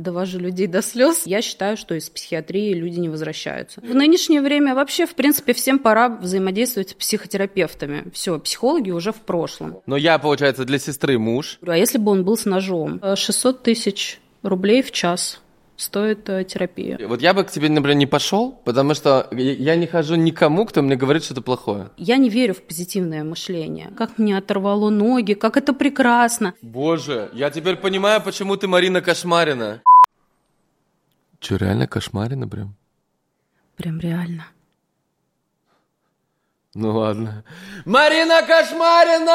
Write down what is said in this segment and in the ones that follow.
довожу людей до слез. Я считаю, что из психиатрии люди не возвращаются. В нынешнее время вообще, в принципе, всем пора взаимодействовать с психотерапевтами. Все, психологи уже в прошлом. Но я, получается, для сестры муж. А если бы он был с ножом? 600 тысяч рублей в час стоит э, терапия. Вот я бы к тебе, например, не пошел, потому что я не хожу никому, кто мне говорит что-то плохое. Я не верю в позитивное мышление. Как мне оторвало ноги, как это прекрасно. Боже, я теперь понимаю, почему ты Марина Кошмарина. Че, реально Кошмарина прям? Прям реально. Ну ладно. Марина Кошмарина!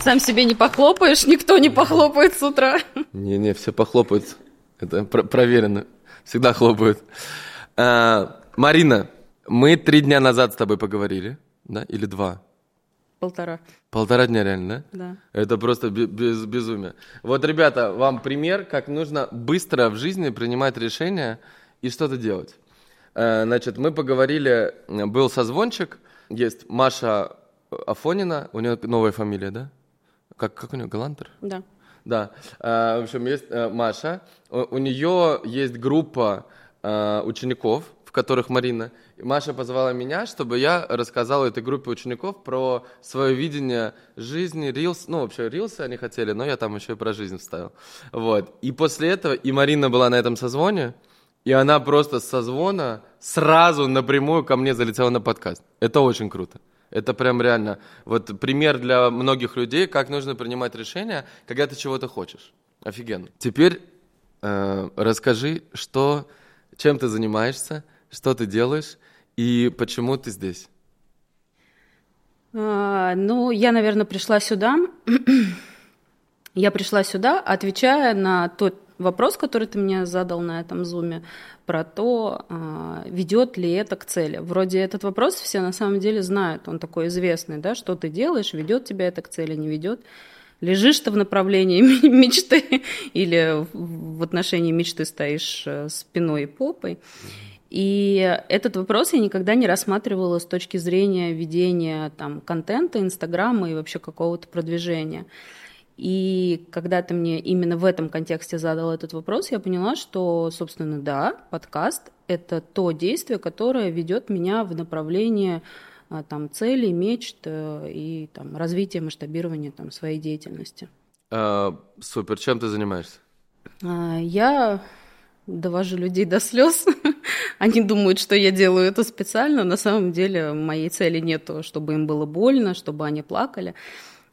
Сам себе не похлопаешь, никто не похлопает с утра. Не-не, все похлопают. Это про- проверено. Всегда хлопают. А, Марина, мы три дня назад с тобой поговорили, да? Или два? Полтора. Полтора дня реально, да? Да. Это просто без, безумие. Вот, ребята, вам пример, как нужно быстро в жизни принимать решения и что-то делать. А, значит, мы поговорили, был созвончик, есть Маша Афонина, у нее новая фамилия, да? Как, как у нее, Галантер? Да. Да. А, в общем, есть а, Маша. У, у нее есть группа а, учеников, в которых Марина. И Маша позвала меня, чтобы я рассказал этой группе учеников про свое видение жизни, рилс. Ну, вообще, рилсы они хотели, но я там еще и про жизнь вставил. Вот. И после этого, и Марина была на этом созвоне, и она просто с созвона сразу напрямую ко мне залетела на подкаст. Это очень круто. Это прям реально вот пример для многих людей, как нужно принимать решения, когда ты чего-то хочешь. Офигенно. Теперь э, расскажи, что, чем ты занимаешься, что ты делаешь и почему ты здесь. А, ну, я, наверное, пришла сюда. я пришла сюда, отвечая на тот вопрос, который ты мне задал на этом зуме, про то, а, ведет ли это к цели. Вроде этот вопрос все на самом деле знают, он такой известный, да, что ты делаешь, ведет тебя это к цели, не ведет. Лежишь ты в направлении мечты или в отношении мечты стоишь э, спиной и попой. И этот вопрос я никогда не рассматривала с точки зрения ведения там, контента, Инстаграма и вообще какого-то продвижения. И когда ты мне именно в этом контексте задал этот вопрос, я поняла, что, собственно, да, подкаст — это то действие, которое ведет меня в направлении а, там, целей, мечт э, и там, развития, масштабирования там, своей деятельности. А, супер. Чем ты занимаешься? А, я довожу людей до слез. Они думают, что я делаю это специально. На самом деле моей цели нет, чтобы им было больно, чтобы они плакали.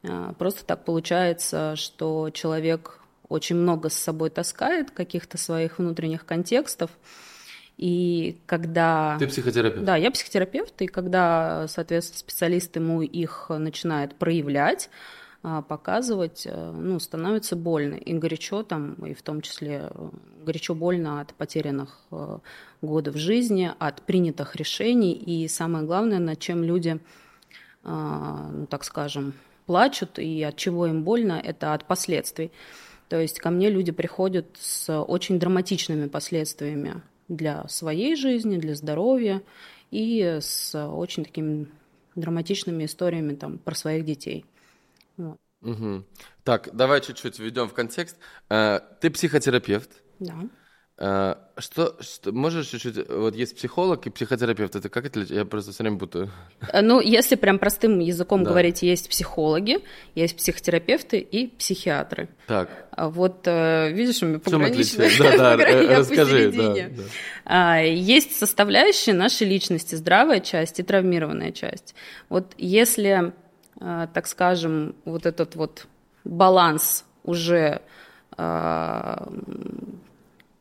А, просто так получается, что человек очень много с собой таскает каких-то своих внутренних контекстов. И когда... Ты психотерапевт? Да, я психотерапевт, и когда, соответственно, специалист ему их начинает проявлять, а, показывать, э, ну, становится больно. И горячо там, и в том числе э, горячо больно от потерянных э, годов жизни, от принятых решений, и самое главное, над чем люди, а, ну, так скажем, плачут и от чего им больно, это от последствий. То есть ко мне люди приходят с очень драматичными последствиями для своей жизни, для здоровья и с очень такими драматичными историями там, про своих детей. Вот. Угу. Так, давай чуть-чуть введем в контекст. Э, ты психотерапевт. Да. А, что, что можешь чуть-чуть, вот есть психолог и психотерапевт, это как это, я просто все время путаю. А, ну, если прям простым языком да. говорить, есть психологи, есть психотерапевты и психиатры. Так. А вот э, видишь, у меня пограничные. Да, да, расскажи. Да, да. Есть составляющие нашей личности, здравая часть и травмированная часть. Вот если, так скажем, вот этот вот баланс уже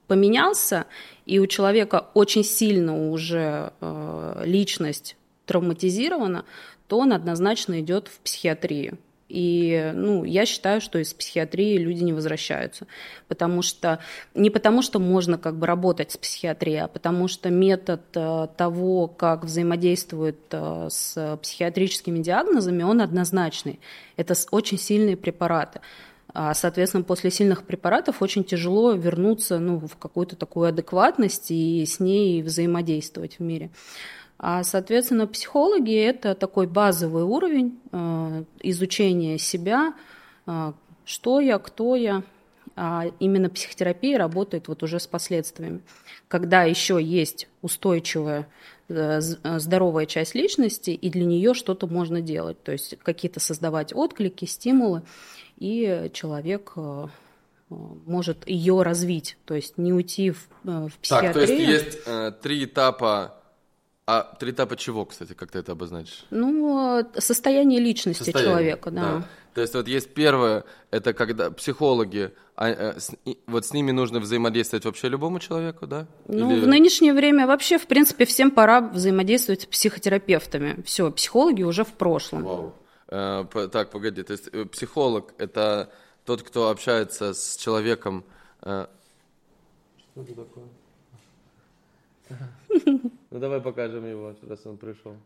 поменялся, и у человека очень сильно уже э, личность травматизирована, то он однозначно идет в психиатрию. И ну, я считаю, что из психиатрии люди не возвращаются. Потому что, не потому, что можно как бы работать с психиатрией, а потому что метод э, того, как взаимодействует э, с психиатрическими диагнозами, он однозначный. Это очень сильные препараты. А, соответственно, после сильных препаратов очень тяжело вернуться ну, в какую-то такую адекватность и с ней взаимодействовать в мире. А, соответственно, психологи – это такой базовый уровень э, изучения себя, э, что я, кто я. А именно психотерапия работает вот уже с последствиями. Когда еще есть устойчивая э, э, здоровая часть личности, и для нее что-то можно делать. То есть какие-то создавать отклики, стимулы, и человек э, может ее развить, то есть не уйти в, в психиатрию. Так, то есть есть э, три этапа а три этапа чего, кстати, как ты это обозначишь? Ну, состояние личности состояние, человека, да. да. То есть вот есть первое, это когда психологи, а, а, с, и, вот с ними нужно взаимодействовать вообще любому человеку, да? Ну, Или... в нынешнее время вообще, в принципе, всем пора взаимодействовать с психотерапевтами. Все, психологи уже в прошлом. Вау. Э, так, погоди, то есть э, психолог – это тот, кто общается с человеком… Э... Что это такое? Ну давай покажем его, раз он пришел.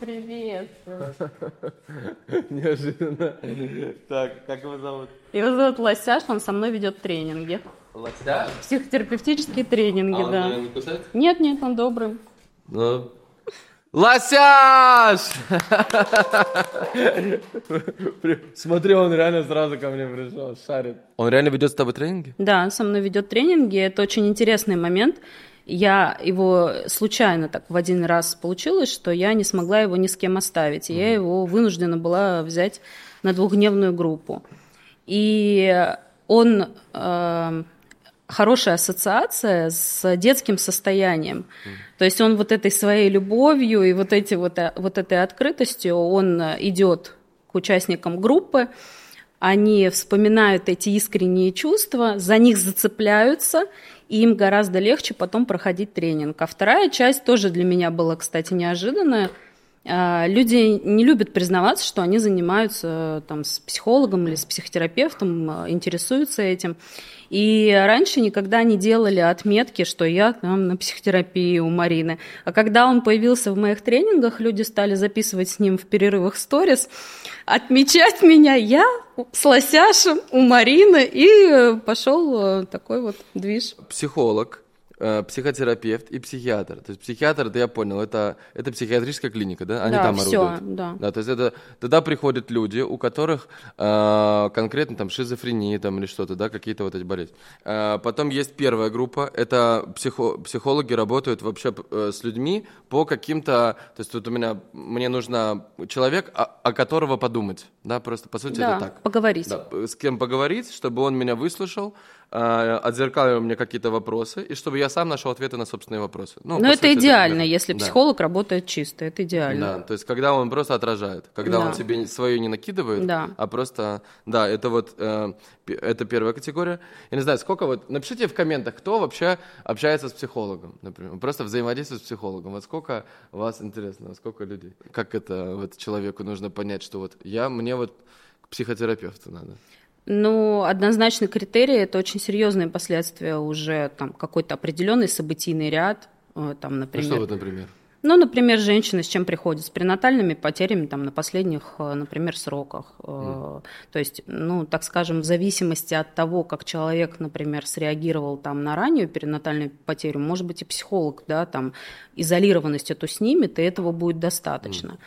Привет. Неожиданно. Так, как его зовут? Его зовут Лосяш, он со мной ведет тренинги. Лосяш? Психотерапевтические тренинги, а да. Он не кусает? Нет, нет, он добрый. Ну, Лосяш! Смотри, он реально сразу ко мне пришел, шарит. Он реально ведет с тобой тренинги? Да, со мной ведет тренинги. Это очень интересный момент. Я его случайно так в один раз получилось, что я не смогла его ни с кем оставить. И я его вынуждена была взять на двухдневную группу. И он э, хорошая ассоциация с детским состоянием. То есть он вот этой своей любовью и вот, эти вот, вот этой открытостью, он идет к участникам группы, они вспоминают эти искренние чувства, за них зацепляются, и им гораздо легче потом проходить тренинг. А вторая часть тоже для меня была, кстати, неожиданная. А, люди не любят признаваться, что они занимаются там, с психологом или с психотерапевтом, а, интересуются этим. И раньше никогда не делали отметки, что я там на психотерапии у Марины. А когда он появился в моих тренингах, люди стали записывать с ним в перерывах сторис, отмечать меня я с Лосяшем у Марины, и пошел э, такой вот движ. Психолог психотерапевт и психиатр. То есть психиатр, это я понял, это, это психиатрическая клиника, да? Они да, там все, орудуют. Да. да. То есть это тогда приходят люди, у которых э, конкретно там шизофрения там или что-то, да, какие-то вот эти болезни. Э, потом есть первая группа, это психо, психологи работают вообще э, с людьми по каким-то, то есть тут у меня, мне нужно человек, о, о которого подумать, да, просто по сути да, это так. поговорить. Да, с кем поговорить, чтобы он меня выслушал, э, отзеркалил мне какие-то вопросы, и чтобы я сам нашел ответы на собственные вопросы. Ну, Но это сути, идеально, это, если да. психолог работает чисто, это идеально. Да, то есть когда он просто отражает, когда да. он себе свое не накидывает, да. а просто, да, это вот, э, это первая категория. Я не знаю, сколько вот, напишите в комментах, кто вообще общается с психологом, например, просто взаимодействует с психологом, вот сколько вас интересно, сколько людей, как это вот человеку нужно понять, что вот я, мне вот к психотерапевту надо. Ну, однозначно критерии – это очень серьезные последствия уже там какой-то определенный событийный ряд, э, там, например. Ну, что вот, например? Ну, например, женщина с чем приходит? С пренатальными потерями там, на последних, э, например, сроках. Mm. То есть, ну, так скажем, в зависимости от того, как человек, например, среагировал там, на раннюю перинатальную потерю, может быть, и психолог да, там, изолированность эту снимет, и этого будет достаточно. Mm.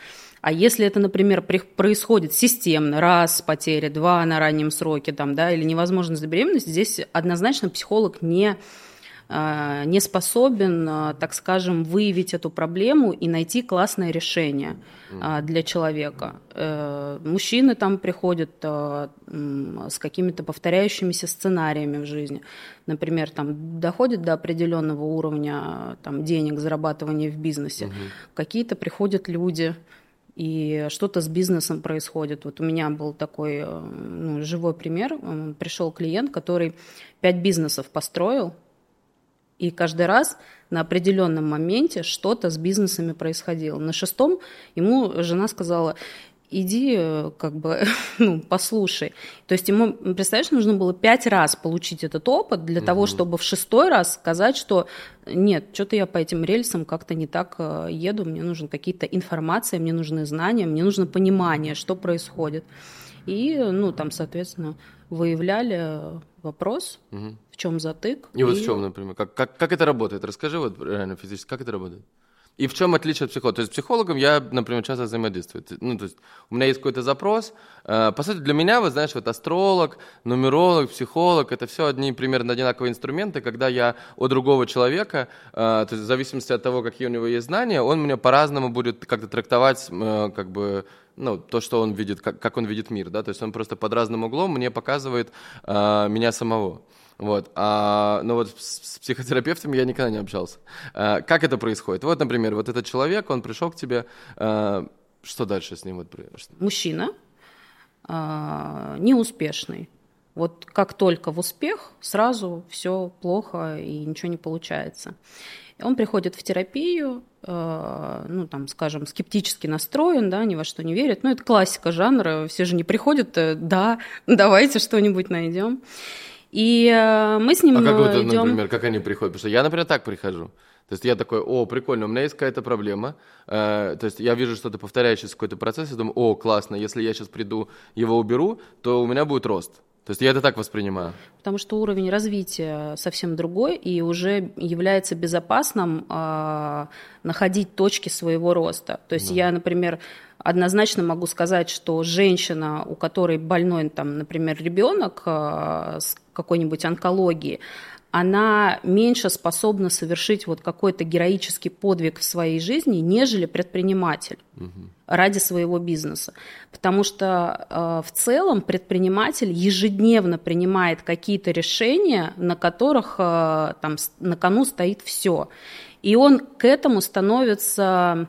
А если это, например, происходит системно, раз потеря, два на раннем сроке, там, да, или невозможность беременности, здесь однозначно психолог не а, не способен, а, так скажем, выявить эту проблему и найти классное решение а, для человека. Э, мужчины там приходят с какими-то повторяющимися сценариями в жизни. Например, там доходят до определенного уровня там, денег, зарабатывания в бизнесе. Угу. Какие-то приходят люди, и что-то с бизнесом происходит. Вот у меня был такой э, ну, живой пример. Пришел клиент, который пять бизнесов построил, и каждый раз на определенном моменте что-то с бизнесами происходило. На шестом ему жена сказала, иди, э, как бы, ну, послушай. То есть ему, представляешь, нужно было пять раз получить этот опыт для угу. того, чтобы в шестой раз сказать, что нет, что-то я по этим рельсам как-то не так э, еду, мне нужны какие-то информации, мне нужны знания, мне нужно понимание, что происходит. И, ну, там, соответственно, выявляли вопрос, угу. в чем затык. И, и вот в чем, например, как, как, как это работает? Расскажи вот реально физически, как это работает? И в чем отличие от психолога? То есть с психологом я, например, часто взаимодействую. Ну, то есть у меня есть какой-то запрос. Э, по сути, для меня, вы знаешь, вот астролог, нумеролог, психолог, это все одни примерно одинаковые инструменты, когда я у другого человека, э, то есть в зависимости от того, какие у него есть знания, он мне по-разному будет как-то трактовать, э, как бы, ну, то, что он видит, как он видит мир, да, то есть он просто под разным углом мне показывает меня самого. Вот. А, но вот с, с психотерапевтами я никогда не общался. А, как это происходит? Вот, например, вот этот человек, он пришел к тебе, а, что дальше с ним? Вот, Мужчина, а, неуспешный. Вот как только в успех, сразу все плохо и ничего не получается. Он приходит в терапию, э, ну, там, скажем, скептически настроен, да, ни во что не верит. Ну, это классика жанра, все же не приходят, э, да, давайте что-нибудь найдем. И э, мы с ним А как вот, идем... например, как они приходят? Потому что я, например, так прихожу. То есть я такой, о, прикольно, у меня есть какая-то проблема. Э, то есть я вижу что-то повторяющееся какой-то процесс, и думаю, о, классно, если я сейчас приду, его уберу, то у меня будет рост. То есть я это так воспринимаю. Потому что уровень развития совсем другой, и уже является безопасным э, находить точки своего роста. То есть да. я, например, однозначно могу сказать, что женщина, у которой больной, там, например, ребенок э, с какой-нибудь онкологией, она меньше способна совершить вот какой-то героический подвиг в своей жизни, нежели предприниматель угу. ради своего бизнеса. Потому что э, в целом предприниматель ежедневно принимает какие-то решения, на которых э, там, на кону стоит все. И он к этому становится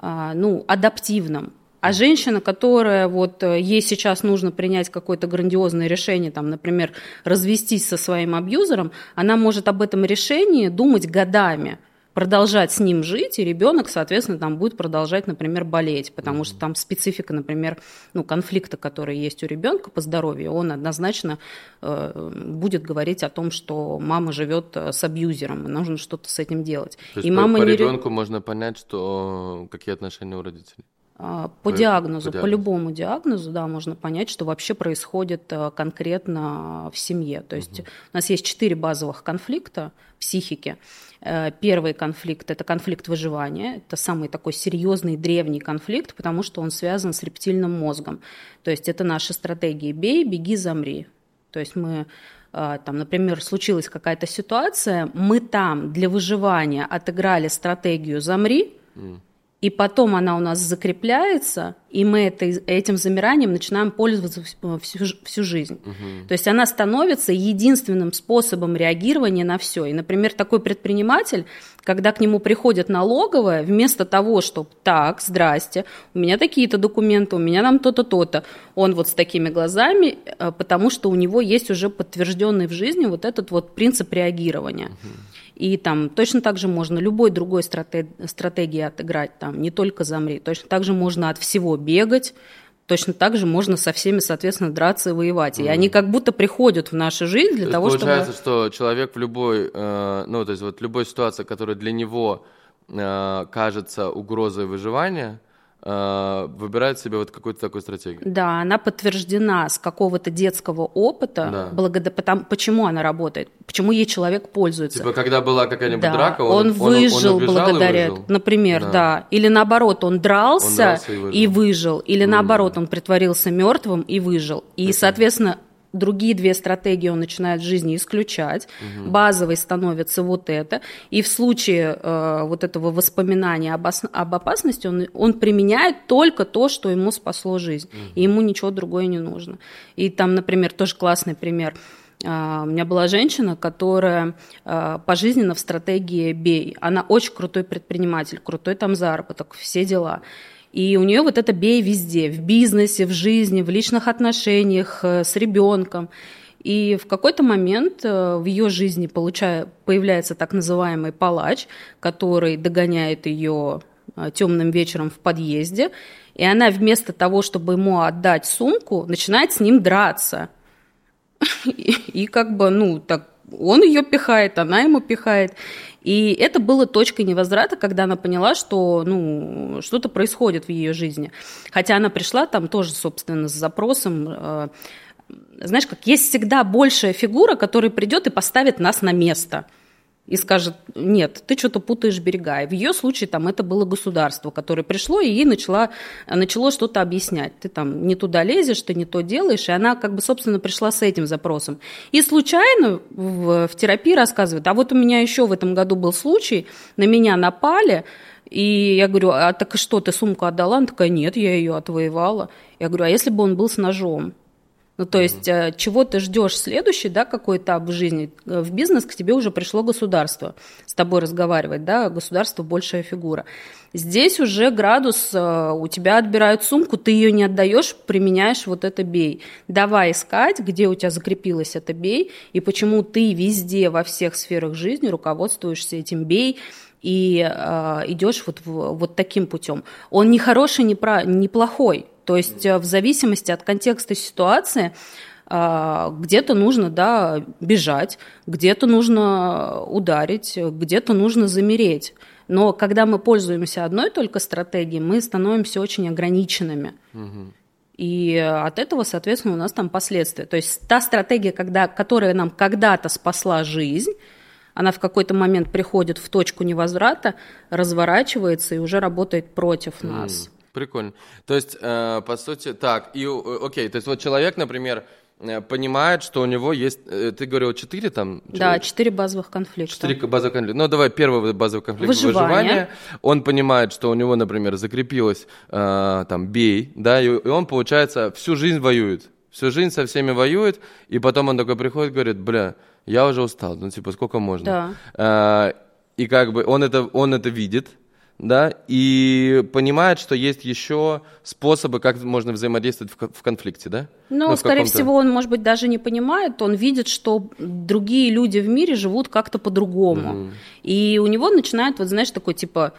ну, адаптивным. А женщина, которая вот э, ей сейчас нужно принять какое-то грандиозное решение, там, например, развестись со своим абьюзером, она может об этом решении думать годами продолжать с ним жить, и ребенок, соответственно, там будет продолжать, например, болеть, потому что там специфика, например, ну, конфликта, который есть у ребенка по здоровью, он однозначно э, будет говорить о том, что мама живет э, с абьюзером, и нужно что-то с этим делать. То есть и по, мама по не... ребенку можно понять, что какие отношения у родителей? А, по диагнозу, по, по любому диагнозу, да, можно понять, что вообще происходит э, конкретно в семье. То есть угу. у нас есть четыре базовых конфликта в психике. Э, первый конфликт – это конфликт выживания. Это самый такой серьезный древний конфликт, потому что он связан с рептильным мозгом. То есть это наши стратегии «бей, беги, замри». То есть мы э, там, например, случилась какая-то ситуация, мы там для выживания отыграли стратегию «замри», mm и потом она у нас закрепляется, и мы это, этим замиранием начинаем пользоваться всю, всю жизнь. Угу. То есть она становится единственным способом реагирования на все. И, например, такой предприниматель, когда к нему приходят налоговые, вместо того, чтобы так, здрасте, у меня такие-то документы, у меня там то-то, то-то, он вот с такими глазами, э, потому что у него есть уже подтвержденный в жизни вот этот вот принцип реагирования. Угу. И там точно так же можно любой другой стратег, стратегии отыграть, там не только замри, точно так же можно от всего бегать, точно так же можно со всеми, соответственно, драться и воевать. Mm. И они как будто приходят в нашу жизнь для то того, получается, чтобы... Получается, что человек в любой, э, ну, то есть вот любой ситуации, которая для него э, кажется угрозой выживания, выбирает себе вот какую-то такую стратегию. Да, она подтверждена с какого-то детского опыта, да. благодаря потому, почему она работает, почему ей человек пользуется. Типа, когда была какая-нибудь да. драка, он, он выжил он, он благодаря, выжил. например, да. да. Или наоборот, он дрался, он дрался и, выжил. и выжил, или mm. наоборот, он притворился мертвым и выжил. И, Это... соответственно, другие две стратегии он начинает в жизни исключать, угу. базовой становится вот это, и в случае э, вот этого воспоминания об, ос- об опасности он, он применяет только то, что ему спасло жизнь, угу. и ему ничего другое не нужно. И там, например, тоже классный пример. Uh, у меня была женщина, которая uh, пожизненно в стратегии «бей». Она очень крутой предприниматель, крутой там заработок, все дела. И у нее вот это бей везде, в бизнесе, в жизни, в личных отношениях, э, с ребенком. И в какой-то момент э, в ее жизни получая, появляется так называемый палач, который догоняет ее э, темным вечером в подъезде, и она вместо того, чтобы ему отдать сумку, начинает с ним драться. И, и как бы, ну, так он ее пихает, она ему пихает. И это было точкой невозврата, когда она поняла, что ну, что-то происходит в ее жизни. Хотя она пришла там тоже, собственно, с запросом э, знаешь, как есть всегда большая фигура, которая придет и поставит нас на место. И скажет, нет, ты что-то путаешь берега. И в ее случае там это было государство, которое пришло и ей начала, начало что-то объяснять. Ты там не туда лезешь, ты не то делаешь, и она как бы, собственно, пришла с этим запросом. И случайно в, в терапии рассказывает, а вот у меня еще в этом году был случай, на меня напали, и я говорю, а так что, ты сумку отдала? Она такая, нет, я ее отвоевала. Я говорю, а если бы он был с ножом? Ну, то есть, mm-hmm. чего ты ждешь следующий, да, какой этап в жизни? Э, в бизнес к тебе уже пришло государство с тобой разговаривать, да, государство большая фигура. Здесь уже градус, э, у тебя отбирают сумку, ты ее не отдаешь, применяешь вот это бей. Давай искать, где у тебя закрепилось это бей, и почему ты везде, во всех сферах жизни руководствуешься этим бей, и э, идешь вот, вот таким путем. Он не хороший, не, про, не плохой, то есть э, в зависимости от контекста ситуации э, где-то нужно да, бежать, где-то нужно ударить, где-то нужно замереть. Но когда мы пользуемся одной только стратегией, мы становимся очень ограниченными. И от этого, соответственно, у нас там последствия. То есть та стратегия, когда, которая нам когда-то спасла жизнь, она в какой-то момент приходит в точку невозврата, разворачивается и уже работает против нас. Прикольно. То есть, э, по сути, так, и, э, окей, то есть вот человек, например, э, понимает, что у него есть, э, ты говорил, четыре там? Да, четыре базовых конфликта. Четыре базовых конфликта. Ну, давай первый базовый конфликт выживание. выживание. Он понимает, что у него, например, закрепилось э, там бей, да, и, и он, получается, всю жизнь воюет. Всю жизнь со всеми воюет, и потом он такой приходит и говорит, бля, я уже устал, ну, типа, сколько можно? Да. Э, и как бы он это, он это видит, да, и понимает, что есть еще способы, как можно взаимодействовать в, в конфликте, да? Ну, ну скорее всего, он, может быть, даже не понимает, он видит, что другие люди в мире живут как-то по-другому. Mm-hmm. И у него начинает, вот знаешь, такой типа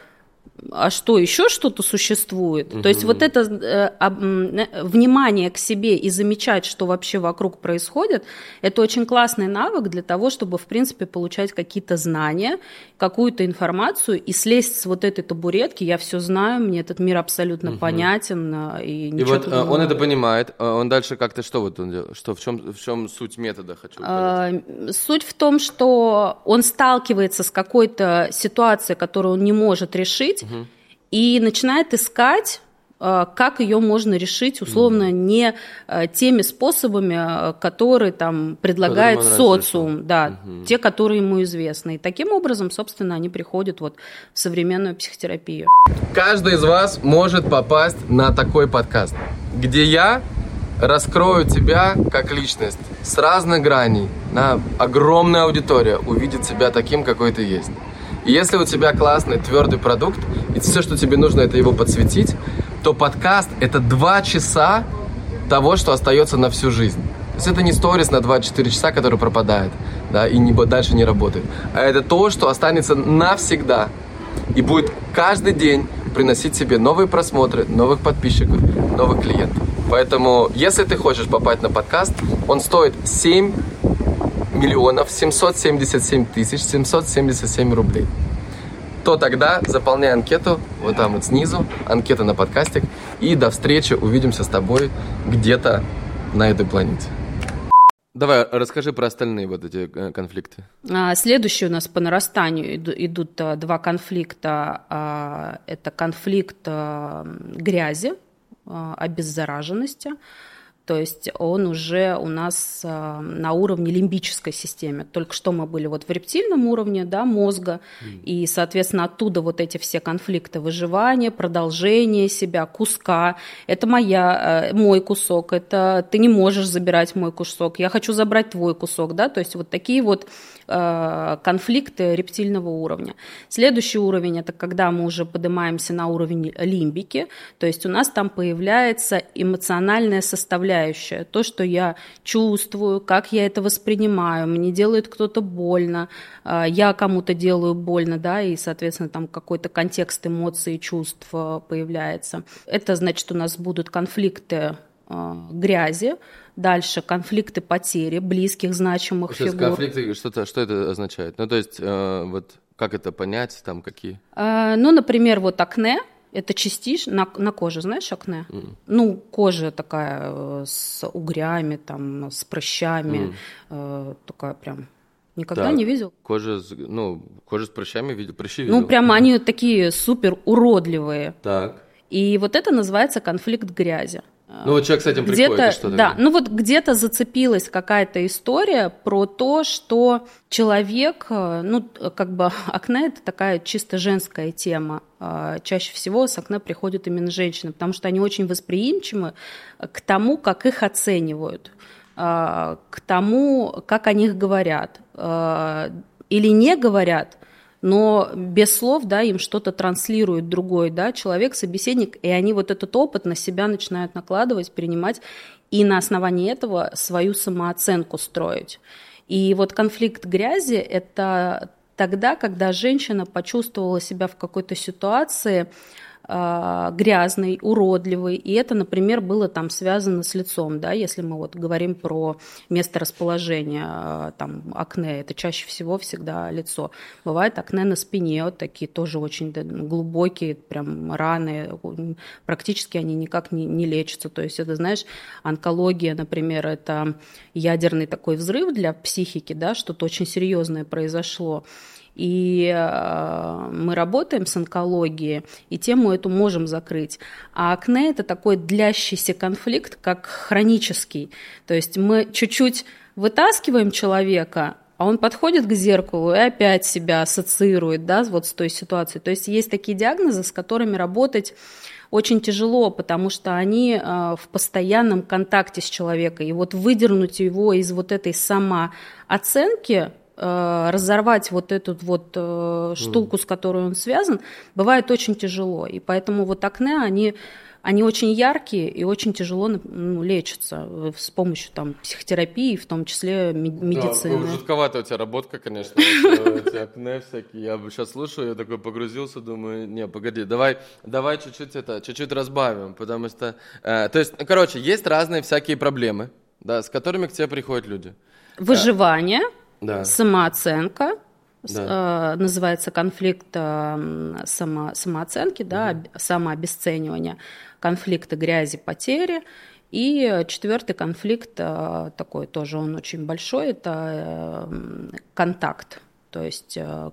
а что, еще что-то существует? Угу. То есть вот это э, э, внимание к себе и замечать, что вообще вокруг происходит, это очень классный навык для того, чтобы, в принципе, получать какие-то знания, какую-то информацию и слезть с вот этой табуретки. Я все знаю, мне этот мир абсолютно угу. понятен. Э, и, и вот другого... он это понимает, он дальше как-то что вот он делает? Что, в, чем, в чем суть метода? Хочу а, суть в том, что он сталкивается с какой-то ситуацией, которую он не может решить, и начинает искать э, как ее можно решить, условно, не э, теми способами, э, которые там предлагает социум, да, угу. те, которые ему известны. И таким образом, собственно, они приходят вот в современную психотерапию. Каждый из вас может попасть на такой подкаст, где я раскрою тебя как личность с разных граней, на огромная аудитория увидит тебя таким, какой ты есть. И если у тебя классный твердый продукт, и все, что тебе нужно, это его подсветить, то подкаст — это два часа того, что остается на всю жизнь. То есть это не сторис на 24 часа, который пропадает, да, и не, дальше не работает. А это то, что останется навсегда. И будет каждый день приносить себе новые просмотры, новых подписчиков, новых клиентов. Поэтому, если ты хочешь попасть на подкаст, он стоит 7 миллионов 777 тысяч 777 рублей, то тогда заполняй анкету вот там вот снизу, анкета на подкастик, и до встречи, увидимся с тобой где-то на этой планете. Давай, расскажи про остальные вот эти э, конфликты. А, следующие у нас по нарастанию идут а, два конфликта. А, это конфликт грязи, обеззараженности, то есть он уже у нас э, на уровне лимбической системы. Только что мы были вот в рептильном уровне да, мозга, mm. и, соответственно, оттуда вот эти все конфликты выживания, продолжение себя, куска. Это моя, э, мой кусок, это ты не можешь забирать мой кусок, я хочу забрать твой кусок. Да? То есть вот такие вот конфликты рептильного уровня. Следующий уровень – это когда мы уже поднимаемся на уровень лимбики, то есть у нас там появляется эмоциональная составляющая, то, что я чувствую, как я это воспринимаю, мне делает кто-то больно, э, я кому-то делаю больно, да, и, соответственно, там какой-то контекст эмоций чувств э, появляется. Это значит, у нас будут конфликты грязи, Дальше конфликты потери близких, значимых Сейчас фигур. Конфликты, что, что это означает? Ну, то есть, э, вот как это понять, там какие? Э, ну, например, вот акне, это частиш на, на коже, знаешь, акне? Mm. Ну, кожа такая э, с угрями, там, с прыщами, mm. э, такая прям Никогда Так. не видел? Кожа, с- ну, кожа с прыщами видел, прыщи Ну, видел. прямо они такие супер уродливые. Так. И вот это называется конфликт грязи. Ну, вот человек с этим приходит, где-то, и что да, ну вот где-то зацепилась какая-то история про то, что человек, э, ну как бы акне это такая чисто женская тема. А, Чаще всего с акне приходят именно женщины, потому что они очень восприимчивы к тому, как их оценивают, а, к тому, как о них говорят а, или не говорят, но без слов, да, им что-то транслирует другой, да, человек, собеседник, и они вот этот опыт на себя начинают накладывать, перенимать, и на основании этого свою самооценку строить. И вот конфликт грязи – это тогда, когда женщина почувствовала себя в какой-то ситуации грязный, уродливый, и это, например, было там связано с лицом, да, если мы вот говорим про место расположения а, там акне, это чаще всего всегда лицо. Бывает акне на спине, вот такие тоже очень глубокие, прям раны, практически они никак не, не лечатся, то есть это, знаешь, онкология, например, это ядерный такой взрыв для психики, да, что-то очень серьезное произошло. И э, мы работаем с онкологией, и тему эту можем закрыть. А акне – это такой длящийся конфликт, как хронический. То есть мы чуть-чуть вытаскиваем человека, а он подходит к зеркалу и опять себя ассоциирует да, вот с той ситуацией. То есть есть такие диагнозы, с которыми работать очень тяжело, потому что они э, в постоянном контакте с человеком. И вот выдернуть его из вот этой самооценки, разорвать вот эту вот э, штуку, с которой он связан, бывает очень тяжело. И поэтому вот акне, они, они очень яркие и очень тяжело ну, лечатся э, с помощью там, психотерапии, в том числе ме- медицины. Да, жутковатая у тебя работка, конечно. э, Эти акне всякие. Я сейчас слушаю, я такой погрузился, думаю, не, погоди, давай, давай чуть-чуть это, чуть-чуть разбавим, потому что, э, то есть, ну, короче, есть разные всякие проблемы, да, с которыми к тебе приходят люди. Выживание, Да. самооценка, Да. э, называется конфликт э, само- самооценки, да, об- самообесценивание, конфликты грязи, потери. И четвертый конфликт, э, такой тоже он очень большой, это э, контакт, то есть э,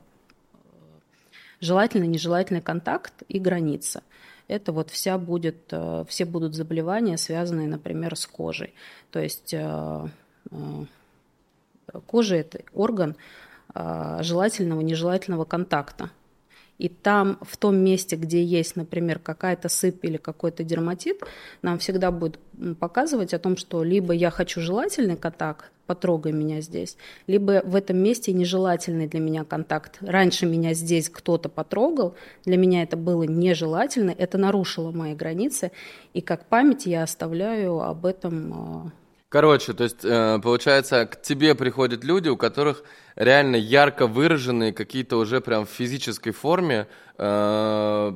желательный, нежелательный контакт и граница. Это вот вся будет, э, все будут заболевания, связанные, например, с кожей. То есть Кожа – это орган а, желательного, нежелательного контакта. И там, в том месте, где есть, например, какая-то сыпь или какой-то дерматит, нам всегда будет показывать о том, что либо я хочу желательный контакт, потрогай меня здесь, либо в этом месте нежелательный для меня контакт. Раньше меня здесь кто-то потрогал, для меня это было нежелательно, это нарушило мои границы, и как память я оставляю об этом а, Короче, то есть, э, получается, к тебе приходят люди, у которых реально ярко выраженные какие-то уже прям в физической форме э,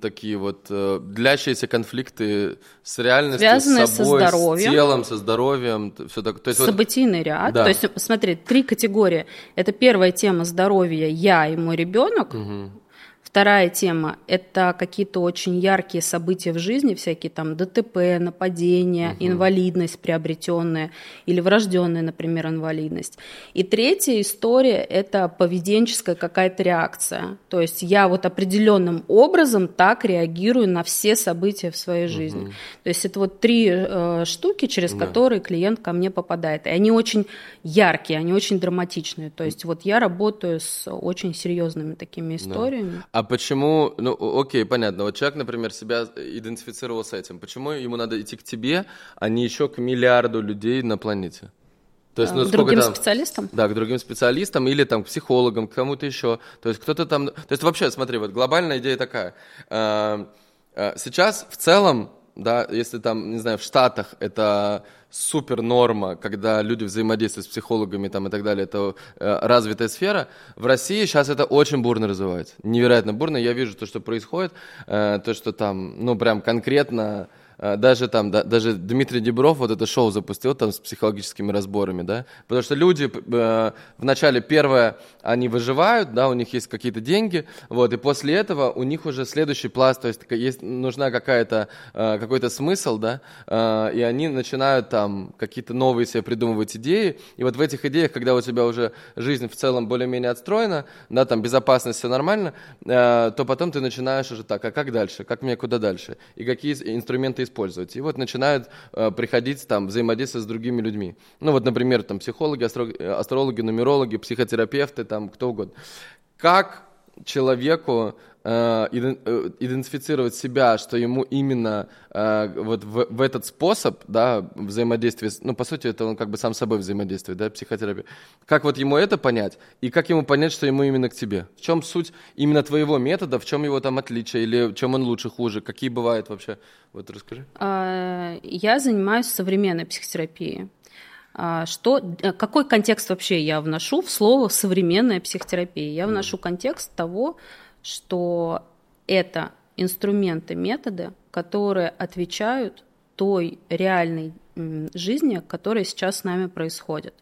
такие вот э, длящиеся конфликты с реальностью, Связанные с со собой, здоровьем. с телом, со здоровьем, все так. То есть, вот- Событийный ряд. Да. То есть, смотри, три категории. Это первая тема здоровья я и мой ребенок. Вторая тема – это какие-то очень яркие события в жизни, всякие там ДТП, нападения, инвалидность приобретенная или врожденная, например, инвалидность. И третья история – это поведенческая какая-то реакция. То есть я вот определенным образом так реагирую на все события в своей жизни. То есть это вот три э, штуки, через Да. которые клиент ко мне попадает. И они очень яркие, они очень драматичные. То есть вот я работаю с очень серьезными такими историями. А почему, ну, окей, понятно, вот человек, например, себя идентифицировал с этим, почему ему надо идти к тебе, а не еще к миллиарду людей на планете? То есть, ну, Э, сколько Другим там- специалистам? Да, к другим специалистам или там к психологам, к кому-то еще. То есть кто-то там... То есть вообще, смотри, вот глобальная идея такая. Э, э, Сейчас в целом, да, если там, не знаю, в Штатах это супер норма, когда люди взаимодействуют с психологами там и так далее, это э, развитая сфера. В России сейчас это очень бурно развивается, невероятно бурно. Я вижу то, что происходит, э, то, что там, ну, прям конкретно даже там, да, даже Дмитрий Дебров вот это шоу запустил там с психологическими разборами, да, потому что люди э, вначале первое, они выживают, да, у них есть какие-то деньги, вот, и после этого у них уже следующий пласт, то есть есть, нужна какая-то, э, какой-то смысл, да, э, и они начинают там какие-то новые себе придумывать идеи, и вот в этих идеях, когда у тебя уже жизнь в целом более-менее отстроена, да, там безопасность, все нормально, э, то потом ты начинаешь уже так, а как дальше, как мне куда дальше, и какие инструменты использовать. И вот начинают э, приходить там взаимодействовать с другими людьми. Ну вот, например, там психологи, астрологи, нумерологи, психотерапевты, там кто угодно. Как человеку э, э, идентифицировать себя, что ему именно э, вот в, в этот способ, да, взаимодействия, ну, по сути, это он как бы сам с собой взаимодействует, да, психотерапия. Как вот ему это понять, и как ему понять, что ему именно к тебе? В чем суть именно твоего метода, в чем его там отличие, или в чем он лучше, хуже, какие бывают вообще? Вот расскажи. А, я занимаюсь современной психотерапией. А, что, какой контекст вообще я вношу в слово современная психотерапия? Я вношу контекст того, что это инструменты, методы, которые отвечают той реальной жизни, которая сейчас с нами происходит.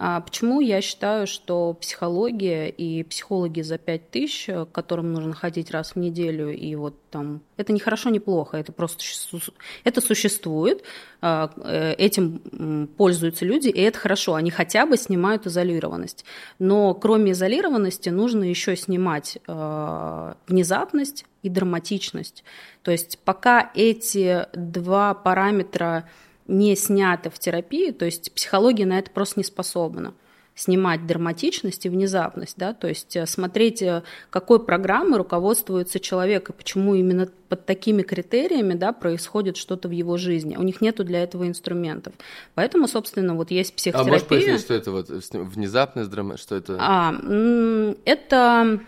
А почему я считаю, что психология и психологи за 5 тысяч, к которым нужно ходить раз в неделю, и вот там, это не хорошо, не плохо, это просто это существует, а, э, этим пользуются люди, и это хорошо, они хотя бы снимают изолированность. Но кроме изолированности нужно еще снимать а, внезапность и драматичность. То есть пока эти два параметра не снято в терапии, то есть психология на это просто не способна снимать драматичность и внезапность, да, то есть э, смотреть, э, какой программой руководствуется человек и почему именно под такими критериями, да, происходит что-то в его жизни. У них нету для этого инструментов. Поэтому, собственно, вот есть психотерапия. А можешь пояснить, что это вот внезапность, драма, что это? А, это а,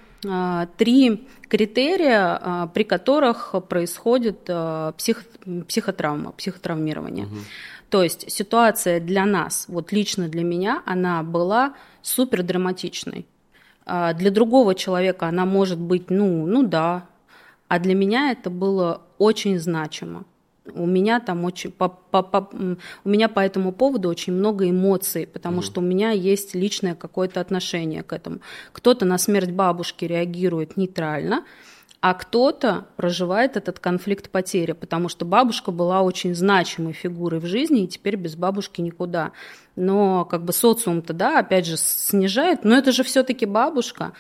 три критерия, а, при которых происходит а, псих, психотравма, психотравмирование. Угу. То есть ситуация для нас, вот лично для меня, она была супер драматичной. Для другого человека она может быть, ну, ну да, а для меня это было очень значимо. У меня там очень по, по, по, у меня по этому поводу очень много эмоций, потому mm. что у меня есть личное какое-то отношение к этому. Кто-то на смерть бабушки реагирует нейтрально, а кто-то проживает этот конфликт потери, потому что бабушка была очень значимой фигурой в жизни, и теперь без бабушки никуда. Но как бы социум-то, да, опять же, снижает, но это же все-таки бабушка.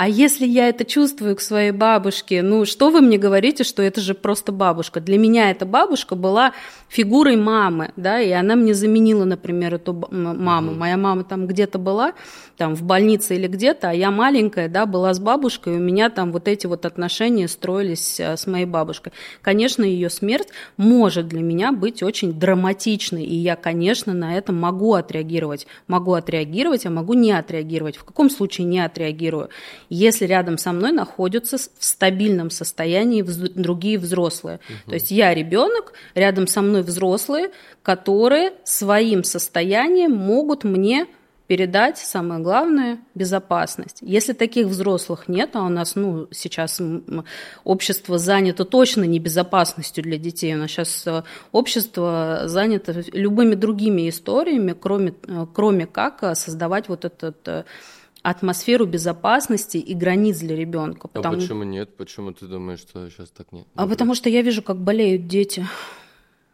А если я это чувствую к своей бабушке, ну что вы мне говорите, что это же просто бабушка? Для меня эта бабушка была фигурой мамы, да, и она мне заменила, например, эту маму. Моя мама там где-то была, там в больнице или где-то, а я маленькая, да, была с бабушкой, и у меня там вот эти вот отношения строились э, с моей бабушкой. Конечно, ее смерть может для меня быть очень драматичной, и я, конечно, на это могу отреагировать. Могу отреагировать, а могу не отреагировать. В каком случае не отреагирую? Если рядом со мной находятся в стабильном состоянии другие взрослые. Угу. То есть я ребенок, рядом со мной взрослые, которые своим состоянием могут мне передать, самое главное, безопасность. Если таких взрослых нет, а у нас ну, сейчас общество занято точно не безопасностью для детей, у нас сейчас э, общество занято любыми другими историями, кроме, э, кроме как э, создавать вот этот атмосферу безопасности и границ для ребенка. А потому... А почему нет? Почему ты думаешь, что сейчас так нет? А потому что я вижу, как болеют дети.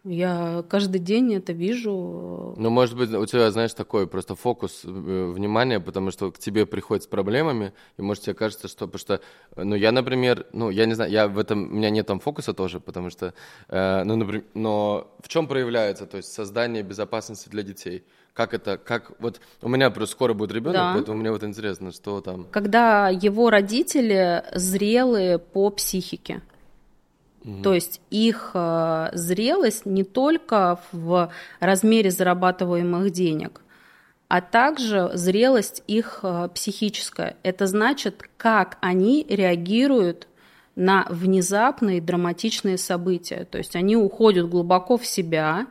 Я каждый день это вижу. Ну, может быть, у тебя, знаешь, такой просто фокус э, внимания, потому что к тебе приходят с проблемами, и может тебе кажется, что... Потому что, ну, я, например, ну, я не знаю, я в этом... У меня нет там фокуса тоже, потому что... Э, ну, например, но в чем проявляется, то есть создание безопасности для детей? Как это, как, вот у меня просто скоро будет ребенок, да. поэтому мне вот интересно, что там. Когда его родители зрелые по психике. Угу. То есть их э, зрелость не только в размере зарабатываемых денег, а также зрелость их э, психическая. Это значит, как они реагируют на внезапные драматичные события. То есть они уходят глубоко в себя,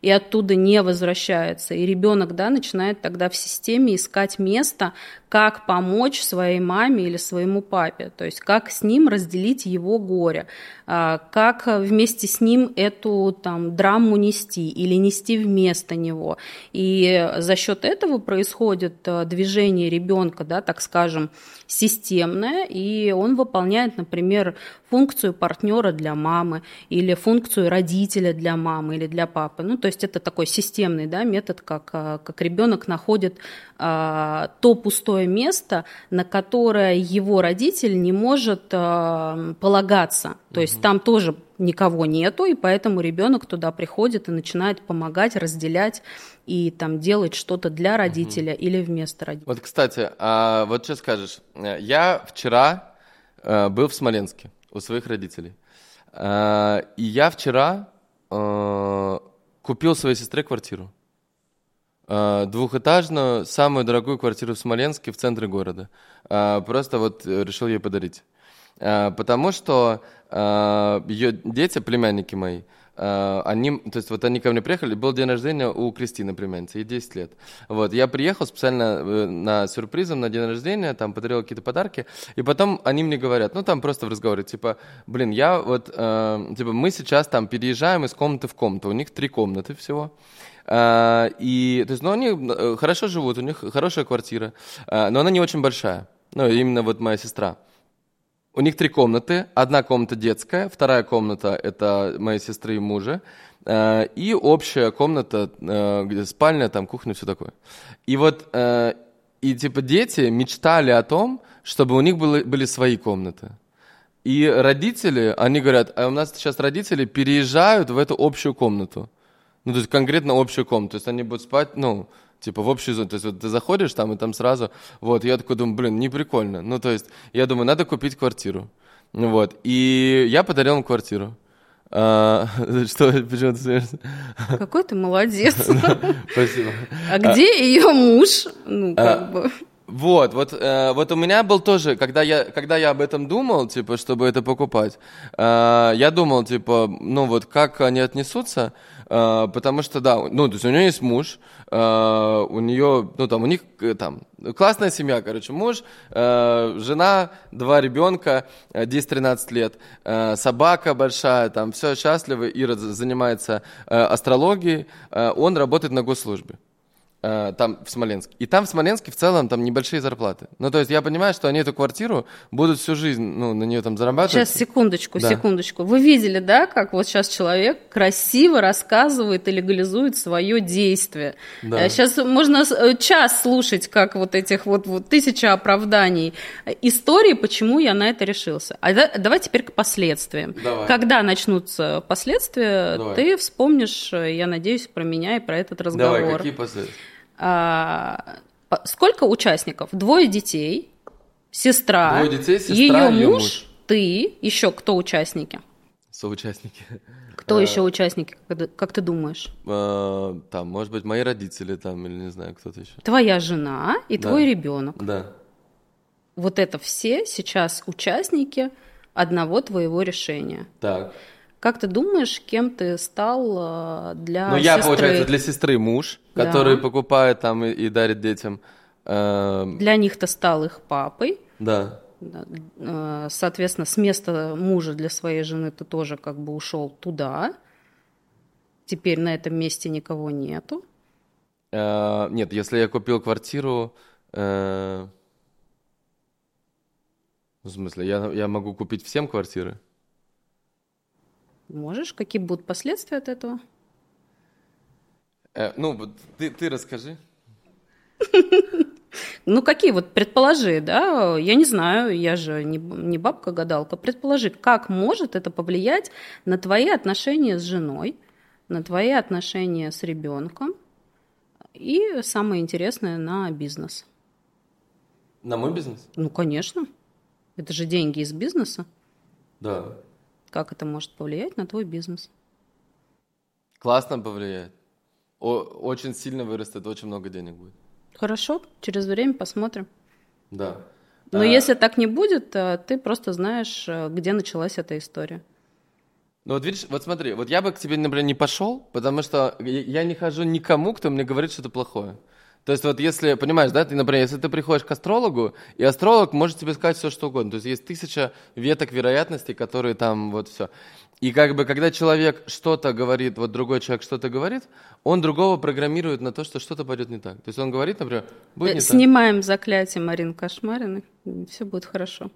и оттуда не возвращается. И ребенок да, начинает тогда в системе искать место, как помочь своей маме или своему папе, то есть как с ним разделить его горе, а, как вместе с ним эту там, драму нести или нести вместо него. И за счет этого происходит а, движение ребенка, да, так скажем, системное, и он выполняет, например, функцию партнера для мамы или функцию родителя для мамы или для папы. Ну, то есть это такой системный да, метод, как, а, как ребенок находит а, то пустое место, на которое его родитель не может а, полагаться. То есть там тоже никого нету, и поэтому ребенок туда приходит и начинает помогать, разделять и там делать что-то для родителя угу. или вместо родителя. Вот, кстати, а вот что скажешь? Я вчера э, был в Смоленске у своих родителей, э, и я вчера э, купил своей сестре квартиру. Э, двухэтажную, самую дорогую квартиру в Смоленске, в центре города. Э, просто вот решил ей подарить. Э, потому что ее дети, племянники мои, они, то есть вот они ко мне приехали, был день рождения у Кристины, племянницы, ей 10 лет. Вот, я приехал специально на сюрпризом на день рождения, там подарил какие-то подарки, и потом они мне говорят, ну там просто в разговоре, типа, блин, я вот, э, типа, мы сейчас там переезжаем из комнаты в комнату, у них три комнаты всего, а, и, то есть, ну, они э, хорошо живут, у них хорошая квартира, а, но она не очень большая. Ну, именно вот моя сестра. У них три комнаты. Одна комната детская, вторая комната – это моей сестры и мужа, а, и общая комната, э, где спальня, там кухня, все такое. И вот, э, и типа дети мечтали о том, чтобы у них были, были свои комнаты. И родители, они говорят, а у нас сейчас родители переезжают в эту общую комнату. Ну, то есть конкретно общую комнату. То есть они будут спать, ну, типа в общую зону. То есть вот ты заходишь там, и там сразу, вот, я такой думаю, блин, не прикольно. Ну, то есть я думаю, надо купить квартиру. Вот, и я подарил им квартиру. А, что, почему ты смеешься? Какой ты молодец. Спасибо. А где ее муж? Ну, а, как бы. Вот, вот, э, вот у меня был тоже, когда я, когда я об этом думал, типа, чтобы это покупать, э, я думал, типа, ну вот, как они отнесутся, э, потому что, да, ну, то есть у нее есть муж, э, у нее, ну, там, у них, э, там, классная семья, короче, муж, э, жена, два ребенка, 10-13 э, лет, собака большая, там, все счастливы, Ира занимается астрологией, он работает на госслужбе. Э, там в Смоленске. И там в Смоленске в целом там небольшие зарплаты. Ну, то есть я понимаю, что они эту квартиру будут всю жизнь, ну, на нее там зарабатывать. Сейчас, секундочку, да. секундочку. Вы видели, да, как вот сейчас человек красиво рассказывает и легализует свое действие. Да. Сейчас э, можно э, час слушать, как вот этих вот, вот тысяча оправданий истории, почему я на это решился. А да, давай теперь к последствиям. Давай. Когда начнутся последствия, давай. ты вспомнишь, я надеюсь, про меня и про этот разговор. Давай, какие последствия? А, сколько участников? Двое детей, сестра, Двое детей, сестра, ее муж, муж, ты, еще кто участники? Соучастники. Кто а, еще участники, как ты думаешь? А, там, может быть, мои родители там, или не знаю, кто-то еще. Твоя жена и да. твой ребенок. Да. Вот это все сейчас участники одного твоего решения. Так. Как ты думаешь, кем ты стал э, для Ну, я, сестры? получается, для сестры муж, который да. покупает там и, и дарит детям. Э... Для них ты стал их папой. Да. Э, соответственно, с места мужа для своей жены ты тоже как бы ушел туда. Теперь на этом месте никого нету. Э, нет, если я купил квартиру... Э... В смысле, я, я могу купить всем квартиры? Можешь? Какие будут последствия от этого? Э, ну, ты, ты расскажи. Ну, какие вот предположи, да? Я не знаю, я же не, не бабка-гадалка. Предположи, как может это повлиять на твои отношения с женой, на твои отношения с ребенком и, самое интересное, на бизнес. На мой бизнес? Ну, конечно. Это же деньги из бизнеса. Да. Как это может повлиять на твой бизнес? Классно повлияет. О, очень сильно вырастет, очень много денег будет. Хорошо, через время посмотрим. Да. Но а... если так не будет, ты просто знаешь, э, где началась эта история. Ну вот видишь, вот смотри, вот я бы к тебе, например, не пошел, потому что я не хожу никому, кто мне говорит что-то плохое. То есть вот если, понимаешь, да, ты, например, если ты приходишь к астрологу, и астролог может тебе сказать все, что угодно. То есть есть тысяча веток вероятностей, которые там вот все. И как бы, когда человек что-то говорит, вот другой человек что-то говорит, он другого программирует на то, что что-то пойдет не так. То есть он говорит, например, будет не Снимаем так. заклятие Марин Кошмарины, все будет хорошо.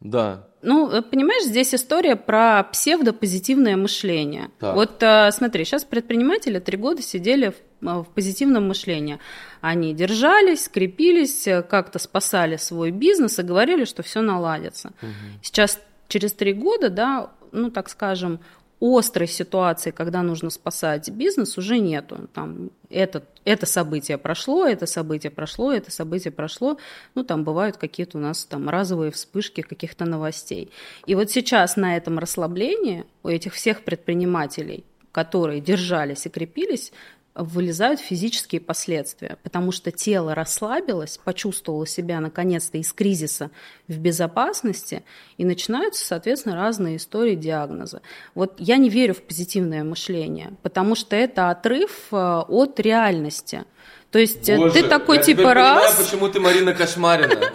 Да. Ну, э, понимаешь, здесь история про псевдопозитивное мышление. Так. Вот э, смотри, сейчас предприниматели три года сидели в, э, в позитивном мышлении. Они держались, скрепились, как-то спасали свой бизнес и говорили, что все наладится. Угу. Сейчас через три года, да, ну, так скажем, острой ситуации, когда нужно спасать бизнес, уже нету. Там это, это событие прошло, это событие прошло, это событие прошло. Ну, там бывают какие-то у нас там разовые вспышки каких-то новостей. И вот сейчас на этом расслаблении у этих всех предпринимателей, которые держались и крепились, вылезают физические последствия, потому что тело расслабилось, почувствовало себя наконец-то из кризиса в безопасности, и начинаются, соответственно, разные истории диагноза. Вот я не верю в позитивное мышление, потому что это отрыв э, от реальности. То есть э, Боже, ты такой я типа раз... Понимаю, почему ты Марина Кошмарина.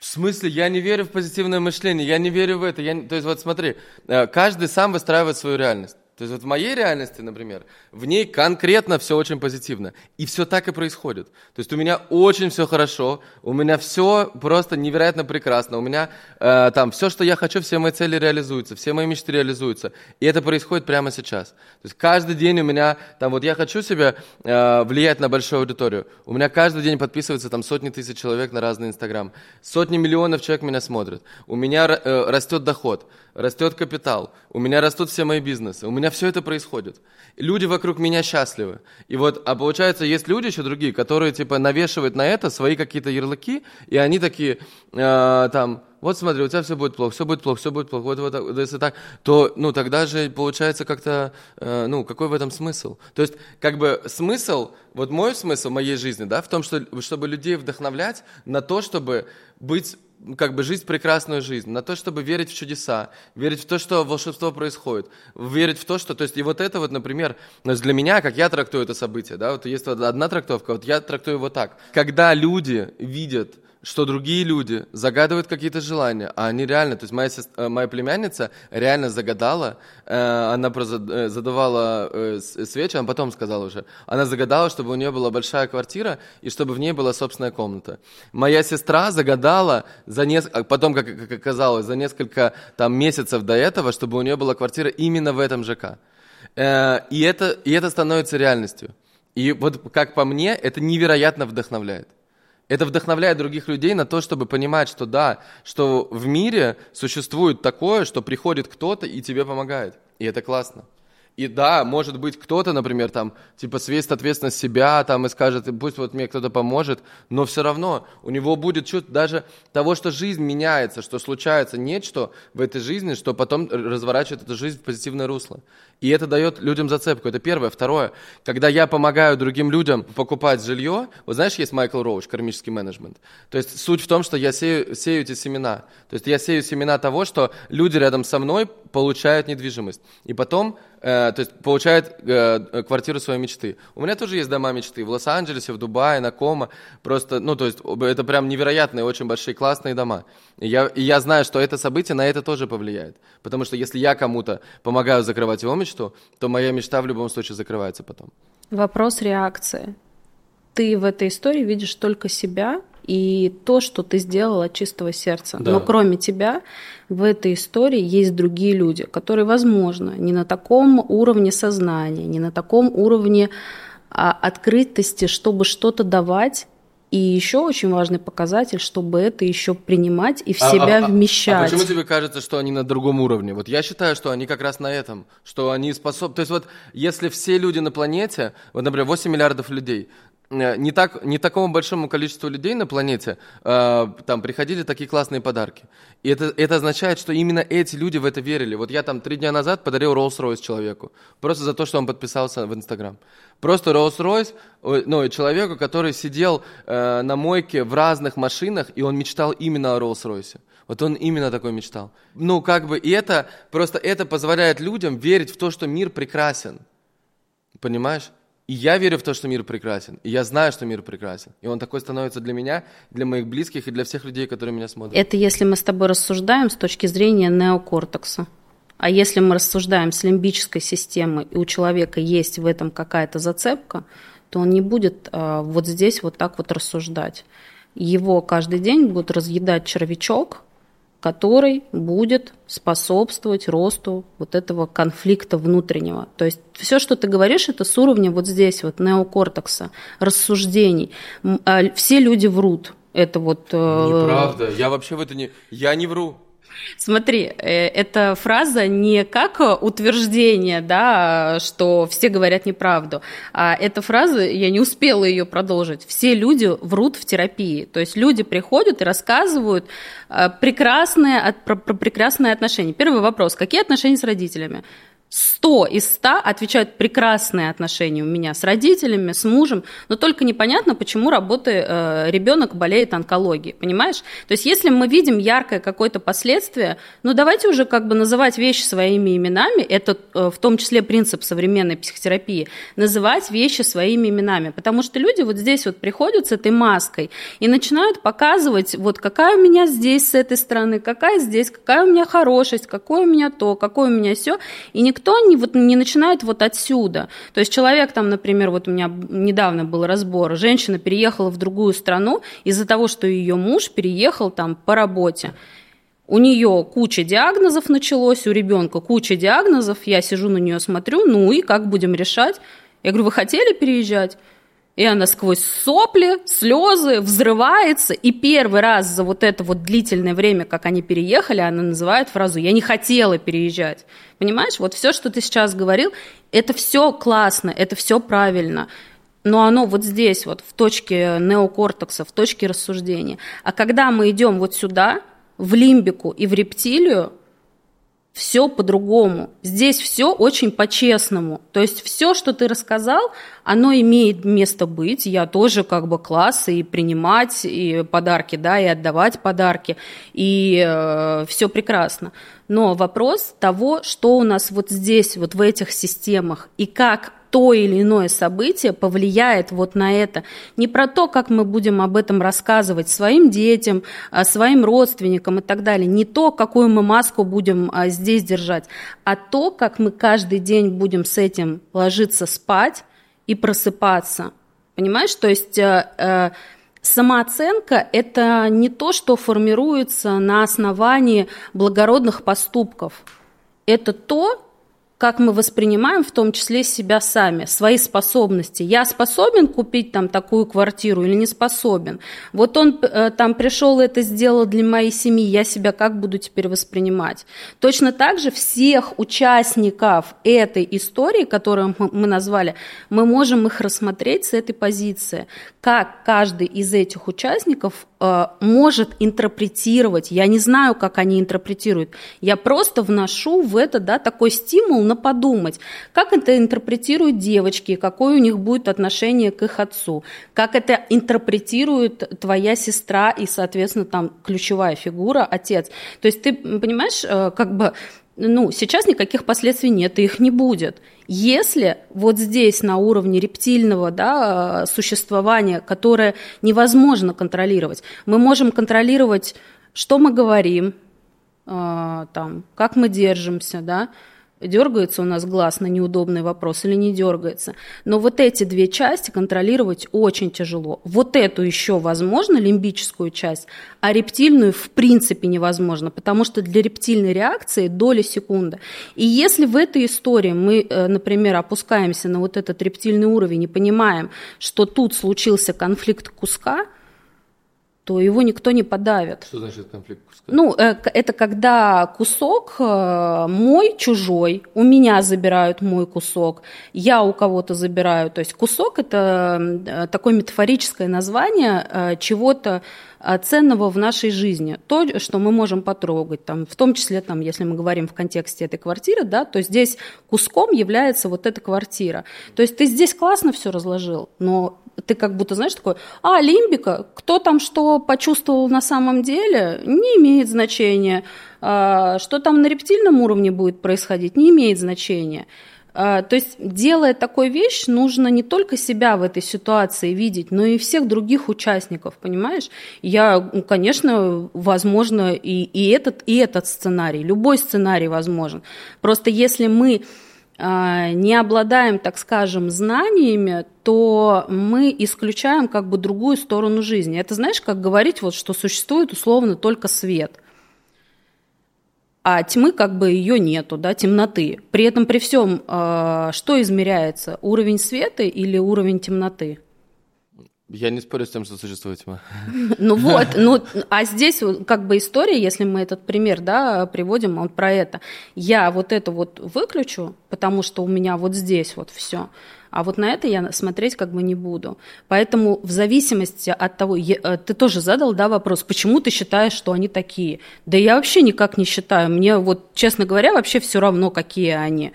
В смысле, я не верю в позитивное мышление, я не верю в это. Я... То есть вот смотри, э, каждый сам выстраивает свою реальность. То есть вот в моей реальности, например, в ней конкретно все очень позитивно. И все так и происходит. То есть у меня очень все хорошо, у меня все просто невероятно прекрасно. У меня э, там все, что я хочу, все мои цели реализуются, все мои мечты реализуются. И это происходит прямо сейчас. То есть каждый день у меня, там вот я хочу себе э, влиять на большую аудиторию. У меня каждый день подписывается там сотни тысяч человек на разный Инстаграм. Сотни миллионов человек меня смотрят. У меня э, растет доход растет капитал, у меня растут все мои бизнесы, у меня все это происходит. Люди вокруг меня счастливы. И вот, а получается, есть люди еще другие, которые типа навешивают на это свои какие-то ярлыки, и они такие, э, там, вот смотри, у тебя все будет плохо, все будет плохо, все будет плохо, вот, вот если так, то, ну, тогда же получается как-то, э, ну, какой в этом смысл? То есть, как бы смысл, вот мой смысл моей жизни, да, в том, что, чтобы людей вдохновлять на то, чтобы быть как бы жить прекрасную жизнь, на то, чтобы верить в чудеса, верить в то, что волшебство происходит, верить в то, что, то есть и вот это вот, например, для меня, как я трактую это событие, да, вот есть одна трактовка, вот я трактую его так. Когда люди видят что другие люди загадывают какие-то желания, а они реально, то есть моя, сестра, э, моя племянница реально загадала, э, она э, задавала свечи, она потом сказала уже, она загадала, чтобы у нее была большая квартира и чтобы в ней была собственная комната. Моя сестра загадала, за неск... А потом, как, как оказалось, за несколько там, месяцев до этого, чтобы у нее была квартира именно в этом ЖК. И это, и это становится реальностью. И вот, как по мне, это невероятно вдохновляет. Это вдохновляет других людей на то, чтобы понимать, что да, что в мире существует такое, что приходит кто-то и тебе помогает. И это классно. И да, может быть, кто-то, например, там, типа, свест ответственность себя, там, и скажет, пусть вот мне кто-то поможет, но все равно у него будет чувство даже того, что жизнь меняется, что случается нечто в этой жизни, что потом разворачивает эту жизнь в позитивное русло. И это дает людям зацепку. Это первое. Второе, когда я помогаю другим людям покупать жилье, вот знаешь, есть Майкл Роуч, кармический менеджмент. То есть суть в том, что я сею, сею эти семена. То есть я сею семена того, что люди рядом со мной получают недвижимость. И потом Э, то есть получает э, квартиру своей мечты. У меня тоже есть дома мечты в Лос-Анджелесе, в Дубае, на Кома. Просто, ну, то есть это прям невероятные, очень большие, классные дома. И я, и я знаю, что это событие на это тоже повлияет. Потому что если я кому-то помогаю закрывать его мечту, то моя мечта в любом случае закрывается потом. Вопрос реакции. Ты в этой истории видишь только себя и то, что ты сделала от чистого сердца. Да. Но кроме тебя в этой истории есть другие люди, которые, возможно, не на таком уровне сознания, не на таком уровне а, открытости, чтобы что-то давать. И еще очень важный показатель, чтобы это еще принимать и в а, себя а, вмещать. А почему тебе кажется, что они на другом уровне? Вот я считаю, что они как раз на этом, что они способны... То есть вот если все люди на планете, вот, например, 8 миллиардов людей, не, так, не такому большому количеству людей на планете э, там приходили такие классные подарки. И это, это означает, что именно эти люди в это верили. Вот я там три дня назад подарил Rolls-Royce человеку. Просто за то, что он подписался в Инстаграм. Просто Rolls-Royce, ну, человеку, который сидел э, на мойке в разных машинах, и он мечтал именно о Rolls-Royce. Вот он именно такой мечтал. Ну, как бы, и это, просто это позволяет людям верить в то, что мир прекрасен. Понимаешь? И я верю в то, что мир прекрасен. И я знаю, что мир прекрасен. И он такой становится для меня, для моих близких и для всех людей, которые меня смотрят. Это если мы с тобой рассуждаем с точки зрения неокортекса. А если мы рассуждаем с лимбической системы, и у человека есть в этом какая-то зацепка, то он не будет а, вот здесь вот так вот рассуждать. Его каждый день будет разъедать червячок, который будет способствовать росту вот этого конфликта внутреннего. То есть все, что ты говоришь, это с уровня вот здесь, вот неокортекса, рассуждений. А, все люди врут. Это вот... Э, Неправда. Я вообще в это не... Я не вру. Смотри, э, эта фраза не как утверждение, да, что все говорят неправду, а эта фраза, я не успела ее продолжить, все люди врут в терапии, то есть люди приходят и рассказывают э, прекрасные, про, про прекрасные отношения. Первый вопрос, какие отношения с родителями? 100 из 100 отвечают прекрасные отношения у меня с родителями, с мужем, но только непонятно, почему работает э, ребенок болеет онкологией, понимаешь? То есть если мы видим яркое какое-то последствие, ну давайте уже как бы называть вещи своими именами, это э, в том числе принцип современной психотерапии, называть вещи своими именами, потому что люди вот здесь вот приходят с этой маской и начинают показывать, вот какая у меня здесь с этой стороны, какая здесь, какая у меня хорошесть, какое у меня то, какое у меня все, и никто никто не, вот, не начинает вот отсюда. То есть человек там, например, вот у меня недавно был разбор, женщина переехала в другую страну из-за того, что ее муж переехал там по работе. У нее куча диагнозов началось, у ребенка куча диагнозов, я сижу на нее смотрю, ну и как будем решать? Я говорю, вы хотели переезжать? И она сквозь сопли, слезы взрывается. И первый раз за вот это вот длительное время, как они переехали, она называет фразу «я не хотела переезжать». Понимаешь, вот все, что ты сейчас говорил, это все классно, это все правильно. Но оно вот здесь, вот в точке неокортекса, в точке рассуждения. А когда мы идем вот сюда, в лимбику и в рептилию, все по-другому. Здесь все очень по-честному. То есть все, что ты рассказал, оно имеет место быть. Я тоже как бы класс и принимать и подарки, да, и отдавать подарки. И э, все прекрасно. Но вопрос того, что у нас вот здесь, вот в этих системах, и как то или иное событие повлияет вот на это. Не про то, как мы будем об этом рассказывать своим детям, а, своим родственникам и так далее. Не то, какую мы маску будем а, здесь держать, а то, как мы каждый день будем с этим ложиться спать и просыпаться. Понимаешь? То есть э, самооценка – это не то, что формируется на основании благородных поступков. Это то, как мы воспринимаем в том числе себя сами, свои способности. Я способен купить там такую квартиру или не способен? Вот он э, там пришел и это сделал для моей семьи, я себя как буду теперь воспринимать? Точно так же всех участников этой истории, которую мы назвали, мы можем их рассмотреть с этой позиции. Как каждый из этих участников э, может интерпретировать. Я не знаю, как они интерпретируют. Я просто вношу в это да, такой стимул на подумать, как это интерпретируют девочки, какое у них будет отношение к их отцу, как это интерпретирует твоя сестра и, соответственно, там ключевая фигура, отец. То есть ты понимаешь, э, как бы ну, сейчас никаких последствий нет, и их не будет. Если вот здесь на уровне рептильного да, существования, которое невозможно контролировать, мы можем контролировать, что мы говорим, э, там, как мы держимся, да, Дергается у нас глаз на неудобный вопрос или не дергается. Но вот эти две части контролировать очень тяжело. Вот эту еще возможно, лимбическую часть, а рептильную в принципе невозможно, потому что для рептильной реакции доля секунды. И если в этой истории мы, э, например, опускаемся на вот этот рептильный уровень и понимаем, что тут случился конфликт куска, то его никто не подавит. Что значит конфликт куска? Ну, э, это когда кусок э, мой, чужой, у меня забирают мой кусок, я у кого-то забираю. То есть кусок – это э, такое метафорическое название чего-то ценного в нашей жизни. То, что мы можем потрогать, там, в том числе, там, если мы говорим в контексте этой квартиры, да, то здесь куском является вот эта квартира. То есть ты здесь классно все разложил, но ты как будто, знаешь, такой, а, лимбика, кто там что почувствовал на самом деле, не имеет значения. А, что там на рептильном уровне будет происходить, не имеет значения. А, то есть, делая такую вещь, нужно не только себя в этой ситуации видеть, но и всех других участников, понимаешь? Я, ну, конечно, возможно и, и, этот, и этот сценарий, любой сценарий возможен. Просто если мы а, не обладаем, так скажем, знаниями, то мы исключаем как бы другую сторону жизни. Это знаешь, как говорить, вот, что существует условно только свет, а тьмы как бы ее нету, да, темноты. При этом при всем, а, что измеряется, уровень света или уровень темноты? Я не спорю с тем, что существует тьма. Ну вот, ну, а здесь как бы история, если мы этот пример, да, приводим, он про это. Я вот это вот выключу, потому что у меня вот здесь вот все, а вот на это я смотреть как бы не буду. Поэтому в зависимости от того, э, ты тоже задал, да, вопрос, почему ты считаешь, что они такие? Да я вообще никак не считаю. Мне вот, честно говоря, вообще все равно, какие они.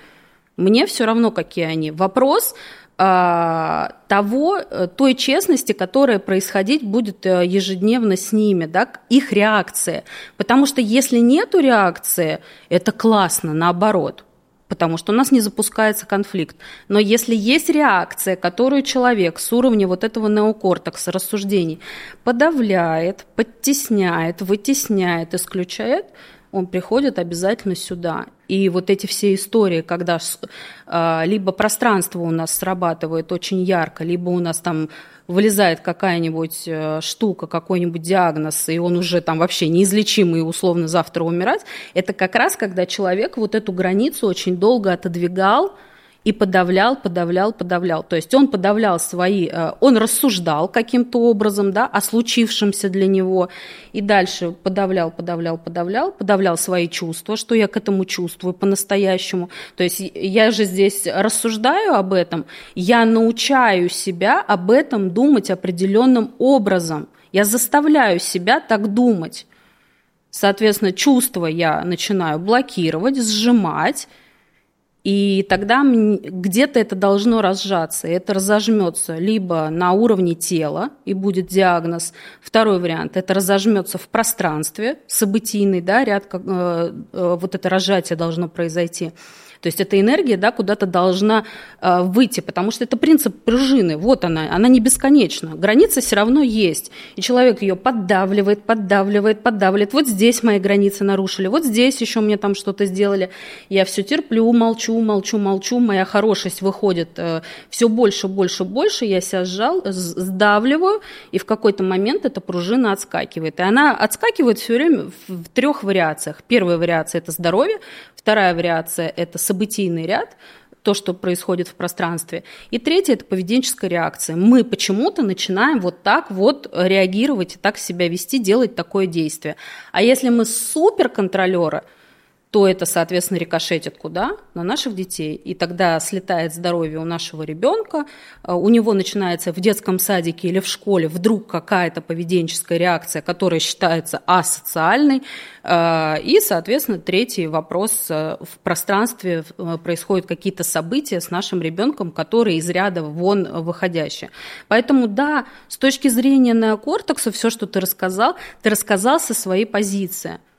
Мне все равно, какие они. Вопрос, а, того, э, той честности, которая происходить будет э, ежедневно с ними, да, их реакция. Потому что если нету реакции, это классно, наоборот потому что у нас не запускается конфликт. Но если есть реакция, которую человек с уровня вот этого неокортекса рассуждений подавляет, подтесняет, вытесняет, исключает, он приходит обязательно сюда. И вот эти все истории, когда э, либо пространство у нас срабатывает очень ярко, либо у нас там вылезает какая-нибудь э, штука, какой-нибудь диагноз, и он уже там вообще неизлечимый условно завтра умирать, это как раз когда человек вот эту границу очень долго отодвигал, и подавлял, подавлял, подавлял. То есть он подавлял свои, э, он рассуждал каким-то образом, да, о случившемся для него, и дальше подавлял, подавлял, подавлял, подавлял свои чувства, что я к этому чувствую по-настоящему. То есть я же здесь рассуждаю об этом, я научаю себя об этом думать определенным образом. Я заставляю себя так думать. Соответственно, чувства я начинаю блокировать, сжимать, и тогда где-то это должно разжаться, это разожмется либо на уровне тела, и будет диагноз. Второй вариант – это разожмется в пространстве, событийный, да, ряд, э, э, вот это разжатие должно произойти. То есть эта энергия да, куда-то должна э, выйти, потому что это принцип пружины. Вот она, она не бесконечна. Граница все равно есть. И человек ее поддавливает, поддавливает, поддавливает. Вот здесь мои границы нарушили, вот здесь еще мне там что-то сделали. Я все терплю, молчу, молчу, молчу. Моя хорошесть выходит э, все больше, больше, больше. Я себя сжал, сдавливаю, и в какой-то момент эта пружина отскакивает. И она отскакивает все время в трех вариациях. Первая вариация – это здоровье, вторая вариация – это событийный ряд, то, что происходит в пространстве. И третье – это поведенческая реакция. Мы почему-то начинаем вот так вот реагировать и так себя вести, делать такое действие. А если мы суперконтролеры – то это, соответственно, рикошетит куда? На наших детей. И тогда слетает здоровье у нашего ребенка, э, у него начинается в детском садике или в школе вдруг какая-то поведенческая реакция, которая считается асоциальной. Э, и, соответственно, третий вопрос. Э, в пространстве происходят какие-то события с нашим ребенком, которые из ряда вон выходящие. Поэтому, да, с точки зрения неокортекса, все, что ты рассказал, ты рассказал со своей позиции –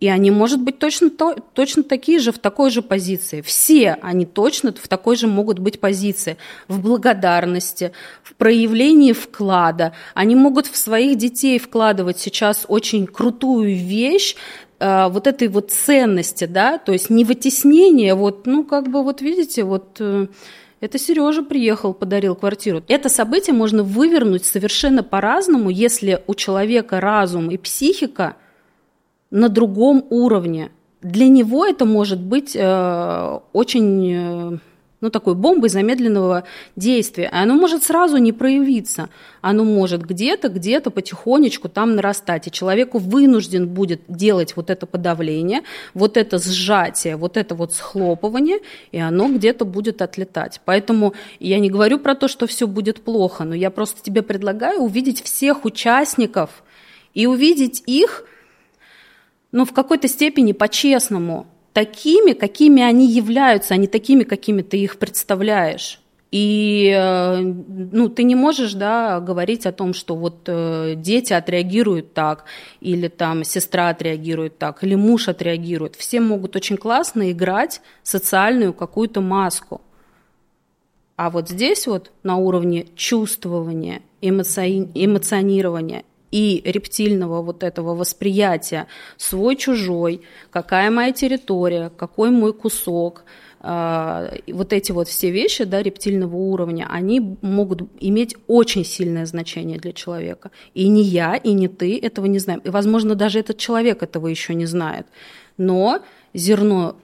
и они, может быть, точно, то, точно такие же, в такой же позиции. Все они точно в такой же могут быть позиции. В благодарности, в проявлении вклада. Они могут в своих детей вкладывать сейчас очень крутую вещь, э, вот этой вот ценности, да, то есть не вытеснение, вот, ну, как бы, вот видите, вот э, это Сережа приехал, подарил квартиру. Это событие можно вывернуть совершенно по-разному, если у человека разум и психика – на другом уровне. Для него это может быть э, очень, э, ну, такой бомбой замедленного действия. И оно может сразу не проявиться. Оно может где-то, где-то потихонечку там нарастать. И человеку вынужден будет делать вот это подавление, вот это сжатие, вот это вот схлопывание, и оно где-то будет отлетать. Поэтому я не говорю про то, что все будет плохо, но я просто тебе предлагаю увидеть всех участников и увидеть их, ну, в какой-то степени по-честному – такими, какими они являются, а не такими, какими ты их представляешь. И э, ну, ты не можешь да, говорить о том, что вот э, дети отреагируют так, или там сестра отреагирует так, или муж отреагирует. Все могут очень классно играть социальную какую-то маску. А вот здесь вот на уровне чувствования, эмоционирования и рептильного вот этого восприятия свой-чужой, какая моя территория, какой мой кусок, а, вот эти вот все вещи да, рептильного уровня, они могут иметь очень сильное значение для человека. И не я, и не ты этого не знаем. И, возможно, даже этот человек этого еще не знает. Но зерно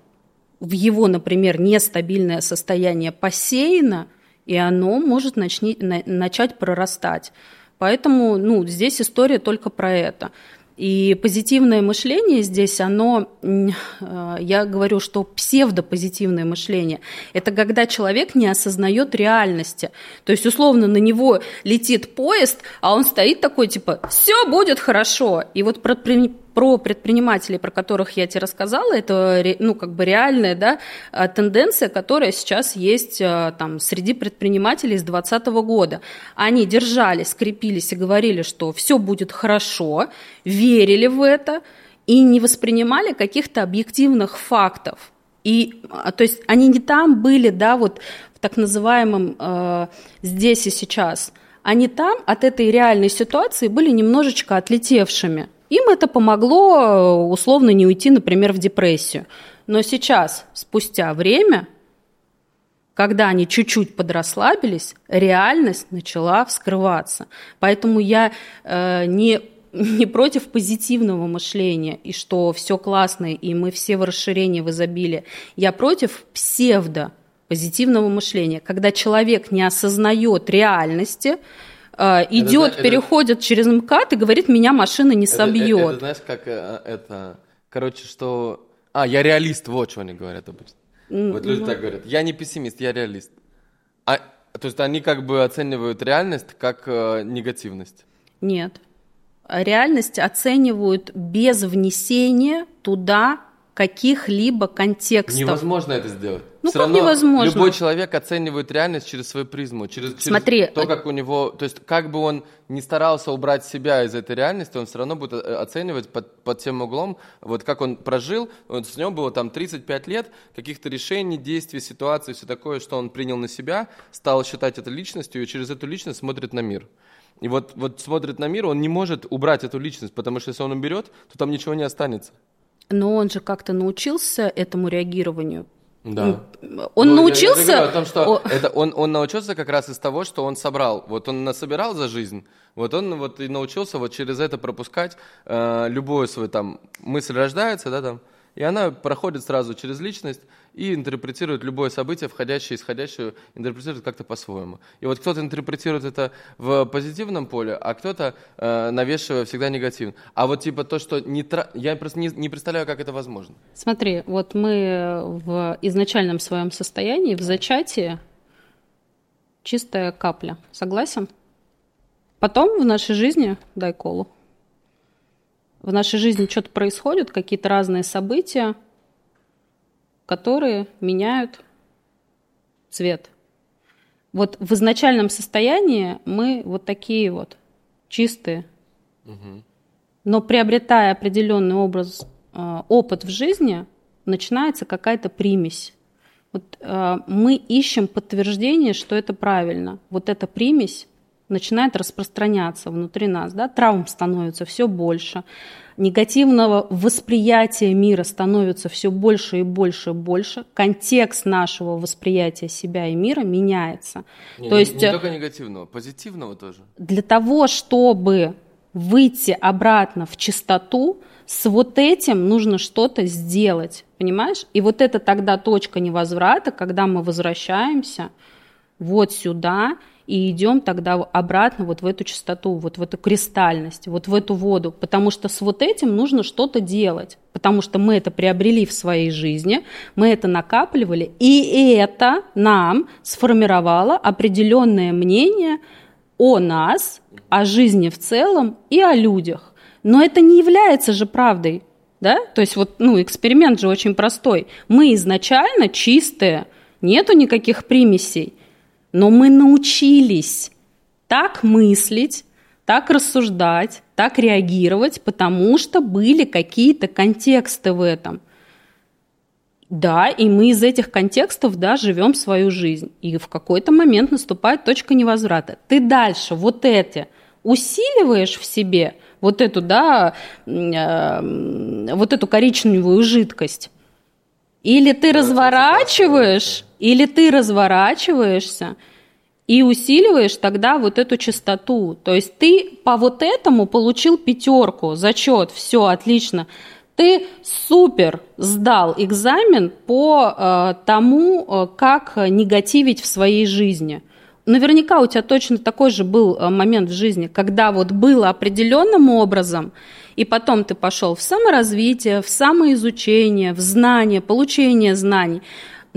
в его, например, нестабильное состояние посеяно, и оно может начни, начать прорастать. Поэтому ну, здесь история только про это. И позитивное мышление здесь, оно, э, я говорю, что псевдопозитивное мышление, это когда человек не осознает реальности. То есть, условно, на него летит поезд, а он стоит такой, типа, все будет хорошо. И вот про предпринимателей, про которых я тебе рассказала, это ну, как бы реальная да, а, тенденция, которая сейчас есть а, там, среди предпринимателей с 2020 года. Они держались, скрепились и говорили, что все будет хорошо, верили в это и не воспринимали каких-то объективных фактов. И, а, то есть они не там были, да, вот в так называемом э, здесь и сейчас. Они там от этой реальной ситуации были немножечко отлетевшими. Им это помогло э, условно не уйти, например, в депрессию. Но сейчас, спустя время, когда они чуть-чуть подрасслабились, реальность начала вскрываться. Поэтому я э, не, не против позитивного мышления, и что все классно, и мы все в расширении, в изобилии. Я против псевдо позитивного мышления, когда человек не осознает реальности, идет, это, переходит это, через МКАД и говорит, меня машина не собьет. Это, это, знаешь, как э, это, короче, что... А, я реалист, вот что они говорят обычно. Вот люди так говорят. Я не пессимист, я реалист. А, то есть они как бы оценивают реальность как э, негативность? Нет. Реальность оценивают без внесения туда каких-либо контекстов. Невозможно это сделать. Ну, Все как равно невозможно? Любой человек оценивает реальность через свою призму, через, через Смотри, то, как у него... То есть, как бы он не старался убрать себя из этой реальности, он все равно будет э, оценивать под, под тем углом, вот как он прожил, вот с него было там 35 лет, каких-то решений, действий, ситуаций, все такое, что он принял на себя, стал считать это личностью, и через эту личность смотрит на мир. И вот, вот смотрит на мир, он не может убрать эту личность, потому что если он уберет, то там ничего не останется. Но он же как-то научился этому реагированию. Да. Он ну, научился... Я, я о том, что о... это он, он научился как раз из того, что он собрал. Вот он насобирал за жизнь, вот он вот и научился вот через это пропускать э, любую свою там мысль рождается, да, там, и она проходит сразу через личность и интерпретирует любое событие, входящее и исходящее, интерпретирует как-то по-своему. И вот кто-то интерпретирует это в позитивном поле, а кто-то э, навешивая всегда негативно. А вот типа то, что не тра... я просто не, не представляю, как это возможно. Смотри, вот мы в изначальном своем состоянии, в зачатии, чистая капля. Согласен? Потом в нашей жизни, дай колу, в нашей жизни что-то происходит, какие-то разные события, которые меняют цвет. Вот в изначальном состоянии мы вот такие вот чистые, угу. но приобретая определенный образ, э, опыт в жизни, начинается какая-то примесь. Вот э, мы ищем подтверждение, что это правильно. Вот эта примесь начинает распространяться внутри нас, да, травм становится все больше, негативного восприятия мира становится все больше и больше и больше, контекст нашего восприятия себя и мира меняется. Не, То не, есть, не только негативного, позитивного тоже. Для того, чтобы выйти обратно в чистоту, с вот этим нужно что-то сделать, понимаешь? И вот это тогда точка невозврата, когда мы возвращаемся вот сюда и идем тогда обратно вот в эту чистоту, вот в эту кристальность, вот в эту воду, потому что с вот этим нужно что-то делать, потому что мы это приобрели в своей жизни, мы это накапливали, и это нам сформировало определенное мнение о нас, о жизни в целом и о людях. Но это не является же правдой, да? То есть вот, ну, эксперимент же очень простой. Мы изначально чистые, нету никаких примесей, но мы научились так мыслить, так рассуждать, так реагировать, потому что были какие-то контексты в этом. Да, и мы из этих контекстов, да, живем свою жизнь. И в какой-то момент наступает точка невозврата. Ты дальше вот эти усиливаешь в себе вот эту, да, э, вот эту коричневую жидкость, или ты да, разворачиваешь, или ты разворачиваешься и усиливаешь тогда вот эту частоту. То есть ты по вот этому получил пятерку, зачет, все отлично. Ты супер сдал экзамен по э, тому, э, как негативить в своей жизни. Наверняка у тебя точно такой же был э, момент в жизни, когда вот было определенным образом, и потом ты пошел в саморазвитие, в самоизучение, в знание, получение знаний.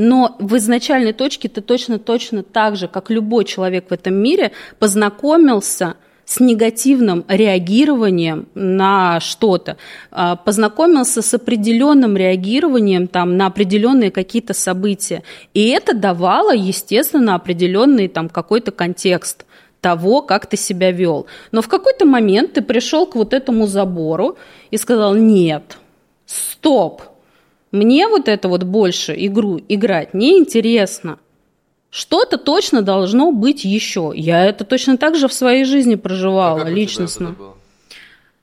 Но в изначальной точке ты точно-точно так же, как любой человек в этом мире, познакомился – с негативным реагированием на что-то, а, познакомился с определенным реагированием там, на определенные какие-то события. И это давало, естественно, определенный там, какой-то контекст того, как ты себя вел. Но в какой-то момент ты пришел к вот этому забору и сказал, нет, стоп, мне вот это вот больше игру играть неинтересно. Что-то точно должно быть еще. Я это точно так же в своей жизни проживала а личностно.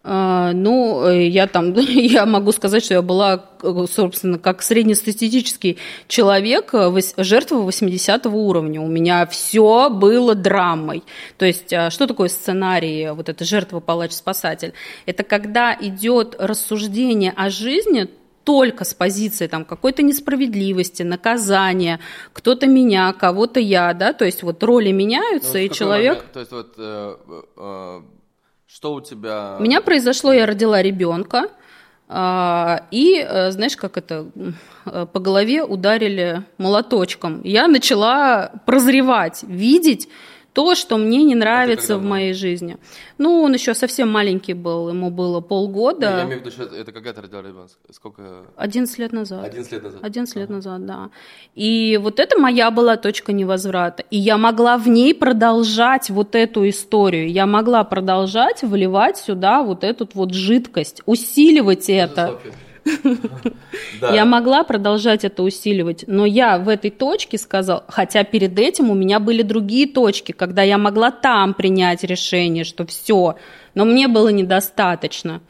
А, ну, э, я там, я могу сказать, что я была, собственно, как среднестатистический человек, э, жертва 80 уровня. У меня все было драмой. То есть, а, что такое сценарий, вот эта жертва, палач, спасатель? Это когда идет рассуждение о жизни только с позиции там какой-то несправедливости, наказания, кто-то меня, кого-то я, да, то есть вот роли меняются, ну, и человек... Момент? То есть вот э, э, что у тебя... У меня произошло, я родила ребенка, э, и, э, знаешь, как это, э, по голове ударили молоточком. Я начала прозревать, видеть, то, что мне не нравится а в моей жизни. Ну, он еще совсем маленький был, ему было полгода. Я имею в виду, что это когда ты родила ребенка? Сколько? 11 лет назад. 11 лет назад. 11 ага. лет назад, да. И вот это моя была точка невозврата. И я могла в ней продолжать вот эту историю. Я могла продолжать вливать сюда вот эту вот жидкость, усиливать это. это я могла продолжать это усиливать, но я в этой точке сказал, хотя перед этим у меня были другие точки, когда я могла там принять решение, что все, но мне было недостаточно,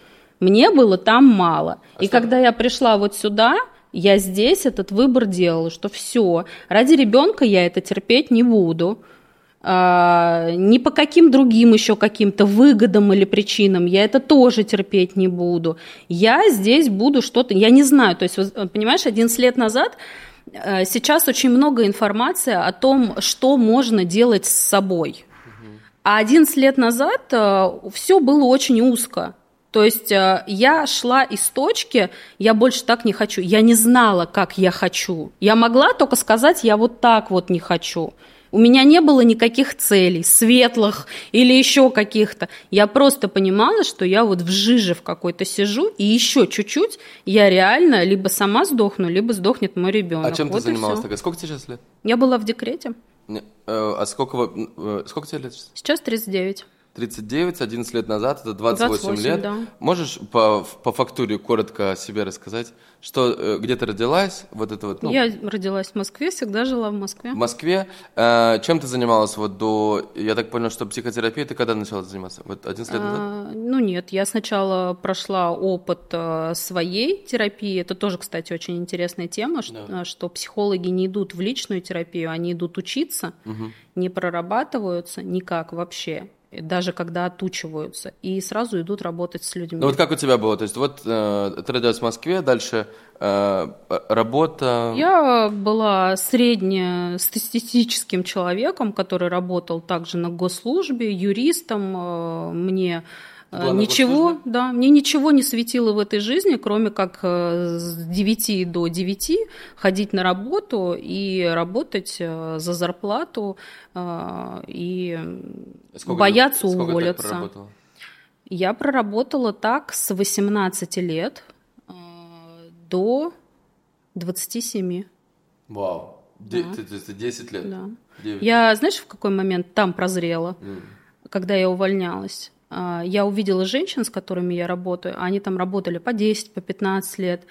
мне было там мало. А И когда я пришла вот сюда, я здесь этот выбор делала, что все, ради ребенка я это терпеть не буду. А, ни по каким другим еще каким-то выгодам или причинам я это тоже терпеть не буду. Я здесь буду что-то, я не знаю, то есть, понимаешь, 11 лет назад э, сейчас очень много информации о том, что можно делать с собой. А 11 лет назад э, все было очень узко. То есть э, я шла из точки, я больше так не хочу. Я не знала, как я хочу. Я могла только сказать, я вот так вот не хочу. У меня не было никаких целей, светлых или еще каких-то. Я просто понимала, что я вот в жиже в какой-то сижу, и еще чуть-чуть я реально либо сама сдохну, либо сдохнет мой ребенок. А чем вот ты занималась тогда? Сколько тебе сейчас лет? Я была в декрете. Не, э, а сколько, э, сколько тебе лет сейчас? Сейчас 39. 39, 11 лет назад, это 28, 28 лет. Да. Можешь по, по фактуре коротко о себе рассказать? Что, э, где ты родилась? Вот это вот, ну, я родилась в Москве, всегда жила в Москве. В Москве. Э, чем ты занималась вот до... Я так понял, что психотерапией ты когда начала заниматься? Вот 11 лет назад? А, ну нет, я сначала прошла опыт э, своей терапии. Это тоже, кстати, очень интересная тема, что, да. что психологи не идут в личную терапию, они идут учиться, угу. не прорабатываются никак вообще даже когда отучиваются, и сразу идут работать с людьми. Ну вот как у тебя было? То есть вот э, ты родилась в Москве, дальше э, работа... Я была среднестатистическим человеком, который работал также на госслужбе, юристом. Э, мне была ничего, да, мне ничего не светило в этой жизни, кроме как э, с 9 до 9 ходить на работу и работать э, за зарплату э, и Сколько бояться сколько уволиться. Я проработала так с 18 лет до 27. Вау. Де- ты, ты 10 лет? Да. 9. Я, знаешь, в какой момент там прозрела, М. когда я увольнялась? А, Я увидела женщин, с которыми я работаю, они там работали по 10, по 15 лет.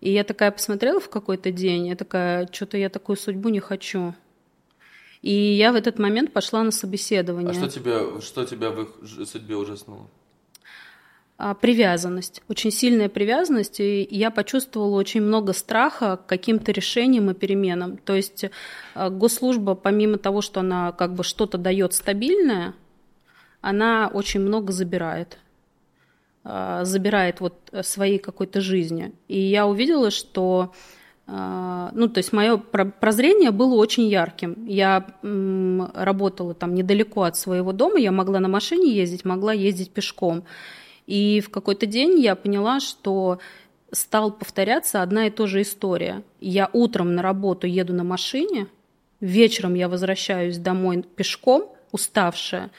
И я такая посмотрела в какой-то день, я такая, что-то я такую судьбу не хочу. И я в этот момент пошла на собеседование. А что тебя, что тебя в их судьбе ужаснуло? А, Привязанность, очень сильная привязанность, и я почувствовала очень много страха к каким-то решениям и переменам. То есть а, госслужба, помимо того, что она как бы что-то дает стабильное, она очень много забирает. А, Забирает вот своей какой-то жизни. И я увидела, что а, ну, то есть мое прозрение было очень ярким. Я работала там недалеко от своего дома, я могла на машине ездить, могла ездить пешком. И в какой-то день я поняла, что стал повторяться одна и та же история. Я утром на работу еду на машине, вечером я возвращаюсь домой пешком, уставшая,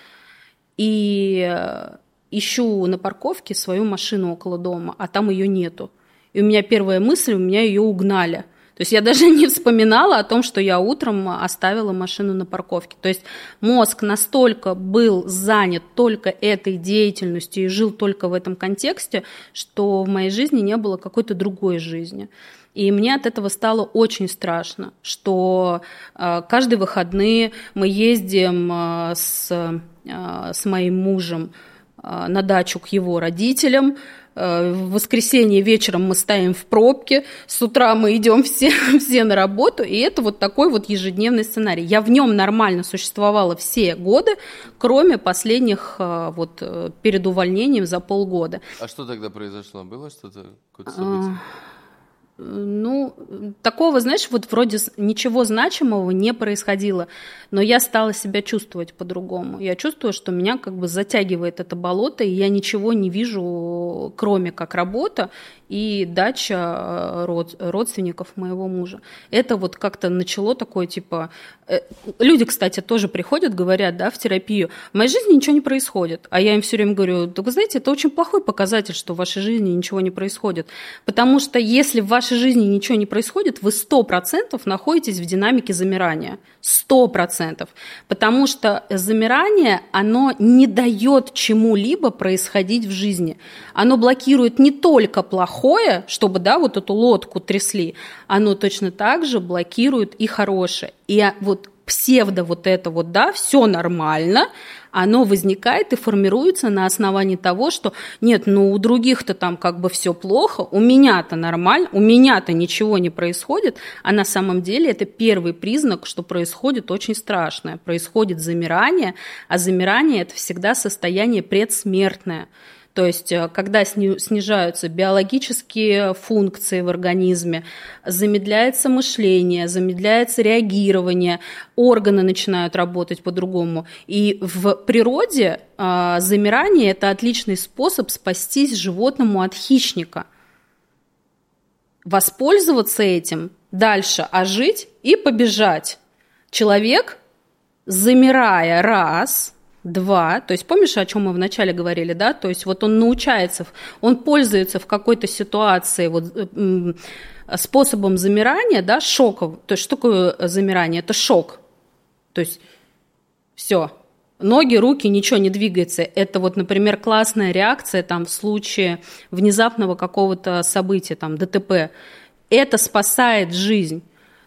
и э, ищу на парковке свою машину около дома, а там ее нету. И у меня первая мысль, у меня ее угнали. То есть я даже не вспоминала о том, что я утром оставила машину на парковке. То есть мозг настолько был занят только этой деятельностью и жил только в этом контексте, что в моей жизни не было какой-то другой жизни. И мне от этого стало очень страшно, что э, каждые выходные мы ездим э, с, э, с моим мужем на дачу к его родителям. В воскресенье вечером мы стоим в пробке, с утра мы идем все, все на работу, и это вот такой вот ежедневный сценарий. Я в нем нормально существовала все годы, кроме последних вот перед увольнением за полгода. А что тогда произошло? Было что-то, какое-то А, событие? Ну, такого, знаешь, вот вроде ничего значимого не происходило, но я стала себя чувствовать по-другому. Я чувствую, что меня как бы затягивает это болото, и я ничего не вижу, кроме как работа и дача э, род- родственников моего мужа. Это вот как-то начало такое, типа... э, Люди, кстати, тоже приходят, говорят, да, в терапию, в моей жизни ничего не происходит. А я им все время говорю, вы знаете, это очень плохой показатель, что в вашей жизни ничего не происходит. Потому что если в вашей жизни ничего не происходит, вы 100% находитесь в динамике замирания. 100%. Потому что замирание, оно не дает чему-либо происходить в жизни. Оно блокирует не только плохое, чтобы, да, вот эту лодку трясли, оно точно так же блокирует и хорошее. И а, вот псевдо вот это вот, да, все нормально, оно возникает и формируется на основании того, что нет, ну у других-то там как бы все плохо, у меня-то нормально, у меня-то ничего не происходит, а на самом деле это первый признак, что происходит очень страшное, происходит замирание, а замирание это всегда состояние предсмертное. То есть, э, когда сни- снижаются биологические функции в организме, замедляется мышление, замедляется реагирование, органы начинают работать по-другому. И в природе а, замирание – это отличный способ спастись животному от хищника. Воспользоваться этим, дальше ожить и побежать. Человек, замирая раз – Два. То есть помнишь, о чем мы вначале говорили, да? То есть вот он научается, он пользуется в какой-то ситуации вот, м, способом замирания, да, шоков. То есть что такое замирание? Это шок. То есть все. Ноги, руки, ничего не двигается. Это вот, например, классная реакция там в случае внезапного какого-то события, там ДТП. Это спасает жизнь.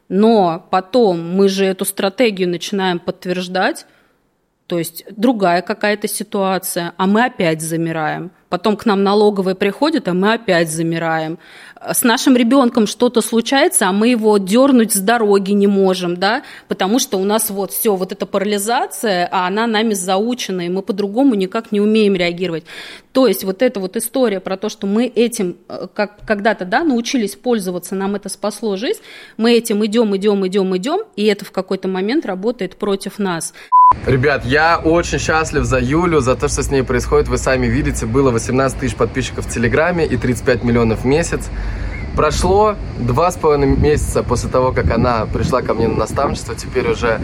Но потом мы же эту стратегию начинаем подтверждать, то есть другая какая-то ситуация, а мы опять замираем. Потом к нам налоговые приходят, а мы опять замираем. С нашим ребенком что-то случается, а мы его дернуть с дороги не можем, да, потому что у нас вот все, вот эта парализация, а она нами заучена, и мы по-другому никак не умеем реагировать. То есть вот эта вот история про то, что мы этим э, как, когда-то, да, научились пользоваться, нам это спасло жизнь, мы этим идем, идем, идем, идем, и это в какой-то момент работает против нас. Ребят, я очень счастлив за Юлю, за то, что с ней происходит. Вы сами видите, было 18 тысяч подписчиков в Телеграме и 35 миллионов в месяц. Прошло два с половиной месяца после того, как она пришла ко мне на наставничество. Теперь уже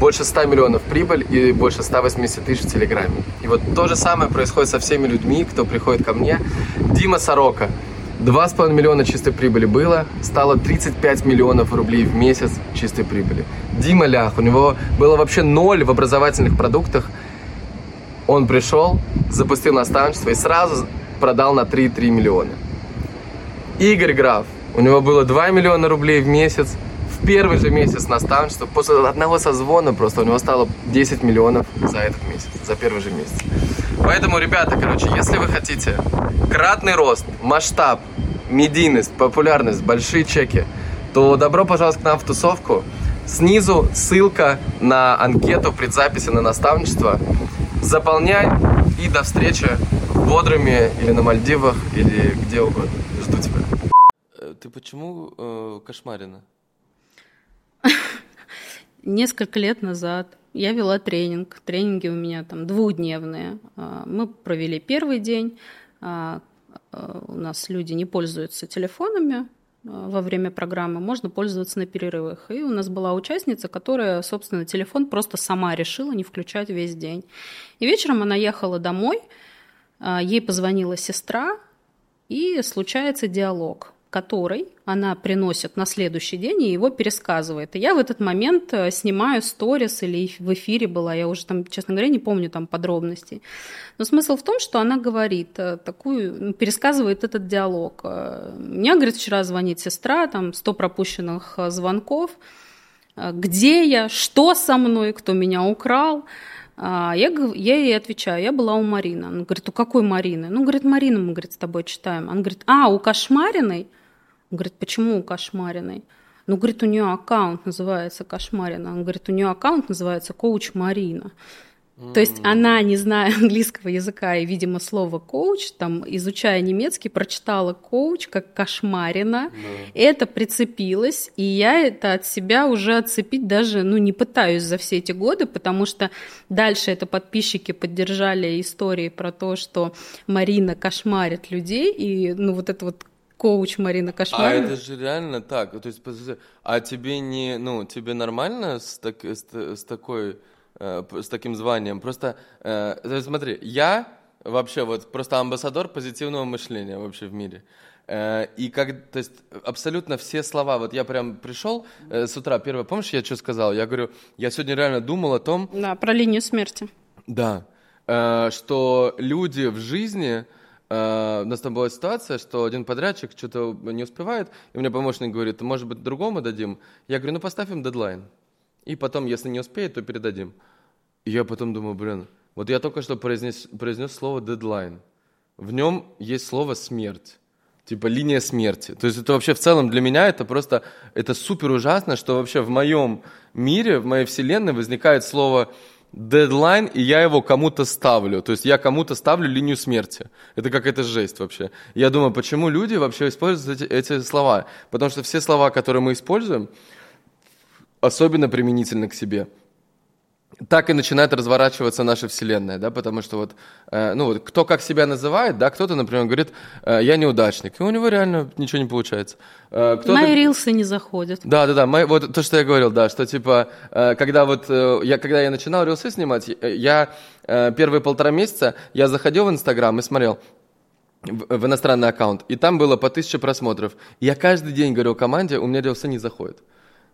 больше 100 миллионов прибыль и больше 180 тысяч в Телеграме. И вот то же самое происходит со всеми людьми, кто приходит ко мне. Дима Сорока – 2,5 миллиона чистой прибыли было, стало 35 миллионов рублей в месяц чистой прибыли. Дима Лях, у него было вообще ноль в образовательных продуктах. Он пришел, запустил наставничество и сразу продал на 3,3 миллиона. Игорь Граф, у него было 2 миллиона рублей в месяц, в первый же месяц наставничества, после одного созвона просто у него стало 10 миллионов за этот месяц, за первый же месяц. Поэтому, ребята, короче, если вы хотите кратный рост, масштаб, медийность, популярность, большие чеки, то добро пожаловать к нам в тусовку. Снизу ссылка на анкету предзаписи на наставничество. Заполняй и до встречи в Бодрыме или на Мальдивах или где угодно. Жду тебя. Э, ты почему э, кошмарина? Несколько лет назад я вела тренинг. Тренинги у меня там двухдневные. А, мы провели первый день. А, а, у нас люди не пользуются телефонами во время программы, можно пользоваться на перерывах. И у нас была участница, которая, собственно, телефон просто сама решила не включать весь день. И вечером она ехала домой, ей позвонила сестра, и случается диалог который она приносит на следующий день и его пересказывает. И я в этот момент э, снимаю сторис или в эфире была, я уже там, честно говоря, не помню там подробностей. Но смысл в том, что она говорит э, такую, пересказывает этот диалог. Э, мне, говорит, вчера звонит сестра, там 100 пропущенных звонков, где я, что со мной, кто меня украл. А, я, я ей отвечаю, я была у Марины. Она говорит, у какой Марины? Ну, говорит, Марина, мы, говорит, с тобой читаем. Она говорит, а, у Кошмариной? Он говорит, почему Кошмариной? Ну, говорит, у нее аккаунт называется Кошмарина. Он говорит, у нее аккаунт называется Коуч Марина. То есть она, не зная английского языка и, видимо, слово коуч, там, изучая немецкий, прочитала коуч как кошмарина. Это прицепилось, и я это от себя уже отцепить даже, ну, не пытаюсь за все эти годы, потому что дальше это подписчики поддержали истории про то, что Марина кошмарит людей, и, ну, вот это вот коуч Марина Кошмар. А это же реально так. То есть, а тебе не, ну, тебе нормально с, так, с, с такой, э, с таким званием? Просто, э, смотри, я вообще вот просто амбассадор позитивного мышления вообще в мире. Э, и как, то есть абсолютно все слова, вот я прям пришел э, с утра, первое, помнишь, я что сказал? Я говорю, я сегодня реально думал о том... Да, про линию смерти. Да, э, что люди в жизни Э, у нас там была ситуация, что один подрядчик что-то не успевает, и мне помощник говорит, может быть, другому дадим? Я говорю, ну поставь им дедлайн. И потом, если не успеет, то передадим. И я потом думаю, блин, вот я только что произнес, произнес слово дедлайн. В нем есть слово смерть. Типа линия смерти. То есть это вообще в целом для меня это просто, это супер ужасно, что вообще в моем мире, в моей вселенной возникает слово дедлайн, и я его кому-то ставлю. То есть я кому-то ставлю линию смерти. Это какая-то жесть вообще. Я думаю, почему люди вообще используют эти, эти слова? Потому что все слова, которые мы используем, особенно применительно к себе – так и начинает разворачиваться наша вселенная, да, потому что вот, э, ну вот, кто как себя называет, да, кто-то, например, говорит, э, я неудачник, и у него реально ничего не получается. Э, мои рилсы не заходят. Да, да, да, мои, вот то, что я говорил, да, что типа, э, когда вот, э, я, когда я начинал рилсы снимать, я э, первые полтора месяца, я заходил в Инстаграм и смотрел, в иностранный аккаунт, и там было по тысяче просмотров. Я каждый день говорил команде, у меня рилсы не заходят.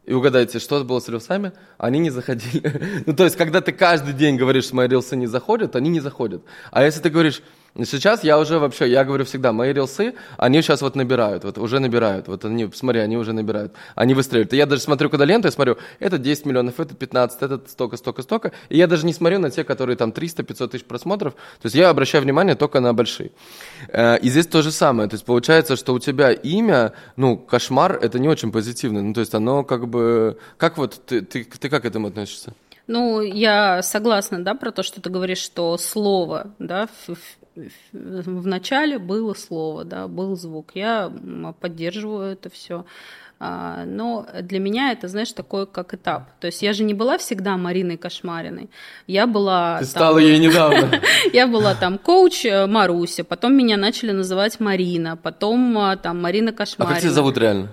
И угадайте, что было с рилсами? Они не заходили. ну, то есть, когда ты каждый день говоришь, что мои рилсы не заходят, они не заходят. А если ты говоришь, Сейчас я уже вообще, я говорю всегда, мои рилсы, они сейчас вот набирают, вот уже набирают. Вот они, смотри, они уже набирают. Они выстреливают. И я даже смотрю, когда ленту, я смотрю, это 10 миллионов, это 15, это столько, столько, столько. И я даже не смотрю на те, которые там 300-500 тысяч просмотров. То есть я обращаю внимание только на большие. Э, и здесь то же самое. То есть получается, что у тебя имя, ну, кошмар, это не очень позитивно. Ну, то есть оно как бы... Как вот, ты, ты, ты как к этому относишься? Ну, я согласна, да, про то, что ты говоришь, что слово, да, в, начале было слово, да, был звук. Я поддерживаю это все. А, но для меня это, знаешь, такой как этап. То есть я же не была всегда Мариной Кошмариной. Я была... Ты там... стала ей недавно. Я была там коуч э, Маруся, потом меня начали называть Марина, потом э, там Марина Кошмарина. А как тебя зовут реально?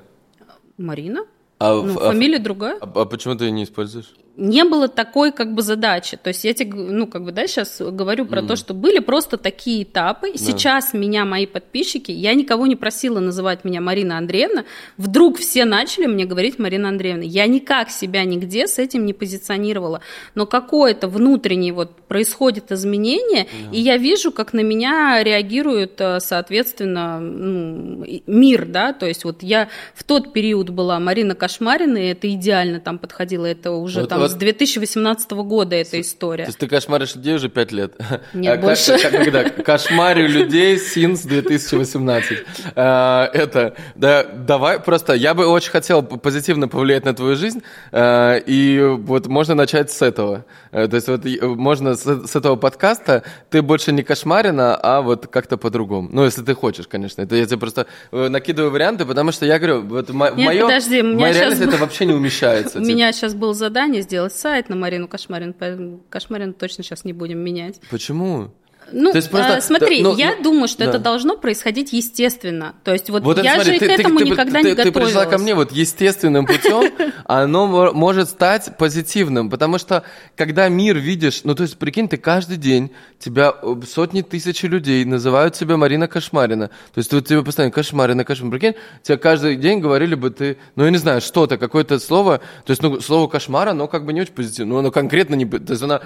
Марина. А, ну, а, фамилия другая. А, а почему ты ее не используешь? Не было такой как бы задачи. То есть я тебе, ну, как бы, да, сейчас говорю про mm. то, что были просто такие этапы. Да. Сейчас меня мои подписчики, я никого не просила называть меня Марина Андреевна, вдруг все начали мне говорить Марина Андреевна. Я никак себя нигде с этим не позиционировала. Но какое-то внутреннее вот происходит изменение, yeah. и я вижу, как на меня реагирует, э, соответственно, ну, мир, да, то есть вот я в тот период была Марина Кошмарина, и это идеально там подходило, это уже вот, там вот... с 2018 года эта история. То есть ты кошмаришь людей уже пять лет? Нет, а, больше. Как, когда кошмарю людей синс 2018. А, это, да, давай, просто я бы очень хотел позитивно повлиять на твою жизнь, а, и вот можно начать с этого. А, то есть вот можно с, с этого подкаста, ты больше не кошмарина, а вот как-то по-другому. Ну, если ты хочешь, конечно. Это я тебе просто э, накидываю варианты, потому что я говорю, вот в Нет, подожди, в моей реальности это вообще не умещается. У меня сейчас был задание сделать сайт на Марину Кошмарин, поэтому Кошмарин точно сейчас не будем менять. Почему? Ну, То есть просто, э, смотри, да, ну, я ну, думаю, что да. это должно происходить естественно. То есть вот, вот я смотри, же ты, к этому ты, никогда ты, не ты, готовилась. Ты пришла ко мне вот естественным путем, оно может стать позитивным, потому что когда мир видишь, ну то есть прикинь, ты каждый день, тебя э, сотни тысяч людей называют себя Марина Кошмарина. То есть вот тебе постоянно Кошмарина, Кошмарина, прикинь, тебе каждый день говорили бы ты, ну я не знаю, что-то, какое-то слово, то есть ну слово кошмара, оно как бы не очень позитивно, но оно конкретно не, то есть она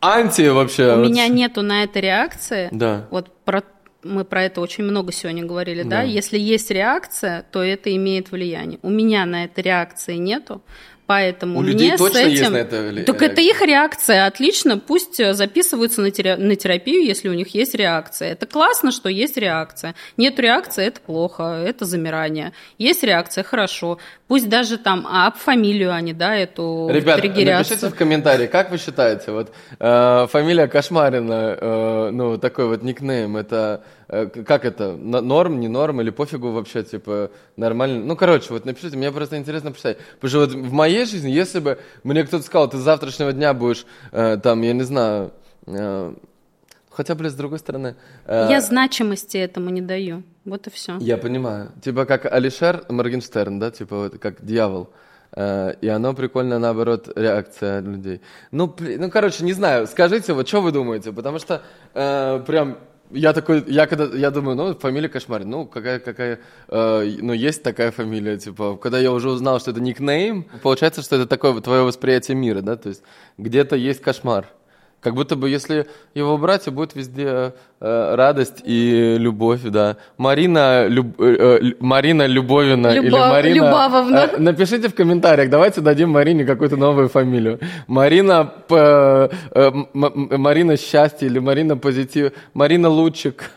анти вообще. У меня нету на это реакции. Да. Вот про мы про это очень много сегодня говорили, да. да? Если есть реакция, то это имеет влияние. У меня на это реакции нету, Поэтому У людей точно с этим... есть на это Так это их реакция, отлично. Пусть э, записываются на, терапию, на терапию, если у них есть реакция. Это классно, что есть реакция. Нет реакции, это плохо, это замирание. Есть реакция, хорошо. Пусть даже там об фамилию они, да, эту Ребят, напишите в комментарии, как вы считаете, вот э, фамилия Кошмарина, э, ну, такой вот никнейм, это как это, норм, не норм, или пофигу вообще, типа, нормально. Ну, короче, вот напишите, мне просто интересно почитать. Потому что вот в моей жизни, если бы мне кто-то сказал, ты с завтрашнего дня будешь, э, там, я не знаю, э, хотя, блин, с другой стороны... Э, я значимости этому не даю, вот и все. Я понимаю. Типа как Алишер Моргенштерн, да, типа вот как дьявол. Uh, и оно прикольно, наоборот, реакция людей. Ну, ну, короче, не знаю, скажите, вот что вы думаете, потому что uh, прям я такой, я когда, я думаю, ну, фамилия Кошмарин, ну, какая, какая, э, ну, есть такая фамилия, типа, когда я уже узнал, что это никнейм, получается, что это такое твое восприятие мира, да, то есть где-то есть кошмар. Как будто бы, если его брать, и будет везде э, радость и любовь, да. Марина, люб, э, э, Марина Любовина Любов, или Марина... Любавовна. Э, напишите в комментариях, давайте дадим Марине какую-то новую фамилию. Марина, э, э, Марина Счастье или Марина Позитив, Марина Лучик.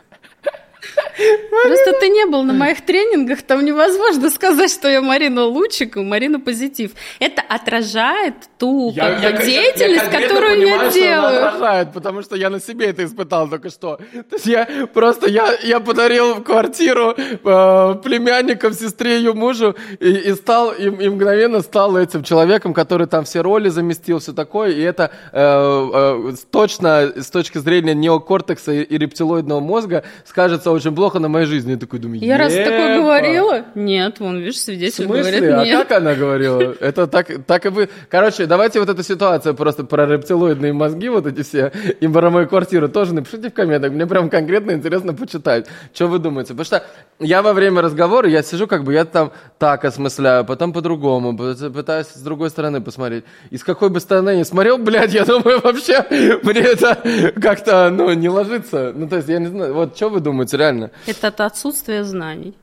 Просто ты не был на моих тренингах, там невозможно сказать, что я Марина Лучик и Марина Позитив. Это отражает ту я, я, деятельность, я, я которую понимаю, я делаю. Что отражает, потому что я на себе это испытал только что. То есть я просто, я, я подарил квартиру э, племянникам, сестре ее мужу, и, и стал, и, и мгновенно стал этим человеком, который там все роли заместил, все такое, и это э, э, точно с точки зрения неокортекса и, и рептилоидного мозга скажется очень плохо на моей жизни. Я такой думаю, Я раз такое говорила? Нет, вон, видишь, свидетель говорит А нет. как она говорила? Это так, так и вы... Короче, давайте вот эту ситуацию просто про рептилоидные мозги, вот эти все, и про мою квартиру тоже напишите в комментах. Мне прям конкретно интересно почитать, что вы думаете. Потому что я во время разговора, я сижу, как бы я там так осмысляю, потом по-другому, пы- пытаюсь с другой стороны посмотреть. И с какой бы стороны не смотрел, блядь, я думаю, вообще мне это как-то, ну, не ложится. Ну, то есть, я не знаю, вот что вы думаете, реально? Это от отсутствия знаний.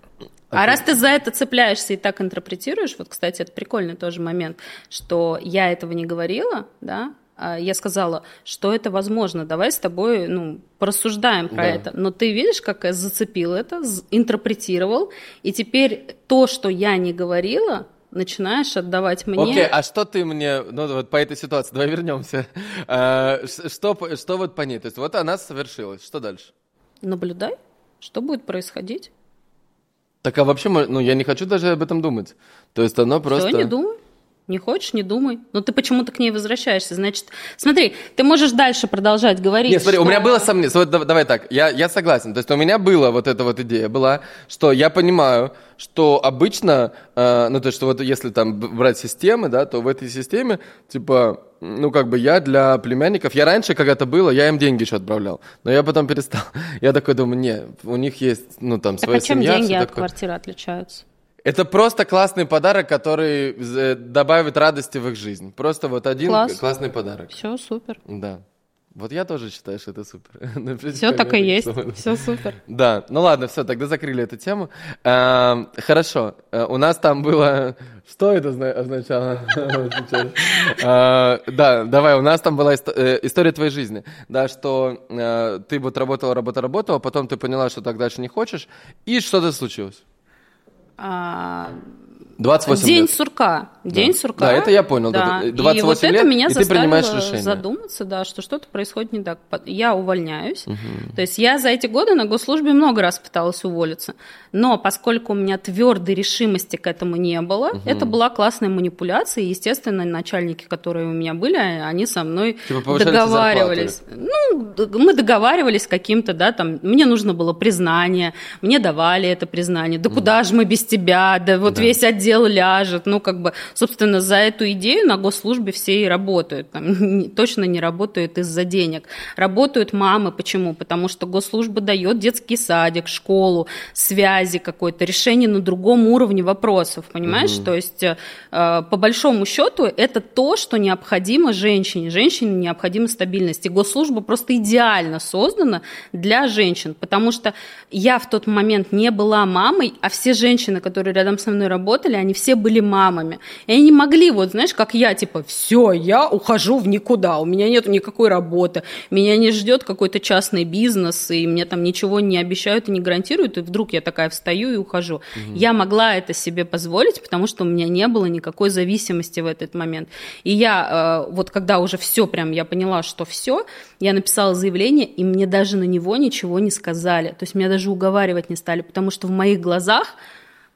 А раз ты за это цепляешься и так интерпретируешь, вот, кстати, это прикольный тоже момент, что я этого не говорила, да, а я сказала, что это возможно, давай с тобой, ну, порассуждаем про Да. это. Но ты видишь, как я зацепил это, интерпретировал, и теперь то, что я не говорила, начинаешь отдавать мне. Окей, а что ты мне, ну вот по этой ситуации, давай вернемся. А, что, что вот по ней? То есть вот она совершилась, что дальше? Наблюдай, что будет происходить. Так а вообще, ну я не хочу даже об этом думать. То есть оно просто... Все, не думай. Не хочешь, не думай. Но ты почему-то к ней возвращаешься. Значит, смотри, ты можешь дальше продолжать говорить. Нет, смотри, у что- меня было сомнение. Вот дав- давай так, я, я согласен. То есть у меня была вот эта вот идея была, что я понимаю, что обычно, э, ну то есть что вот если там брать системы, да, то в этой системе, типа, ну как бы я для племянников, я раньше когда-то было, я им деньги еще отправлял, но я потом перестал. Я такой думаю, не, у них есть, ну там Так своя а чем семья, деньги от такое. квартиры отличаются? Это просто классный подарок, который э, добавит радости в их жизнь. Просто вот один Класс. классный подарок. Все супер. Да. Вот я тоже считаю, что это супер. Напишите Все так и есть. Все супер. Да, ну ладно, все, тогда закрыли эту тему. Эм, Хорошо, Э, у нас там было... Что это зна- означало? Э, Да, давай, у нас там была история твоей жизни. Да, что ты вот работала, работала, работала, потом ты поняла, что так дальше не хочешь, и что-то случилось. А, 28 День лет. сурка. День Да. сурка. Да, это я понял, Да. да, и 28 вот это лет, меня и ты заставило принимаешь решение. задуматься, да, что что-то происходит не так. Я увольняюсь. То есть я за эти годы на госслужбе много раз пыталась уволиться. Но поскольку у меня твердой решимости к этому не было, это была классная манипуляция. И, естественно, начальники, которые у меня были, они со мной Типа договаривались. Ну, мы договаривались каким-то, да, там, мне нужно было признание, мне давали это признание. Да куда же мы без тебя? Да вот Да. весь отдел ляжет. Ну, как бы, собственно, за эту идею на госслужбе все и работают. Там, не- точно не работают из-за денег. Работают мамы. Почему? Потому что госслужба дает детский садик, школу, связи какой-то, решение на другом уровне вопросов, понимаешь? То есть, э, по большому счету, это то, что необходимо женщине. Женщине необходима стабильность. И госслужба просто идеально создана для женщин, потому что я в тот момент не была мамой, а все женщины, которые рядом со мной работали, они все были мамами. И они не могли, вот знаешь, как я, типа, все, я ухожу в никуда, у меня нет никакой работы, меня не ждет какой-то частный бизнес, и мне там ничего не обещают и не гарантируют, и вдруг я такая встаю и ухожу. Я могла это себе позволить, потому что у меня не было никакой зависимости в этот момент. И я, э, вот когда уже все прям, я поняла, что все, я написала заявление, и мне даже на него ничего не сказали. То есть меня даже уговаривать не стали, потому что в моих глазах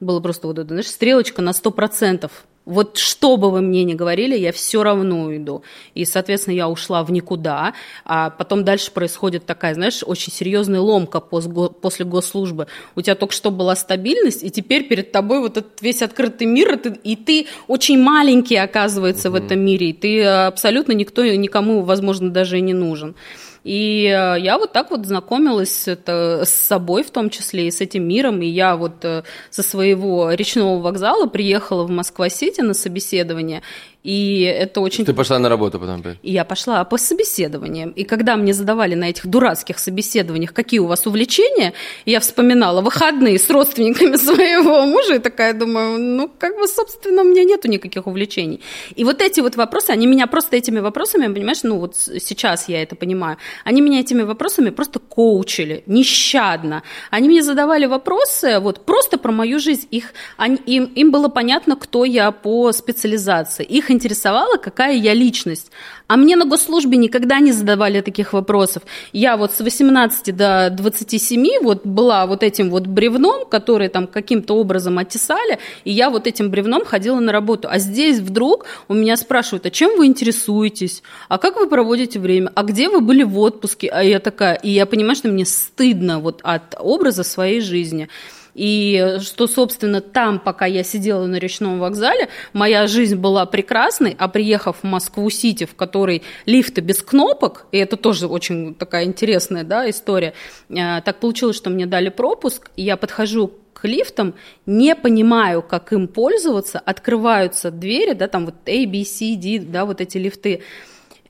было просто вот это, знаешь, стрелочка на 100%. Вот что бы вы мне ни говорили, я все равно уйду. И, соответственно, я ушла в никуда. А потом дальше происходит такая, знаешь, очень серьезная ломка после госслужбы. У тебя только что была стабильность, и теперь перед тобой вот этот весь открытый мир, и ты, и ты очень маленький, оказывается, в этом мире. И ты э, абсолютно никто, никому, возможно, даже и не нужен. И э, я вот так вот знакомилась это, с собой в том числе и с этим миром. И я вот э, со своего речного вокзала приехала в Москва-Сити на собеседование. И это очень... Ты пошла на работу потом опять? И я пошла по собеседованиям. И когда мне задавали на этих дурацких собеседованиях, какие у вас увлечения, я вспоминала выходные с родственниками своего мужа и такая думаю, ну, как бы, собственно, у меня нету никаких увлечений. И вот эти вот вопросы, они меня просто этими вопросами, понимаешь, ну, вот сейчас я это понимаю, они меня этими вопросами просто коучили, нещадно. Они мне задавали вопросы вот просто про мою жизнь. Их, они- им, им было понятно, кто я по специализации. Их интересовало, какая я личность. А мне на госслужбе никогда не задавали таких вопросов. Я вот с 18 до 27 вот была вот этим вот бревном, который там каким-то образом оттесали, и я вот этим бревном ходила на работу. А здесь вдруг у меня спрашивают, а чем вы интересуетесь? А как вы проводите время? А где вы были в отпуске? А я такая, и я понимаю, что мне стыдно вот от образа своей жизни. И что, собственно, там, пока я сидела на речном вокзале, моя жизнь была прекрасной, а приехав в Москву-Сити, в которой лифты без кнопок, и это тоже очень такая интересная да, история, э, так получилось, что мне дали пропуск, и я подхожу к лифтам, не понимаю, как им пользоваться, открываются двери, да, там вот A, B, C, D, да, вот эти лифты,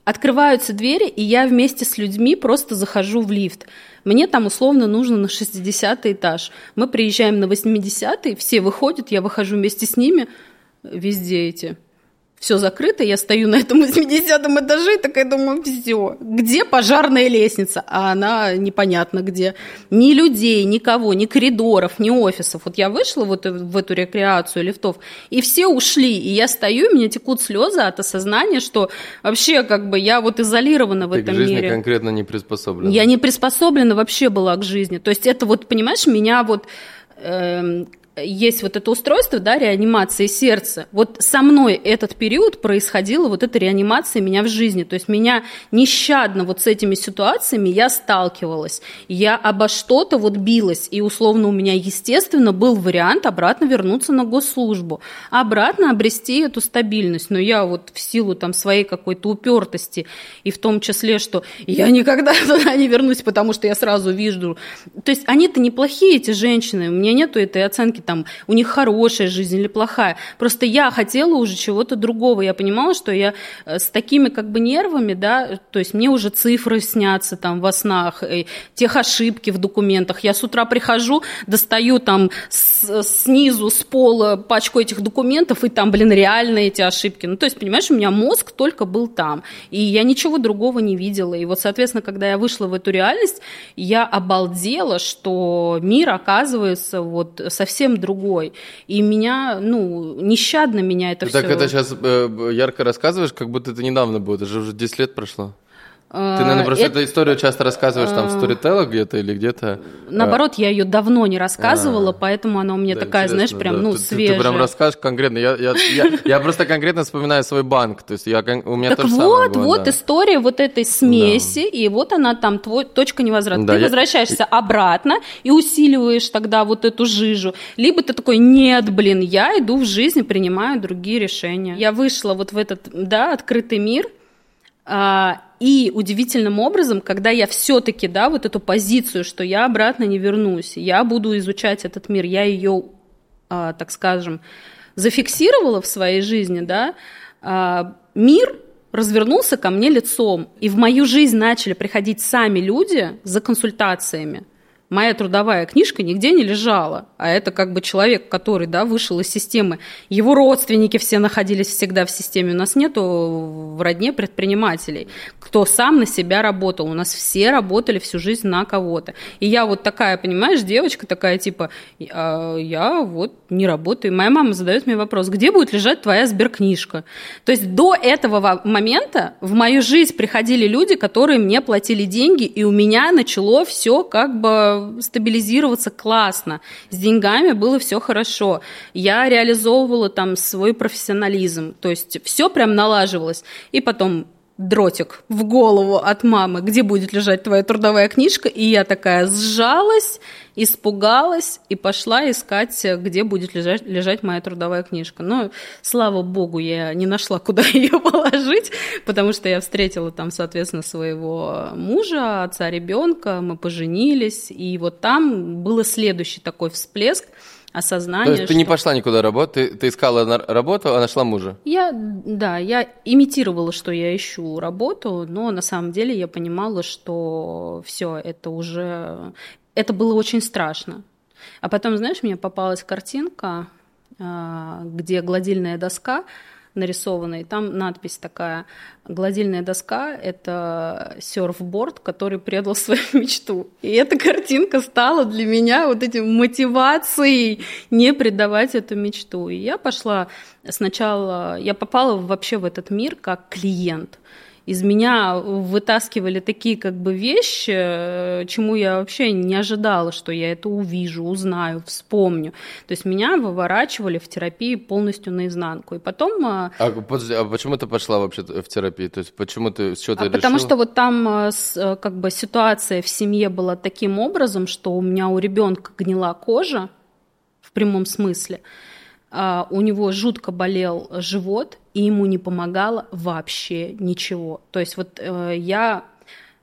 открываются двери, и я вместе с людьми просто захожу в лифт. Мне там условно нужно на 60 этаж. Мы приезжаем на 80 все выходят, я выхожу вместе с ними, везде эти все закрыто, я стою на этом 80 этаже и такая думаю, все, где пожарная лестница? А она непонятно где. Ни людей, никого, ни коридоров, ни офисов. Вот я вышла вот в эту рекреацию лифтов, и все ушли, и я стою, у меня текут слезы от осознания, что вообще как бы я вот изолирована в Ты этом к жизни мире. конкретно не приспособлена. Я не приспособлена вообще была к жизни. То есть это вот, понимаешь, меня вот эм, есть вот это устройство, да, реанимации сердца. Вот со мной этот период происходила вот эта реанимация меня в жизни. То есть меня нещадно вот с этими ситуациями я сталкивалась. Я обо что-то вот билась. И условно у меня, естественно, был вариант обратно вернуться на госслужбу. Обратно обрести эту стабильность. Но я вот в силу там своей какой-то упертости и в том числе, что я никогда туда не вернусь, потому что я сразу вижу. То есть они-то неплохие, эти женщины. У меня нету этой оценки там у них хорошая жизнь или плохая. Просто я хотела уже чего-то другого. Я понимала, что я э, с такими как бы нервами, да, то есть мне уже цифры снятся там во снах, и тех ошибки в документах. Я с утра прихожу, достаю там с, снизу, с пола пачку этих документов, и там, блин, реально эти ошибки. Ну, то есть, понимаешь, у меня мозг только был там, и я ничего другого не видела. И вот, соответственно, когда я вышла в эту реальность, я обалдела, что мир оказывается вот совсем совсем другой. И меня, ну, нещадно меня это Ты все... так это сейчас э, ярко рассказываешь, как будто это недавно было, это же уже 10 лет прошло. Ты, наверное, а, просто это... эту историю часто рассказываешь там в сторителлах где-то или где-то. Наоборот, я ее давно не рассказывала, а, поэтому она у меня да, такая, знаешь, прям, да. ну, ты, свежая. Ты, ты прям расскажешь конкретно. Я, я, я, я просто конкретно вспоминаю свой банк. То есть я, у меня так тоже вот, было, вот да. история вот этой смеси, да. и вот она там, твой, точка невозврата. Да, ты я... возвращаешься обратно и усиливаешь тогда вот эту жижу. Либо ты такой, нет, блин, я иду в жизнь и принимаю другие решения. Я вышла вот в этот, да, открытый мир, а, и удивительным образом, когда я все-таки, да, вот эту позицию, что я обратно не вернусь, я буду изучать этот мир, я ее, а, так скажем, зафиксировала в своей жизни, да, а, мир развернулся ко мне лицом, и в мою жизнь начали приходить сами люди за консультациями моя трудовая книжка нигде не лежала. А это как бы человек, который да, вышел из системы. Его родственники все находились всегда в системе. У нас нету в родне предпринимателей, кто сам на себя работал. У нас все работали всю жизнь на кого-то. И я вот такая, понимаешь, девочка такая, типа, «А, я вот не работаю. Моя мама задает мне вопрос, где будет лежать твоя сберкнижка? То есть до этого момента в мою жизнь приходили люди, которые мне платили деньги, и у меня начало все как бы стабилизироваться классно. С деньгами было все хорошо. Я реализовывала там свой профессионализм. То есть все прям налаживалось. И потом дротик в голову от мамы, где будет лежать твоя трудовая книжка, и я такая сжалась, испугалась и пошла искать, где будет лежать, лежать моя трудовая книжка. Но, слава богу, я не нашла, куда ее положить, потому что я встретила там, соответственно, своего мужа, отца ребенка, мы поженились, и вот там был следующий такой всплеск, осознание. То есть ты что... не пошла никуда работать, ты, ты искала на работу, а нашла мужа? Я, да, я имитировала, что я ищу работу, но на самом деле я понимала, что все, это уже, это было очень страшно. А потом, знаешь, мне попалась картинка, а, где гладильная доска, нарисованный. Там надпись такая «Гладильная доска – это серфборд, который предал свою мечту». И эта картинка стала для меня вот этим мотивацией не предавать эту мечту. И я пошла сначала, я попала вообще в этот мир как клиент – из меня вытаскивали такие как бы вещи, э, чему я вообще не ожидала, что я это увижу, узнаю, вспомню. То есть меня выворачивали в терапии полностью наизнанку. И потом... Э, а, подожди, а почему ты пошла вообще в терапию? То есть почему ты что то а Потому что вот там э, как бы ситуация в семье была таким образом, что у меня у ребенка гнила кожа, в прямом смысле, а, у него жутко болел живот, и ему не помогало вообще ничего. То есть вот э, я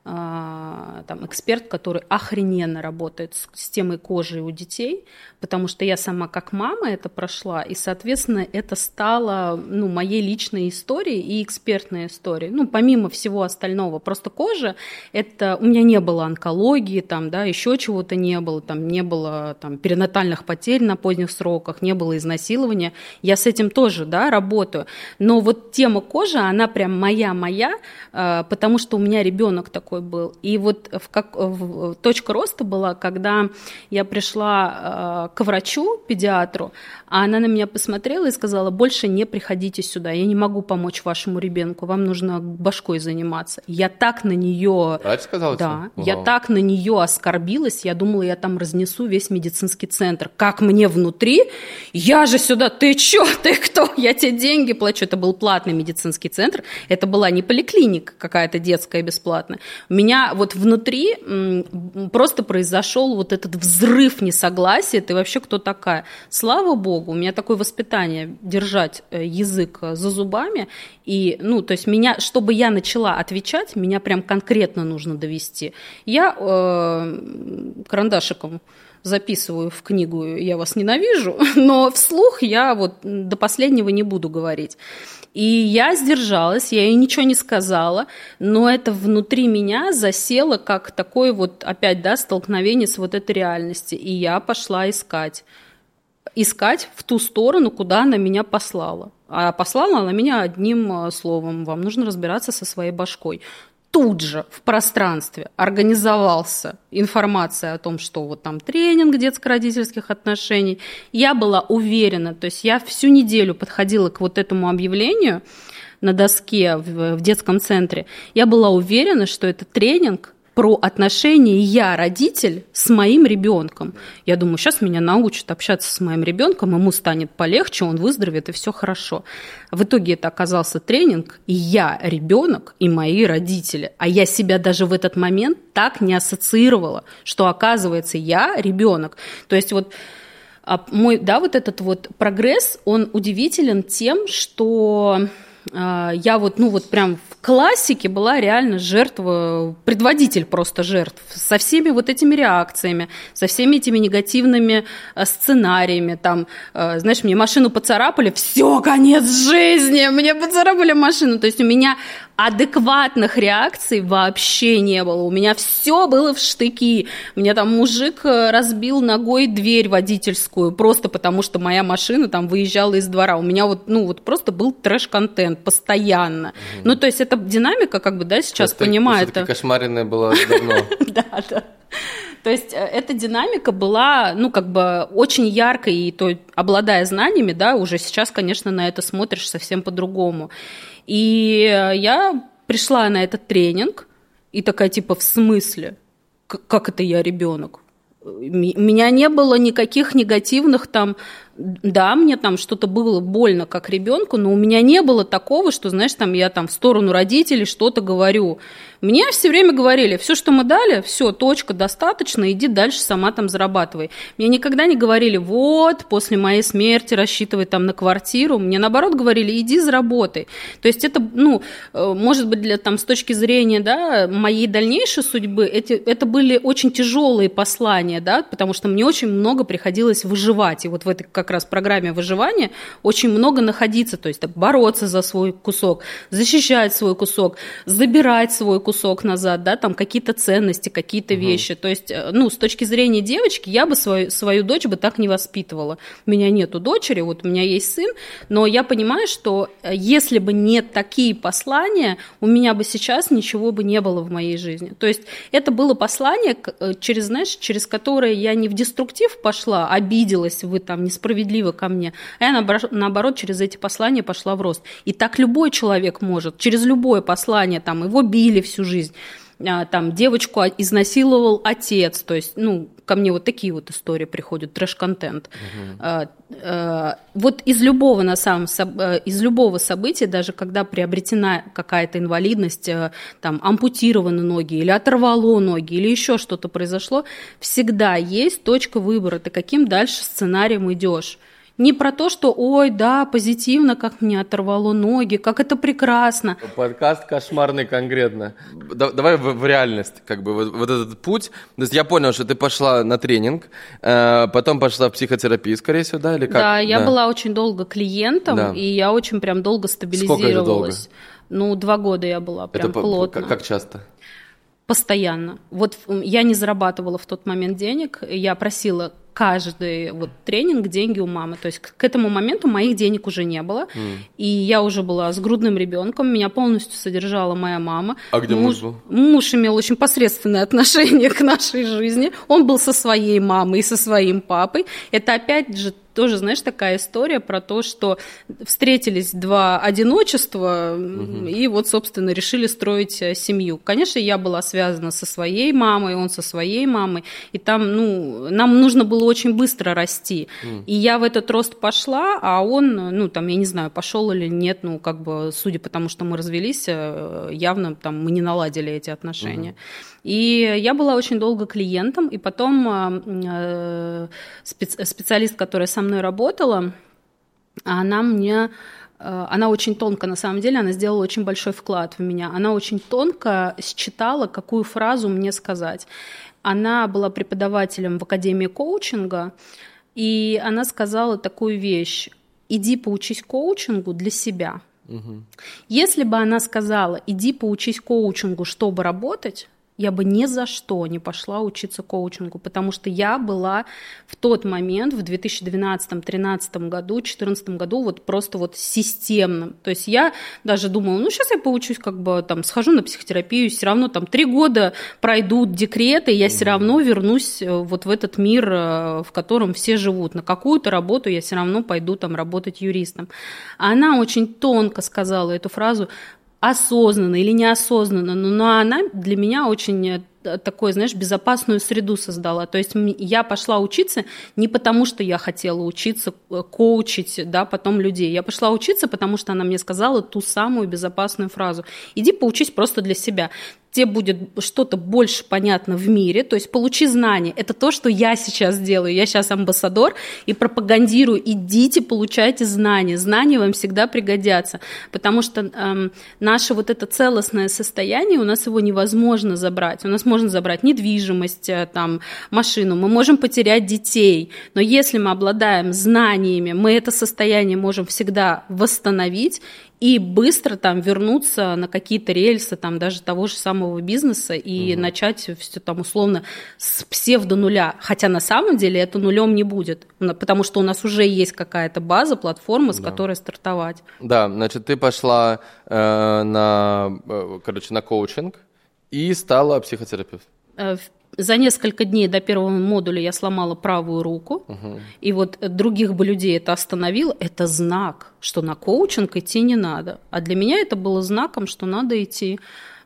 а, там, эксперт, который охрененно работает с темой кожи у детей, потому что я сама как мама это прошла, и, соответственно, это стало ну, моей личной историей и экспертной историей. Ну, помимо всего остального, просто кожа, это у меня не было онкологии, там, да, еще чего-то не было, там, не было там, перинатальных потерь на поздних сроках, не было изнасилования. Я с этим тоже да, работаю. Но вот тема кожи, она прям моя-моя, а, потому что у меня ребенок такой такой был. И вот в как, в, точка роста была, когда я пришла э, к врачу, педиатру, а она на меня посмотрела и сказала, больше не приходите сюда, я не могу помочь вашему ребенку, вам нужно башкой заниматься. Я так на нее... Врач сказал Да, тебе? я так на нее оскорбилась, я думала, я там разнесу весь медицинский центр. Как мне внутри? Я же сюда, ты чё, ты кто? Я тебе деньги плачу. Это был платный медицинский центр, это была не поликлиника какая-то детская бесплатная. У меня вот внутри просто произошел вот этот взрыв несогласия, ты вообще кто такая? Слава богу, у меня такое воспитание держать э, язык э, за зубами, и, ну, то есть меня, чтобы я начала отвечать, меня прям конкретно нужно довести. Я э, карандашиком записываю в книгу «Я вас ненавижу», но вслух я вот до последнего не буду говорить. И я сдержалась, я ей ничего не сказала, но это внутри меня засело как такое вот опять, да, столкновение с вот этой реальностью. И я пошла искать. Искать в ту сторону, куда она меня послала. А послала она меня одним э, словом. Вам нужно разбираться со своей башкой тут же в пространстве организовался информация о том, что вот там тренинг детско-родительских отношений. Я была уверена, то есть я всю неделю подходила к вот этому объявлению на доске в, в детском центре. Я была уверена, что это тренинг про отношения я, родитель, с моим ребенком. Я думаю, сейчас меня научат общаться с моим ребенком, ему станет полегче, он выздоровеет, и все хорошо. В итоге это оказался тренинг, и я ребенок, и мои родители. А я себя даже в этот момент так не ассоциировала, что оказывается я ребенок. То есть вот а, мой, да, вот этот вот прогресс, он удивителен тем, что а, я вот, ну вот прям классике была реально жертва, предводитель просто жертв, со всеми вот этими реакциями, со всеми этими негативными а, сценариями, там, а, знаешь, мне машину поцарапали, все, конец жизни, мне поцарапали машину, то есть у меня адекватных реакций вообще не было. У меня все было в штыки. Мне там мужик э, разбил ногой дверь водительскую, просто потому что моя машина там выезжала из двора. У меня вот, ну, вот просто был трэш-контент постоянно. Угу. Ну, то есть это динамика, как бы, да, сейчас понимаю. Это кошмаренная была давно. Да, да. То есть э, эта динамика была, ну, как бы очень яркой, и то, обладая знаниями, да, уже сейчас, конечно, на это смотришь совсем по-другому. И я пришла на этот тренинг и такая типа в смысле, как это я ребенок? У меня не было никаких негативных там да, мне там что-то было больно как ребенку, но у меня не было такого, что, знаешь, там я там в сторону родителей что-то говорю. Мне все время говорили, все, что мы дали, все, точка, достаточно, иди дальше сама там зарабатывай. Мне никогда не говорили, вот, после моей смерти рассчитывай там на квартиру. Мне наоборот говорили, иди заработай. То есть это, ну, э, может быть, для там с точки зрения, да, моей дальнейшей судьбы, эти, это были очень тяжелые послания, да, потому что мне очень много приходилось выживать. И вот в этой как раз программе выживания очень много находиться, то есть бороться за свой кусок, защищать свой кусок, забирать свой кусок назад, да, там какие-то ценности, какие-то угу. вещи. То есть, э, ну, с точки зрения девочки, я бы свою, свою дочь бы так не воспитывала. У меня нету дочери, вот у меня есть сын, но я понимаю, что э, если бы не такие послания, у меня бы сейчас ничего бы не было в моей жизни. То есть это было послание, э, через, знаешь, через которое я не в деструктив пошла, обиделась, вы там несправедливо ко мне, а я наоборот через эти послания пошла в рост. И так любой человек может, через любое послание, там его били всю жизнь, а, там девочку изнасиловал отец, то есть, ну, ко мне вот такие вот истории приходят, трэш-контент. Угу. Вот из любого, на самом, э, из любого события, даже когда приобретена какая-то инвалидность, э, там, ампутированы ноги или оторвало ноги, или еще что-то произошло, всегда есть точка выбора, ты каким дальше сценарием идешь. Не про то, что ой, да, позитивно, как мне оторвало ноги, как это прекрасно. Подкаст кошмарный конкретно. Да, давай в, в реальность, как бы, вот, вот этот путь. То есть я понял, что ты пошла на тренинг, э, потом пошла в психотерапию, скорее всего, да, или как? Да, я да. была очень долго клиентом, да. и я очень прям долго стабилизировалась. Сколько это долго? Ну, два года я была прям это плотно. Как, как часто? Постоянно. Вот я не зарабатывала в тот момент денег, я просила каждый вот тренинг деньги у мамы. То есть к этому моменту моих денег уже не было. Mm. И я уже была с грудным ребенком, меня полностью содержала моя мама. А где муж, муж был? Муж имел очень посредственное отношение к нашей жизни. Он был со своей мамой и со своим папой. Это опять же тоже, знаешь, такая история про то, что встретились два одиночества угу. и вот, собственно, решили строить э, семью. Конечно, я была связана со своей мамой, он со своей мамой, и там, ну, нам нужно было очень быстро расти. Угу. И я в этот рост пошла, а он, ну, там, я не знаю, пошел или нет, ну, как бы, судя по тому, что мы развелись, э, явно там мы не наладили эти отношения. Угу. И я была очень долго клиентом, и потом э, специалист, которая со мной работала, она мне э, она очень тонко, на самом деле, она сделала очень большой вклад в меня. Она очень тонко считала, какую фразу мне сказать. Она была преподавателем в Академии коучинга, и она сказала такую вещь. Иди поучись коучингу для себя. Угу. Если бы она сказала, иди поучись коучингу, чтобы работать, я бы ни за что не пошла учиться коучингу, потому что я была в тот момент, в 2012-2013 году, 2014 году, вот просто вот системным. То есть я даже думала, ну сейчас я поучусь, как бы там схожу на психотерапию, все равно там три года пройдут декреты, и я все равно вернусь э, вот в этот мир, э, в котором все живут. На какую-то работу я все равно пойду там работать юристом. А она очень тонко сказала эту фразу, осознанно или неосознанно, но она для меня очень э, такой, знаешь, безопасную среду создала. То есть я пошла учиться не потому, что я хотела учиться э, коучить, да, потом людей. Я пошла учиться, потому что она мне сказала ту самую безопасную фразу. Иди поучись просто для себя тебе будет что-то больше понятно в мире, то есть получи знания. Это то, что я сейчас делаю. Я сейчас амбассадор и пропагандирую. Идите, получайте знания. Знания вам всегда пригодятся, потому что эм, наше вот это целостное состояние, у нас его невозможно забрать. У нас можно забрать недвижимость, э, там, машину, мы можем потерять детей, но если мы обладаем знаниями, мы это состояние можем всегда восстановить и быстро там вернуться на какие-то рельсы там даже того же самого бизнеса и угу. начать все там условно с псевдо нуля. Хотя на самом деле это нулем не будет, потому что у нас уже есть какая-то база, платформа, с да. которой стартовать. Да, значит, ты пошла э, на, э, короче, на коучинг и стала психотерапевтом. Э, за несколько дней до первого модуля я сломала правую руку, угу. и вот других бы людей это остановило. Это знак, что на коучинг идти не надо. А для меня это было знаком, что надо идти.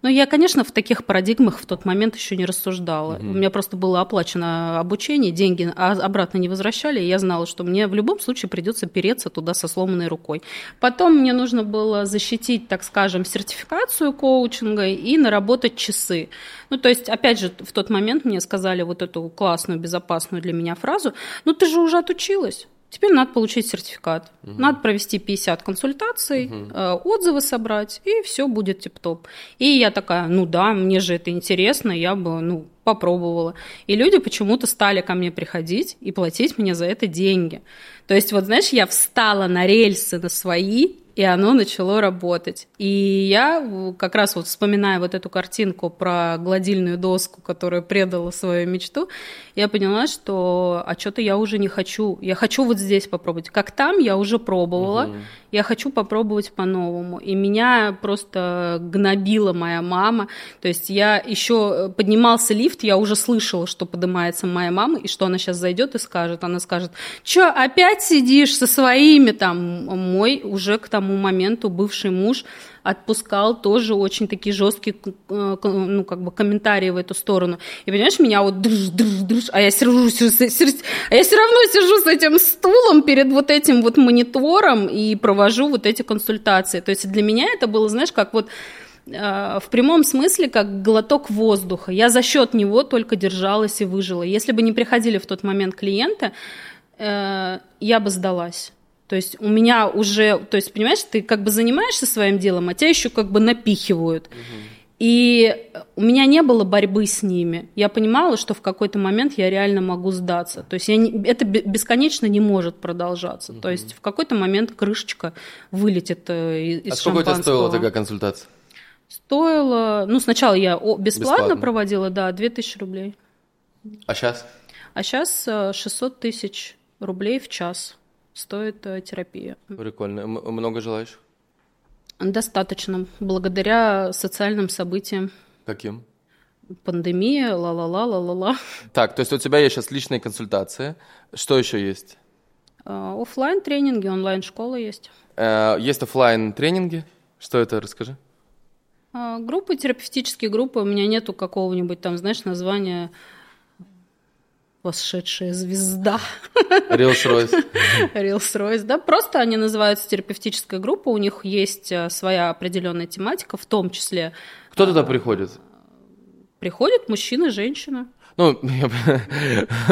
Но я, конечно, в таких парадигмах в тот момент еще не рассуждала. Угу. У меня просто было оплачено обучение, деньги а обратно не возвращали, и я знала, что мне в любом случае придется переться туда со сломанной рукой. Потом мне нужно было защитить, так скажем, сертификацию коучинга и наработать часы. Ну, то есть, опять же, в тот момент мне сказали вот эту классную, безопасную для меня фразу, ну, ты же уже отучилась, Теперь надо получить сертификат. Угу. Надо провести 50 консультаций, угу. отзывы собрать, и все будет тип-топ. И я такая, ну да, мне же это интересно, я бы, ну, попробовала. И люди почему-то стали ко мне приходить и платить мне за это деньги. То есть, вот знаешь, я встала на рельсы на свои, и оно начало работать. И я как раз вот вспоминая вот эту картинку про гладильную доску, которая предала свою мечту, я поняла, что а что-то я уже не хочу. Я хочу вот здесь попробовать. Как там я уже пробовала, угу. Я хочу попробовать по-новому. И меня просто гнобила моя мама. То есть я еще поднимался лифт, я уже слышала, что поднимается моя мама, и что она сейчас зайдет и скажет. Она скажет, что опять сидишь со своими там? Мой уже к тому моменту бывший муж отпускал тоже очень такие жесткие э, ну, как бы комментарии в эту сторону. И понимаешь, меня вот држ, држ, држ, а я сижу, а я все равно сижу с этим стулом перед вот этим вот монитором и провожу вот эти консультации. То есть для меня это было, знаешь, как вот э, в прямом смысле как глоток воздуха. Я за счет него только держалась и выжила. Если бы не приходили в тот момент клиенты, э, я бы сдалась. То есть у меня уже, то есть, понимаешь, ты как бы занимаешься своим делом, а тебя еще как бы напихивают. И у меня не было борьбы с ними. Я понимала, что в какой-то момент я реально могу сдаться. То есть я не, это бесконечно не может продолжаться. Угу. То есть в какой-то момент крышечка вылетит э, из А сколько тебе стоила такая консультация? Стоило, ну сначала я бесплатно, бесплатно. проводила, да, 2000 рублей. А сейчас? А сейчас 600 тысяч рублей в час стоит э, терапия. Прикольно. Много желаешь? Достаточно. Благодаря социальным событиям. Каким? Пандемия, ла-ла-ла, ла-ла-ла. Так, то есть у тебя есть сейчас личные консультации. Что еще есть? Uh, офлайн тренинги, онлайн школа есть. Uh, есть офлайн тренинги. Что это, расскажи. Группы, терапевтические группы. У меня нету какого-нибудь там, знаешь, названия восшедшая звезда. Рилс-Ройс. Рилс-Ройс, да. Просто они называются терапевтическая группа, у них есть э, своя определенная тематика, в том числе... Кто туда приходит? Приходят мужчины, женщины. Ну,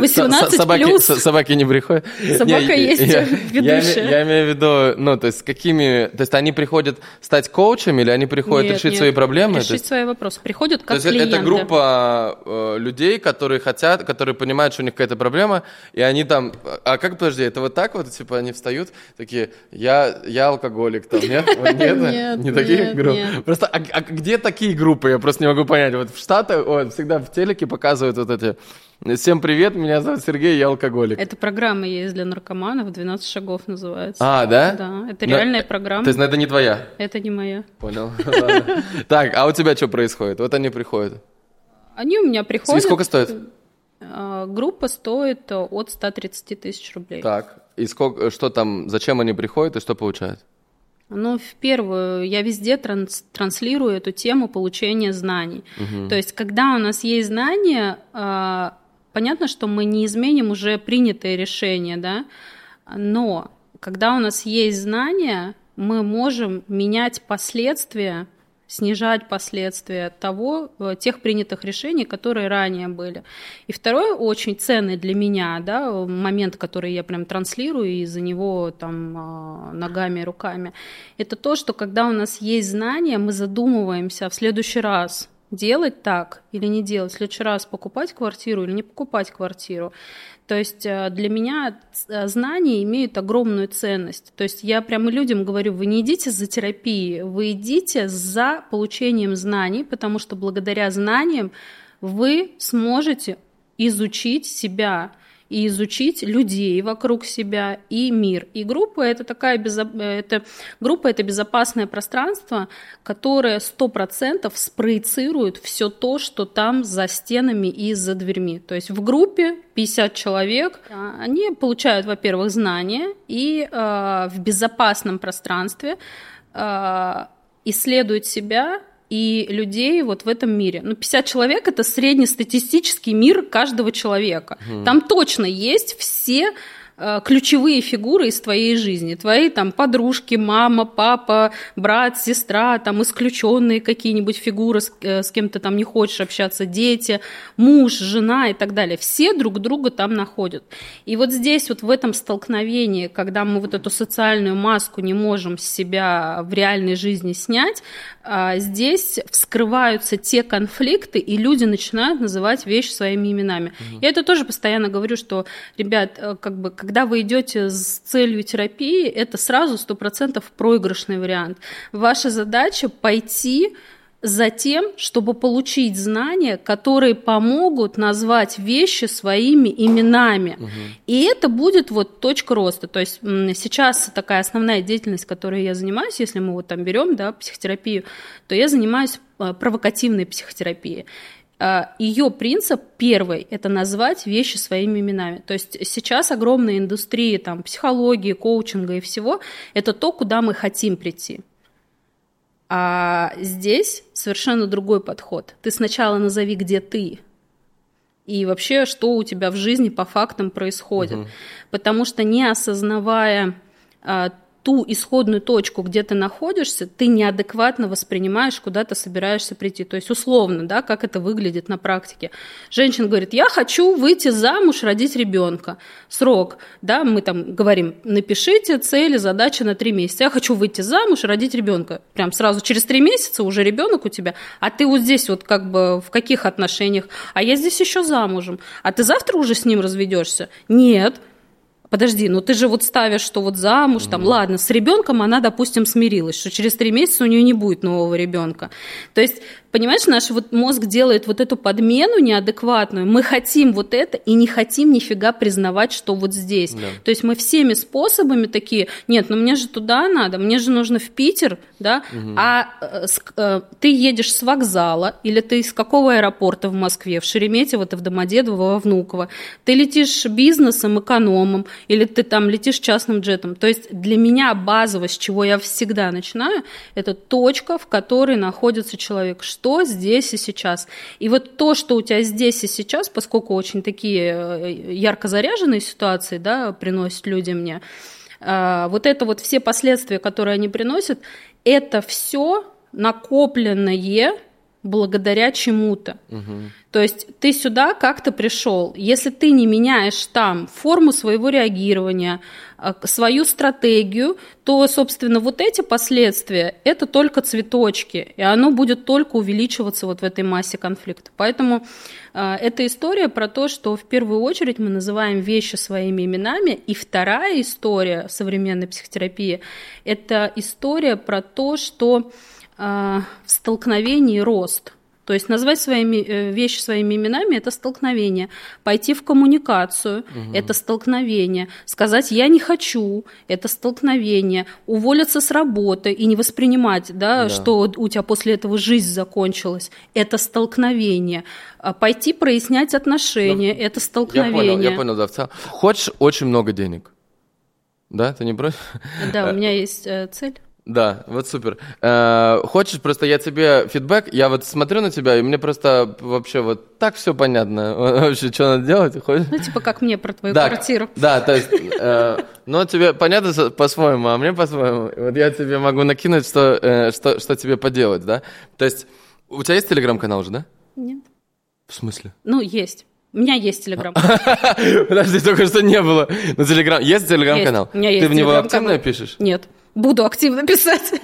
18 собаки, плюс. Собаки не приходят. Собака не, есть я, ведущая. Я, я имею в виду, ну, то есть какими... То есть они приходят стать коучами или они приходят нет, решить нет, свои проблемы? решить есть, свои вопросы. Приходят как то есть клиенты. это группа э, людей, которые хотят, которые понимают, что у них какая-то проблема, и они там... А как, подожди, это вот так вот, типа, они встают, такие, я, я алкоголик, там, нет? Нет, не такие группы. Просто, а, а где такие группы? Я просто не могу понять. Вот в Штатах, всегда в телеке показывают показывают вот эти Всем привет, меня зовут Сергей, я алкоголик. Это программа есть для наркоманов, 12 шагов называется. А, да? Да, это реальная Но, программа. То есть, это не твоя? Это не моя. Понял. Так, а у тебя что происходит? Вот они приходят. Они у меня приходят. И сколько стоит? А, группа стоит от 130 тысяч рублей. Так, и сколько, что там, зачем они приходят и что получают? Ну, в первую, я везде транс, транслирую эту тему получения знаний. Угу. То есть, когда у нас есть знания, э, понятно, что мы не изменим уже принятые решения, да, но когда у нас есть знания, мы можем менять последствия снижать последствия того, э, тех принятых решений, которые ранее были. И второй очень ценный для меня да, момент, который я прям транслирую и за него там а, ногами и руками, это то, что когда у нас есть знания, мы задумываемся в следующий раз, делать так или не делать, в следующий раз покупать квартиру или не покупать квартиру. То есть э, для меня э, знания имеют огромную ценность. То есть я прямо людям говорю, вы не идите за терапией, вы идите за получением знаний, потому что благодаря знаниям вы сможете изучить себя, и изучить людей вокруг себя и мир. И группа это такая безо... это группа это безопасное пространство, которое сто процентов спроецирует все то, что там за стенами и за дверьми. То есть в группе 50 человек, а, они получают, во-первых, знания и э, в безопасном пространстве э, исследуют себя и людей вот в этом мире. Ну, 50 человек – это среднестатистический мир каждого человека. Mm. Там точно есть все ключевые фигуры из твоей жизни. Твои там подружки, мама, папа, брат, сестра, там исключенные какие-нибудь фигуры, с, э, с кем ты там не хочешь общаться, дети, муж, жена и так далее. Все друг друга там находят. И вот здесь вот в этом столкновении, когда мы вот эту социальную маску не можем с себя в реальной жизни снять, а, здесь вскрываются те конфликты, и люди начинают называть вещи своими именами. Угу. Я это тоже постоянно говорю, что, ребят, э, как бы, когда вы идете с целью терапии, это сразу сто процентов проигрышный вариант. Ваша задача пойти за тем, чтобы получить знания, которые помогут назвать вещи своими именами. Угу. И это будет вот точка роста. То есть сейчас такая основная деятельность, которой я занимаюсь, если мы вот там берем да, психотерапию, то я занимаюсь э, провокативной психотерапией. Э, Ее принцип первый – это назвать вещи своими именами. То есть сейчас огромная индустрия там, психологии, коучинга и всего – это то, куда мы хотим прийти. А здесь совершенно другой подход. Ты сначала назови, где ты, и вообще, что у тебя в жизни по фактам происходит. Угу. Потому что не осознавая а, ту исходную точку, где ты находишься, ты неадекватно воспринимаешь, куда ты собираешься прийти. То есть условно, да, как это выглядит на практике. Женщина говорит, я хочу выйти замуж, родить ребенка. Срок, да, мы там говорим, напишите цели, задачи на три месяца. Я хочу выйти замуж, родить ребенка. Прям сразу через три месяца уже ребенок у тебя. А ты вот здесь вот как бы в каких отношениях? А я здесь еще замужем. А ты завтра уже с ним разведешься? Нет. Подожди, ну ты же вот ставишь, что вот замуж, mm-hmm. там, ладно, с ребенком она, допустим, смирилась, что через три месяца у нее не будет нового ребенка. То есть Понимаешь, наш вот мозг делает вот эту подмену неадекватную. Мы хотим вот это и не хотим нифига признавать, что вот здесь. Да. То есть мы всеми способами такие, нет, ну мне же туда надо, мне же нужно в Питер, да, угу. а э, э, ты едешь с вокзала или ты из какого аэропорта в Москве, в Шереметьево, ты в Домодедово, во Внуково, ты летишь бизнесом, экономом или ты там летишь частным джетом. То есть для меня базово, с чего я всегда начинаю, это точка, в которой находится человек, что что здесь и сейчас. И вот то, что у тебя здесь и сейчас, поскольку очень такие э, ярко заряженные ситуации да, приносят люди мне, э, вот это вот все последствия, которые они приносят, это все накопленное благодаря чему-то. Угу. То есть ты сюда как-то пришел. Если ты не меняешь там форму своего реагирования, а, свою стратегию, то, собственно, вот эти последствия – это только цветочки, и оно будет только увеличиваться вот в этой массе конфликта. Поэтому э, эта история про то, что в первую очередь мы называем вещи своими именами, и вторая история современной психотерапии – это история про то, что в столкновении рост. То есть назвать своими, э, вещи своими именами – это столкновение. Пойти в коммуникацию угу. – это столкновение. Сказать «я не хочу» – это столкновение. Уволиться с работы и не воспринимать, да, да. что у тебя после этого жизнь закончилась – это столкновение. А пойти прояснять отношения – это столкновение. Я понял, я понял, да. Хочешь очень много денег? Да, ты не против? Да, у меня есть э, цель. Да, вот супер. Э, хочешь, просто я тебе фидбэк, я вот смотрю на тебя, и мне просто вообще вот так все понятно. Вообще, что надо делать? Хочешь? Ну, типа как мне про твою да, квартиру. Да, то есть, э, ну, тебе понятно по-своему, а мне по-своему. Вот я тебе могу накинуть, что, э, что, что тебе поделать, да? То есть, у тебя есть телеграм-канал уже, да? Нет. В смысле? Ну, есть. У меня есть телеграм. Подожди, только что не было. Ну, телеграм... Есть телеграм-канал? У меня есть Ты в него активно пишешь? Нет. Буду активно писать.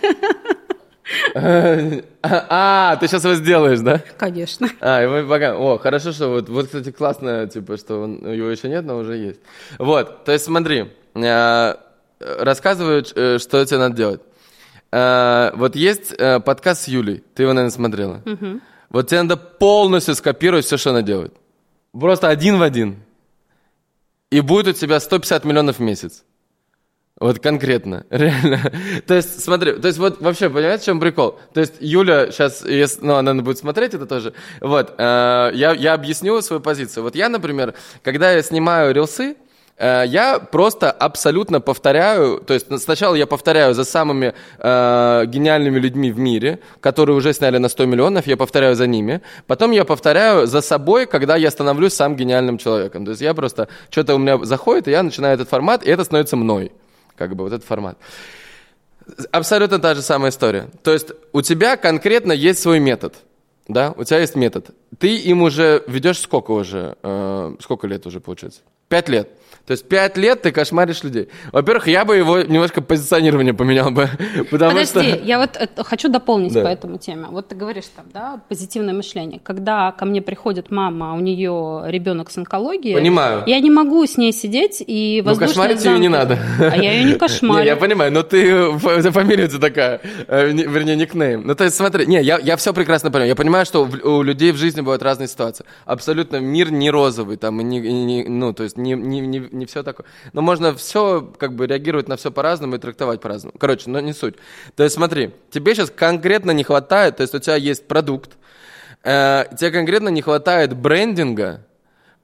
А, ты сейчас его сделаешь, да? Конечно. А, и мы пока... О, хорошо, что вот, вот, кстати, классно, типа, что его еще нет, но уже есть. Вот, то есть смотри, э, рассказываю, э, что тебе надо делать. Э, вот есть подкаст с Юлей, ты его, наверное, смотрела. Вот тебе надо полностью скопировать все, что она делает. Просто один в один. И будет у тебя 150 миллионов в месяц. Вот конкретно, реально. то есть, смотри, то есть вот вообще, понимаете, в чем прикол? То есть Юля сейчас, ну, она будет смотреть это тоже, вот, э, я, я объясню свою позицию. Вот я, например, когда я снимаю рилсы, Э, я просто абсолютно повторяю, то есть сначала я повторяю за самыми э, гениальными людьми в мире, которые уже сняли на 100 миллионов, я повторяю за ними. Потом я повторяю за собой, когда я становлюсь сам гениальным человеком. То есть я просто, что-то у меня заходит, и я начинаю этот формат, и это становится мной. Как бы вот этот формат. Абсолютно та же самая история. То есть у тебя конкретно есть свой метод. Да, у тебя есть метод. Ты им уже ведешь сколько уже? Э, сколько лет уже получается? Пять лет. То есть пять лет ты кошмаришь людей. Во-первых, я бы его немножко позиционирование поменял бы. Потому Подожди, что... я вот это, хочу дополнить да. по этому теме. Вот ты говоришь там, да, позитивное мышление. Когда ко мне приходит мама, а у нее ребенок с онкологией. Понимаю. Я не могу с ней сидеть и Ну, кошмарить замки. ее не надо. А я ее не кошмарю. Не, я понимаю, но ты, фамилия у тебя такая, э, вернее, никнейм. Ну, то есть смотри, не, я, я все прекрасно понимаю. Я понимаю, что у людей в жизни бывают разные ситуации. Абсолютно мир не розовый, там, и не, и не, ну, то есть не, не, не, не все такое. Но можно все, как бы, реагировать на все по-разному и трактовать по-разному. Короче, но не суть. То есть смотри, тебе сейчас конкретно не хватает, то есть у тебя есть продукт, э, тебе конкретно не хватает брендинга,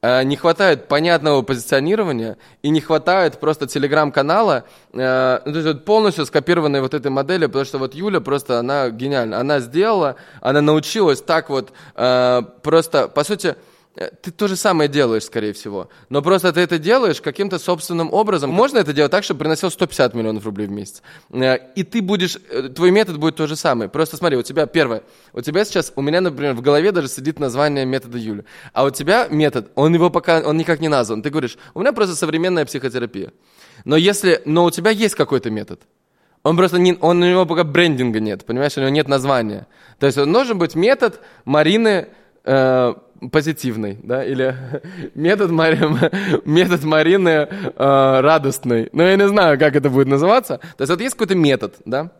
э, не хватает понятного позиционирования и не хватает просто телеграм-канала, э, ну, то есть вот полностью скопированной вот этой модели, потому что вот Юля просто, она гениальна. Она сделала, она научилась так вот э, просто, по сути, ты то же самое делаешь, скорее всего. Но просто ты это делаешь каким-то собственным образом. Можно это делать так, чтобы приносил 150 миллионов рублей в месяц. Э, и ты будешь, э, твой метод будет то же самое. Просто смотри, у тебя первое, у тебя сейчас, у меня, например, в голове даже сидит название метода Юли. А у тебя метод, он его пока, он никак не назван. Ты говоришь, у меня просто современная психотерапия. Но если, но у тебя есть какой-то метод. Он просто не, он, у него пока брендинга нет, понимаешь, у него нет названия. То есть он должен быть метод Марины э, позитивный, да, или метод, Мари... метод Марины э, радостный. Ну, я не знаю, как это будет называться. То есть вот есть какой-то метод, да,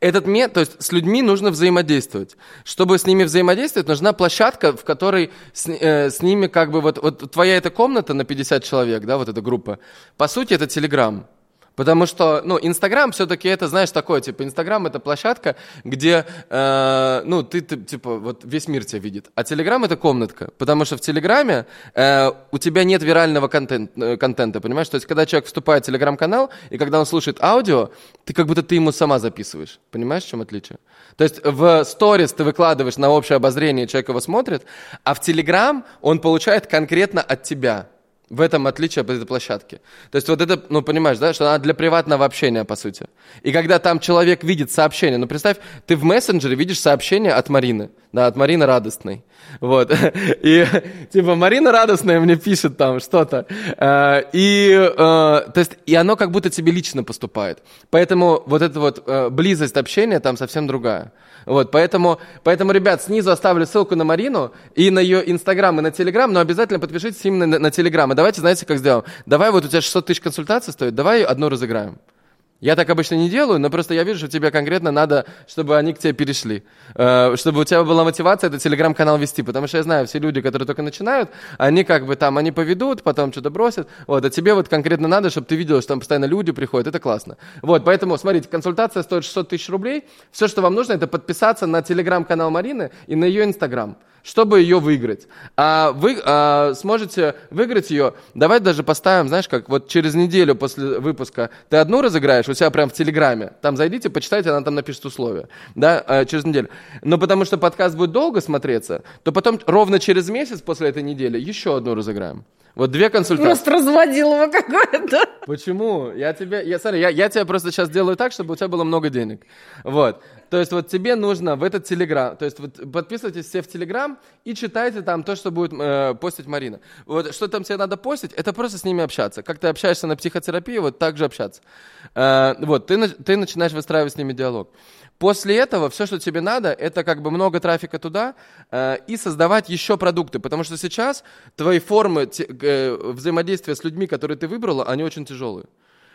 этот метод, то есть с людьми нужно взаимодействовать. Чтобы с ними взаимодействовать, нужна площадка, в которой с, э, с ними как бы вот, вот твоя эта комната на 50 человек, да, вот эта группа, по сути это Телеграм. Потому что, ну, Инстаграм все-таки это, знаешь, такое, типа, Инстаграм это площадка, где, э, ну, ты, ты, типа, вот весь мир тебя видит. А Телеграм это комнатка, потому что в Телеграме э, у тебя нет вирального контент, э, контента, понимаешь? То есть, когда человек вступает в Телеграм-канал, и когда он слушает аудио, ты как будто ты ему сама записываешь. Понимаешь, в чем отличие? То есть, в сторис ты выкладываешь на общее обозрение, человек его смотрит, а в Телеграм он получает конкретно от тебя. В этом отличие от этой площадки. То есть вот это, ну понимаешь, да, что она для приватного общения, по сути. И когда там человек видит сообщение, ну представь, ты в мессенджере видишь сообщение от Марины, да, от Марины Радостной. Вот. И типа Марина Радостная мне пишет там что-то. Э, и, э, то есть, и оно как будто тебе лично поступает. Поэтому вот эта вот э, близость общения там совсем другая. Вот, поэтому, поэтому, ребят, снизу оставлю ссылку на Марину и на ее Инстаграм и на Телеграм, но обязательно подпишитесь именно на, на Телеграм. И давайте, знаете, как сделаем? Давай, вот у тебя 600 тысяч консультаций стоит, давай одну разыграем. Я так обычно не делаю, но просто я вижу, что тебе конкретно надо, чтобы они к тебе перешли. Э, чтобы у тебя была мотивация этот телеграм-канал вести. Потому что я знаю, все люди, которые только начинают, они как бы там, они поведут, потом что-то бросят. Вот, а тебе вот конкретно надо, чтобы ты видел, что там постоянно люди приходят. Это классно. Вот, поэтому, смотрите, консультация стоит 600 тысяч рублей. Все, что вам нужно, это подписаться на телеграм-канал Марины и на ее инстаграм чтобы ее выиграть. А вы а, сможете выиграть ее, давай даже поставим, знаешь, как вот через неделю после выпуска ты одну разыграешь, у себя прям в Телеграме, там зайдите, почитайте, она там напишет условия, да, а, через неделю. Но потому что подкаст будет долго смотреться, то потом ровно через месяц после этой недели еще одну разыграем. Вот две консультации. Просто разводил его какое-то. Почему? Я тебе, я, смотри, я, я тебе просто сейчас делаю так, чтобы у тебя было много денег. Вот. То есть вот тебе нужно в этот Телеграм, то есть вот подписывайтесь все в Телеграм и читайте там то, что будет э, постить Марина. Вот что там тебе надо постить, это просто с ними общаться. Как ты общаешься на психотерапии, вот так же общаться. Э, вот, ты, ты начинаешь выстраивать с ними диалог. После этого все, что тебе надо, это как бы много трафика туда э, и создавать еще продукты, потому что сейчас твои формы те, э, взаимодействия с людьми, которые ты выбрала, они очень тяжелые.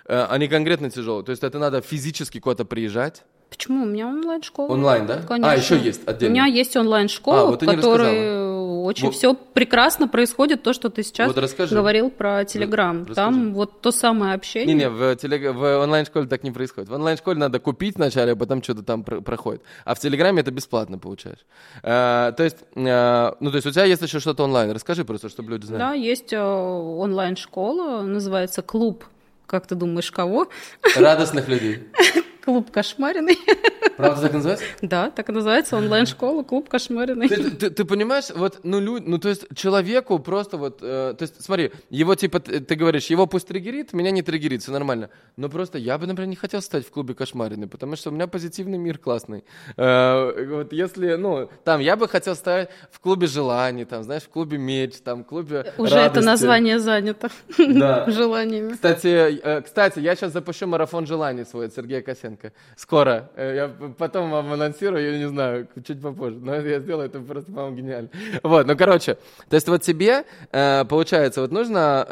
Э, они конкретно тяжелые. То есть это надо физически куда-то приезжать, Почему? У меня онлайн-школа. Онлайн, да? Конечно. А, еще есть отдельно. У меня есть онлайн-школа, а, вот в которой очень Вот. все прекрасно происходит, то, что ты сейчас Вот расскажи. говорил про Телеграм. Расскажи. Там вот то самое общение. Не-не, в, телег- в онлайн-школе так не происходит. В онлайн-школе надо купить вначале, а потом что-то там про- проходит. А в Телеграме это бесплатно получаешь. Э, то есть, э, ну, то есть у тебя есть еще что-то онлайн. Расскажи просто, чтобы люди знали. Да, есть э, онлайн-школа, называется клуб. Как ты думаешь, кого? Радостных людей. Клуб Кошмариной. Правда так называется? Да, так и называется онлайн-школа Клуб Кошмариной. Ты, ты- ты понимаешь, вот, ну, лю- ну, то есть человеку просто вот, э, то есть, смотри, его типа, ты, говоришь, его пусть триггерит, меня не триггерит, все нормально. Но просто я бы, например, не хотел стать в клубе кошмарины, потому что у меня позитивный мир классный. Э, вот если, ну, там, я бы хотел стать в клубе желаний, там, знаешь, в клубе меч, там, в клубе Уже это радости. название занято Да. желаниями. Кстати, э, кстати, я сейчас запущу марафон желаний свой от Сергея Косенко. Скоро. Э, Я потом вам анонсирую, я не знаю, чуть попозже. Но я сделаю это просто, по-моему, гениально. Вот, ну, короче, то есть вот тебе, э, получается, вот нужно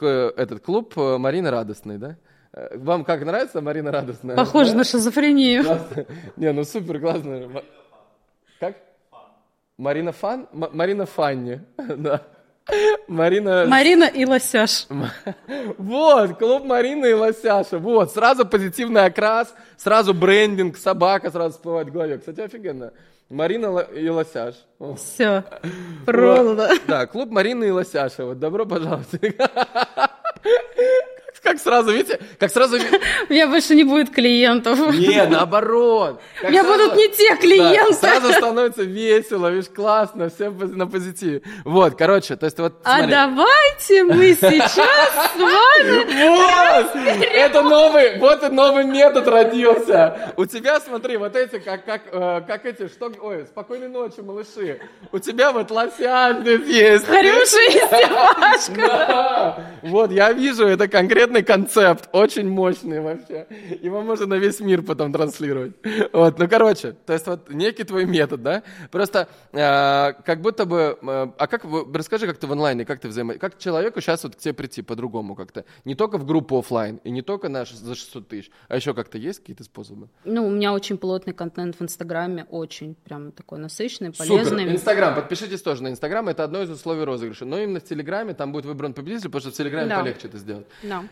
э, этот клуб Марины Радостной, да? Вам как нравится Марина Радостная? Похоже Да? на шизофрению. Классно. Не, ну супер, классно. Как? Марина Фан? Марина Фанни. Да. Марина... Марина и Лосяш. Вот, клуб Марины и Лосяша. Вот, сразу позитивный окрас, сразу брендинг, собака сразу всплывает в голове. Кстати, офигенно. Марина и Лосяш. Все. Продано. Да, клуб Марины и Лосяша. Вот, добро пожаловать. Как- сразу, видите, как сразу... У меня больше не будет клиентов. Не, наоборот. У меня сразу- будут не те Да, клиенты. сразу становится весело, видишь, классно, все на позитиве. Вот, короче, то есть вот А давайте мы сейчас с вами... Вот! Это новый, вот и новый метод родился. У тебя, смотри, вот эти, как, как, э, как эти, что, ой, спокойной ночи, малыши. У тебя вот лосян здесь есть. Хрюша и Степашка. Да. Вот, я вижу, это конкретный концепт, очень мощный вообще. Его можно на весь мир потом транслировать. Вот, ну, короче, то есть вот некий твой метод, да? Просто э, как будто бы... э, а как, расскажи, как ты в онлайне, как ты взаимо... Как человеку сейчас вот к тебе прийти по-другому как-то? Не только в группу оффлайн и не только на за 600 тысяч, а еще как-то есть какие-то способы? Ну, у меня очень плотный контент в Инстаграме, очень прям такой насыщенный, полезный. Супер. Инстаграм. Подпишитесь тоже на Инстаграм. Это одно из условий розыгрыша. Но именно в Телеграме там будет выбран победитель, потому что в Телеграме Да. полегче это сделать. Да.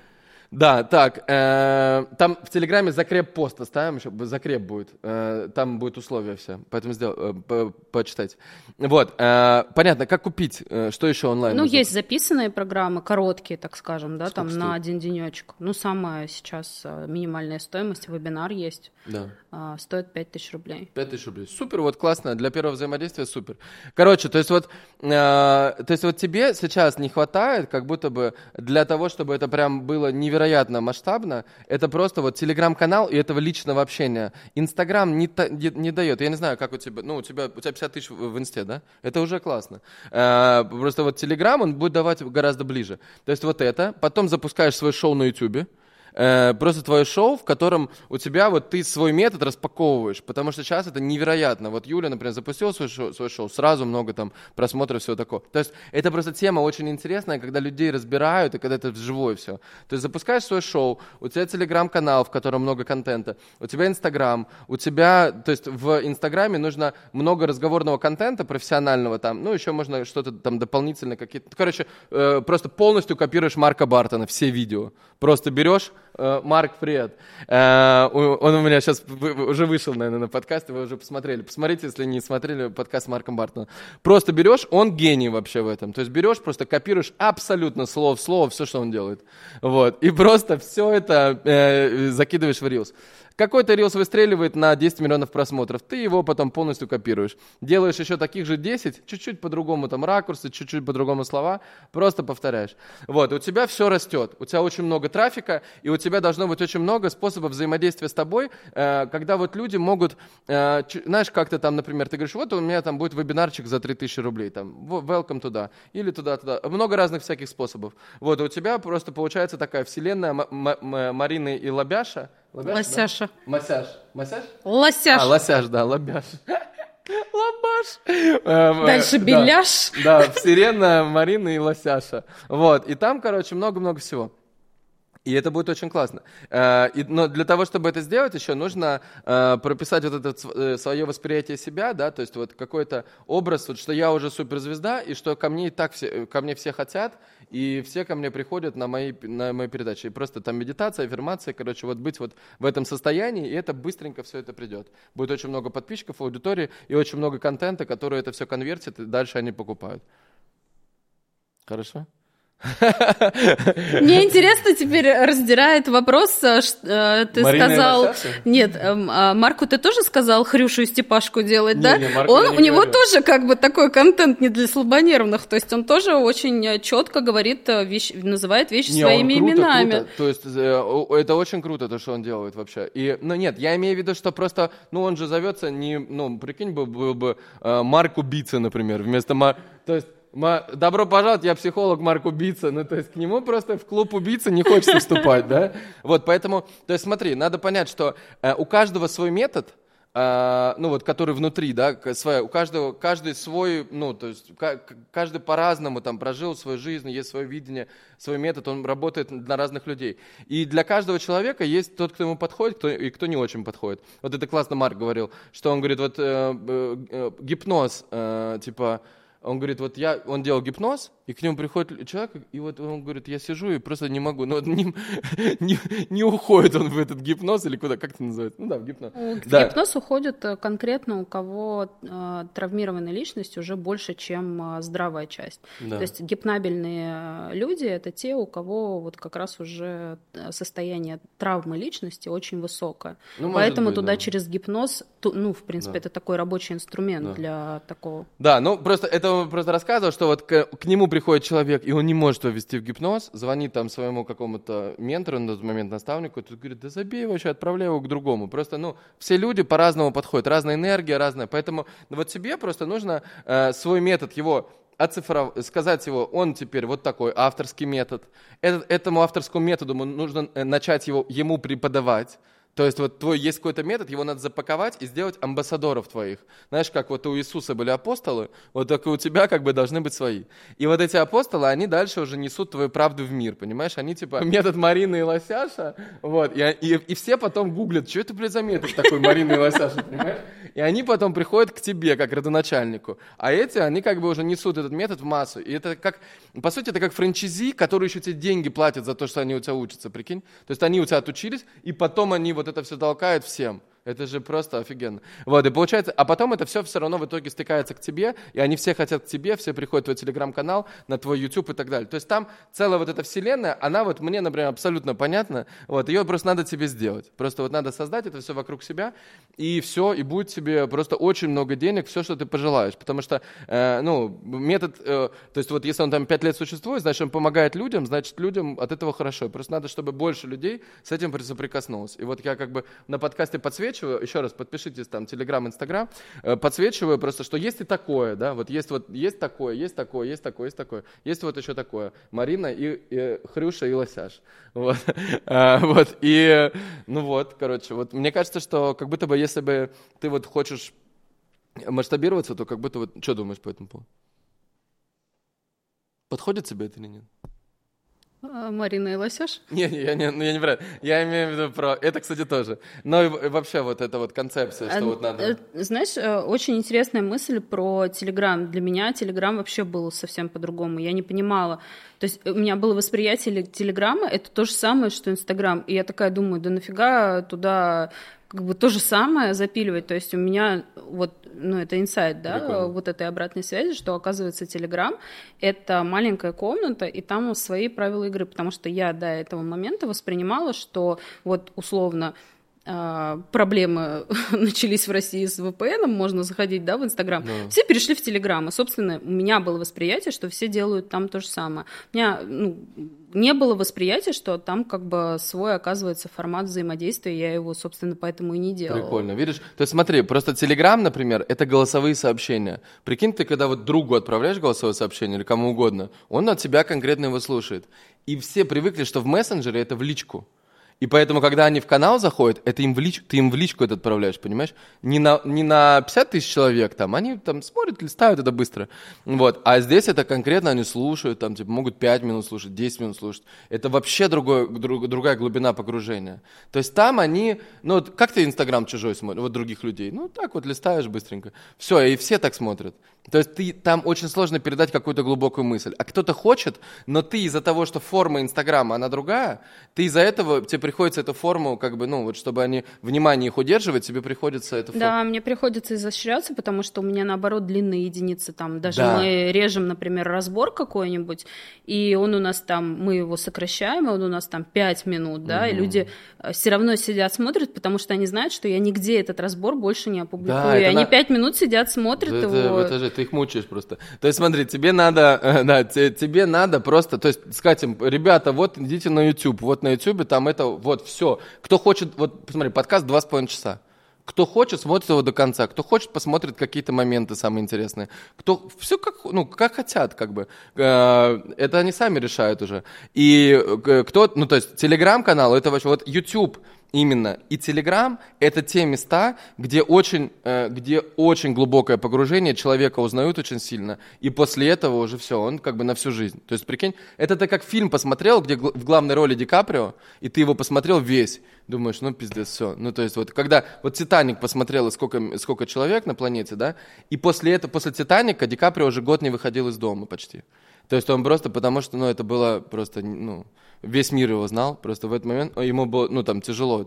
Да, так, э, там в Телеграме закреп пост оставим, еще закреп будет, э, там будет условия все, поэтому сделай, э, по- почитайте. Вот, э, понятно, как купить, э, что еще онлайн? Ну, нужно? есть записанные программы, короткие, так скажем, да, там на один денечек. Ну, самая сейчас э, минимальная стоимость, вебинар есть, Да. а, стоит 5000 рублей. 5000 рублей. Супер, вот классно, для первого взаимодействия супер. Короче, то есть вот, э, то есть вот тебе сейчас не хватает, как будто бы для того, чтобы это прям было невероятно масштабно, это просто вот телеграм-канал и этого личного общения. Инстаграм не, та- не, не дает. Я не знаю, как у тебя, ну, у тебя, у тебя 50 тысяч в, в инсте, да? Это уже классно. Э, просто вот телеграм, он будет давать гораздо ближе. То есть вот это, потом запускаешь свое шоу на ютубе, Э, просто твое шоу, в котором у тебя вот ты свой метод распаковываешь, потому что сейчас это невероятно. Вот Юля, например, запустила свой шоу, свой шоу, сразу много там просмотров, всего такого. То есть это просто тема очень интересная, когда людей разбирают, и когда это вживую все. То есть запускаешь свое шоу, у тебя телеграм-канал, в котором много контента, у тебя инстаграм, у тебя, то есть в инстаграме нужно много разговорного контента профессионального там, ну еще можно что-то там дополнительно какие-то, короче, э, просто полностью копируешь Марка Бартона, все видео. Просто берешь, Марк, привет. Э, он у меня сейчас уже вышел, наверное, на подкаст, вы уже посмотрели. Посмотрите, если не смотрели подкаст с Марком Бартоном. Просто берешь, он гений вообще в этом. То есть берешь, просто копируешь абсолютно слово в слово все, что он делает. Вот. И просто все это э, закидываешь в Reels. Какой-то рилс выстреливает на 10 миллионов просмотров, ты его потом полностью копируешь. Делаешь еще таких же 10, чуть-чуть по-другому там ракурсы, чуть-чуть по-другому слова, просто повторяешь. Вот, у тебя все растет, у тебя очень много трафика, и у тебя должно быть очень много способов взаимодействия с тобой, э, когда вот люди могут, э, знаешь, как-то там, например, ты говоришь, вот у меня там будет вебинарчик за 3000 рублей, там, welcome туда, или туда-туда, много разных всяких способов. Вот, у тебя просто получается такая вселенная Марины и Лобяша, Лобяш, да? Лосяша. Масяж. Масяж? Лосяш. А, лосяж, да, лобяж. Лобаш. Эм, э, Дальше да. беляш. Да, Сирена, Марина и Лосяша. Вот, и там, короче, много-много всего. И это будет очень классно. Э, но для того, чтобы это сделать, еще нужно э, прописать вот это э, свое восприятие себя, да, то есть вот какой-то образ, вот, что я уже суперзвезда, и что ко мне и так все, ко мне все хотят, и все ко мне приходят на мои, на мои передачи. И просто там медитация, аффирмация, короче, вот быть вот в этом состоянии, и это быстренько все это придет. Будет очень много подписчиков, аудитории и очень много контента, который это все конвертит, и дальше они покупают. Хорошо? Мне интересно теперь раздирает вопрос, э, э, ты Марина сказал... Нет, эм, а Марку ты тоже сказал Хрюшу и Степашку делать, не, да? Не, он, у него тоже как бы такой контент не для слабонервных, то есть он тоже очень э, четко говорит, вещь, называет вещи не, своими круто, именами. Круто. То есть это очень круто, то, что он делает вообще. И, ну нет, я имею в виду, что просто, ну он же зовется не, ну прикинь, был, был бы Марк Убийца, например, вместо Мар... То есть Добро пожаловать, я психолог Марк Убийца. Ну, то есть к нему просто в клуб убийцы не хочется вступать, да? Вот, поэтому, то есть смотри, надо понять, что э, у каждого свой метод, э, ну вот, который внутри, да, своя, у каждого, каждый свой, ну, то есть каждый по-разному там прожил свою жизнь, есть свое видение, свой метод, он работает на разных людей. И для каждого человека есть тот, кто ему подходит, кто, и кто не очень подходит. Вот это классно Марк говорил, что он говорит, вот э, э гипноз, э, типа, он говорит, вот я, он делал гипноз, и к нему приходит человек, и вот он говорит, я сижу и просто не могу, ну, не, не, не уходит он в этот гипноз или куда, как это называется? Ну да, в гипноз. В да. гипноз уходит э, конкретно у кого э, травмированная личность уже больше, чем э, здравая часть. Да. То есть гипнабельные люди – это те, у кого вот как раз уже э, состояние травмы личности очень высокое. Ну, Поэтому быть, туда да. через гипноз, ту, ну, в принципе, да. это такой рабочий инструмент да. для такого. Да, ну, просто это он просто рассказывал, что вот к, к нему приходит человек, и он не может его ввести в гипноз, звонит там своему какому-то ментору на тот момент, наставнику, и тот говорит, да забей его вообще, отправляй его к другому. Просто, ну, все люди по-разному подходят, разная энергия, разная. Поэтому ну, вот тебе просто нужно э, свой метод его оцифровать, сказать его, он теперь вот такой авторский метод. Этот, этому авторскому методу нужно э, начать его, ему преподавать. То есть вот твой есть какой-то метод, его надо запаковать и сделать амбассадоров твоих. Знаешь, как вот у Иисуса были апостолы, вот так и у тебя как бы должны быть свои. И вот эти апостолы, они дальше уже несут твою правду в мир, понимаешь? Они типа метод Марины и Лосяша, вот, и, и, и все потом гуглят, что это, блядь, за метод такой Марины и Лосяша, понимаешь? И они потом приходят к тебе, как родоначальнику. А эти, они как бы уже несут этот метод в массу. И это как, по сути, это как франчайзи, которые еще тебе деньги платят за то, что они у тебя учатся, прикинь? То есть они у тебя отучились, и потом они вот это все толкают всем. Это же просто офигенно. Вот, и получается, а потом это все все равно в итоге стыкается к тебе, и они все хотят к тебе, все приходят в твой телеграм-канал, на твой YouTube и так далее. То есть там целая вот эта вселенная, она вот мне, например, абсолютно понятна, вот, ее просто надо тебе сделать. Просто вот надо создать это все вокруг себя, и все, и будет тебе просто очень много денег, все, что ты пожелаешь. Потому что, э, ну, метод, э, то есть вот если он там пять лет существует, значит, он помогает людям, значит, людям от этого хорошо. Просто надо, чтобы больше людей с этим соприкоснулось. И вот я как бы на подкасте подсвечиваю, подсвечиваю, еще раз подпишитесь там, Телеграм, Инстаграм, э, подсвечиваю просто, что есть и такое, да, вот есть вот, есть такое, есть такое, есть такое, есть такое, есть вот еще такое, Марина и, и Хрюша и Лосяш, вот, а, вот, и, ну вот, короче, вот, мне кажется, что как будто бы, если бы ты вот хочешь масштабироваться, то как будто вот, что думаешь по этому поводу? Подходит тебе это или нет? А, Марина и Лосёш? Не, не, я не, ну, я не про Я имею в виду про... Это, кстати, тоже. Но и вообще вот эта вот концепция, что а, вот надо... Э, знаешь, э, очень интересная мысль про Телеграм. Для меня Телеграм вообще был совсем по-другому. Я не понимала. То есть у меня было восприятие Телеграма, это то же самое, что Инстаграм. И я такая думаю, да нафига туда как бы то же самое запиливать. То есть у меня вот, ну, это инсайт, да, Прикольно. вот этой обратной связи, что, оказывается, Телеграм — это маленькая комната, и там свои правила игры, потому что я до этого момента воспринимала, что вот условно а, проблемы начались в России с VPN, можно заходить, да, в Инстаграм, да. все перешли в Телеграм, и, собственно, у меня было восприятие, что все делают там то же самое. У меня, ну, не было восприятия, что там как бы свой оказывается формат взаимодействия, я его, собственно, поэтому и не делала. Прикольно, видишь? То есть смотри, просто Телеграм, например, это голосовые сообщения. Прикинь, ты когда вот другу отправляешь голосовое сообщение или кому угодно, он от тебя конкретно его слушает. И все привыкли, что в мессенджере это в личку. И поэтому, когда они в канал заходят, это им в лич, ты им в личку это отправляешь, понимаешь? Не на, не на 50 тысяч человек там, они там смотрят, листают это быстро. Вот. А здесь это конкретно они слушают, там, типа, могут 5 минут слушать, 10 минут слушать. Это вообще другое, друг, другая глубина погружения. То есть там они, ну, вот как ты Инстаграм чужой смотришь, вот других людей? Ну, так вот листаешь быстренько. Все, и все так смотрят. То есть ты, там очень сложно передать какую-то глубокую мысль. А кто-то хочет, но ты из-за того, что форма Инстаграма, она другая, ты из-за этого, тебе приходится эту форму, как бы, ну, вот чтобы они внимание их удерживать, тебе приходится эту форму. Да, мне приходится изощряться, потому что у меня, наоборот, длинные единицы там. Даже да. мы режем, например, разбор какой-нибудь, и он у нас там, мы его сокращаем, и он у нас там 5 минут, да, угу. и люди э, все равно сидят, смотрят, потому что они знают, что я нигде этот разбор больше не опубликую. Да, и они на... 5 минут сидят, смотрят это, его. Это же ты их мучаешь просто. То есть, смотри, тебе надо, э, да, тебе надо просто, то есть, сказать им, ребята, вот идите на YouTube, вот на YouTube, там это, вот все. Кто хочет, вот, посмотри, подкаст два с половиной часа. Кто хочет, смотрит его до конца. Кто хочет, посмотрит какие-то моменты самые интересные. Кто все как, ну, как хотят, как бы. Э, это они сами решают уже. И э, кто, ну, то есть, телеграм-канал, это вообще, вот YouTube, именно и Telegram — это те места, где очень, э, где очень глубокое погружение, человека узнают очень сильно, и после этого уже все, он как бы на всю жизнь. То есть, прикинь, это ты как фильм посмотрел, где в главной роли Ди Каприо, и ты его посмотрел весь, думаешь, ну пиздец, все. Ну то есть вот когда вот Титаник посмотрел, сколько, сколько человек на планете, да, и после этого, после Титаника Ди Каприо уже год не выходил из дома почти. То есть он просто потому, что, ну, это было просто, ну, весь мир его знал, просто в этот момент ему было, ну, там, тяжело.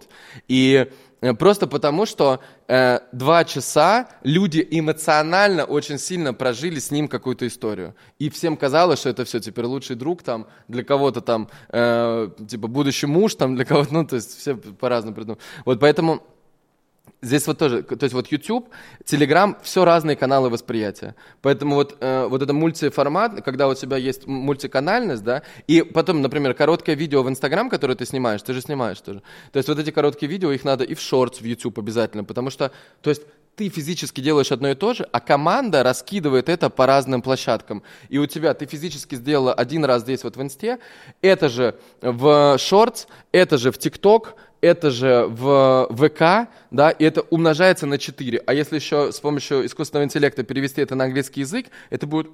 И э, просто потому, что э, два часа люди эмоционально очень сильно прожили с ним какую-то историю. И всем казалось, что это все теперь лучший друг, там, для кого-то там, э, типа, будущий муж, там, для кого-то, ну, то есть все по-разному придумали. Вот поэтому Здесь вот тоже, то есть вот YouTube, Telegram, все разные каналы восприятия. Поэтому вот, э, вот это мультиформат, когда у тебя есть мультиканальность, да, и потом, например, короткое видео в Instagram, которое ты снимаешь, ты же снимаешь тоже. То есть вот эти короткие видео, их надо и в шортс в YouTube обязательно, потому что, то есть ты физически делаешь одно и то же, а команда раскидывает это по разным площадкам. И у тебя, ты физически сделала один раз здесь вот в инсте, это же в шортс, это же в ТикТок, это же в ВК, да, и это умножается на 4. А если еще с помощью искусственного интеллекта перевести это на английский язык, это будет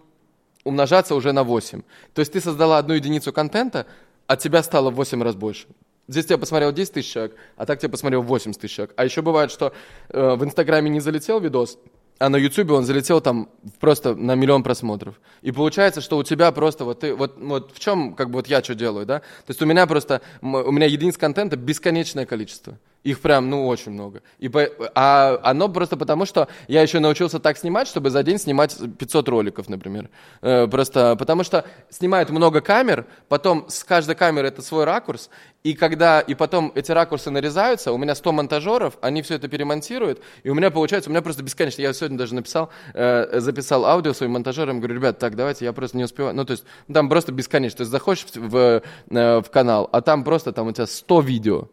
умножаться уже на 8. То есть ты создала одну единицу контента, а тебя стало в 8 раз больше. Здесь тебя посмотрел 10 тысяч человек, а так тебя посмотрел 80 тысяч человек. А еще бывает, что э, в Инстаграме не залетел видос, а на Ютубе он залетел там просто на миллион просмотров. И получается, что у тебя просто вот ты, вот, вот в чем, как бы вот я что делаю, да? То есть у меня просто, у меня единиц контента бесконечное количество. Их прям, ну, очень много. И по, а оно просто потому, что я еще научился так снимать, чтобы за день снимать 500 роликов, например. Э, просто потому что снимают много камер, потом с каждой камеры это свой ракурс, и когда, и потом эти ракурсы нарезаются, у меня 100 монтажеров, они все это перемонтируют, и у меня получается, у меня просто бесконечно, я сегодня даже написал, э, записал аудио своим монтажерам, говорю, ребят, так, давайте, я просто не успеваю, ну, то есть, там просто бесконечно, то есть, заходишь в, в, э, в канал, а там просто, там у тебя 100 видео,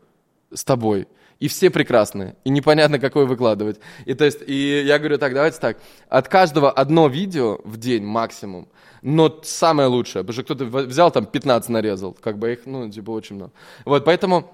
с тобой. И все прекрасные. И непонятно, какое выкладывать. И то есть, и я говорю, так, давайте так. От каждого одно видео в день максимум. Но самое лучшее. Потому что кто-то взял там 15 нарезал. Как бы их, ну, типа, очень много. Вот, поэтому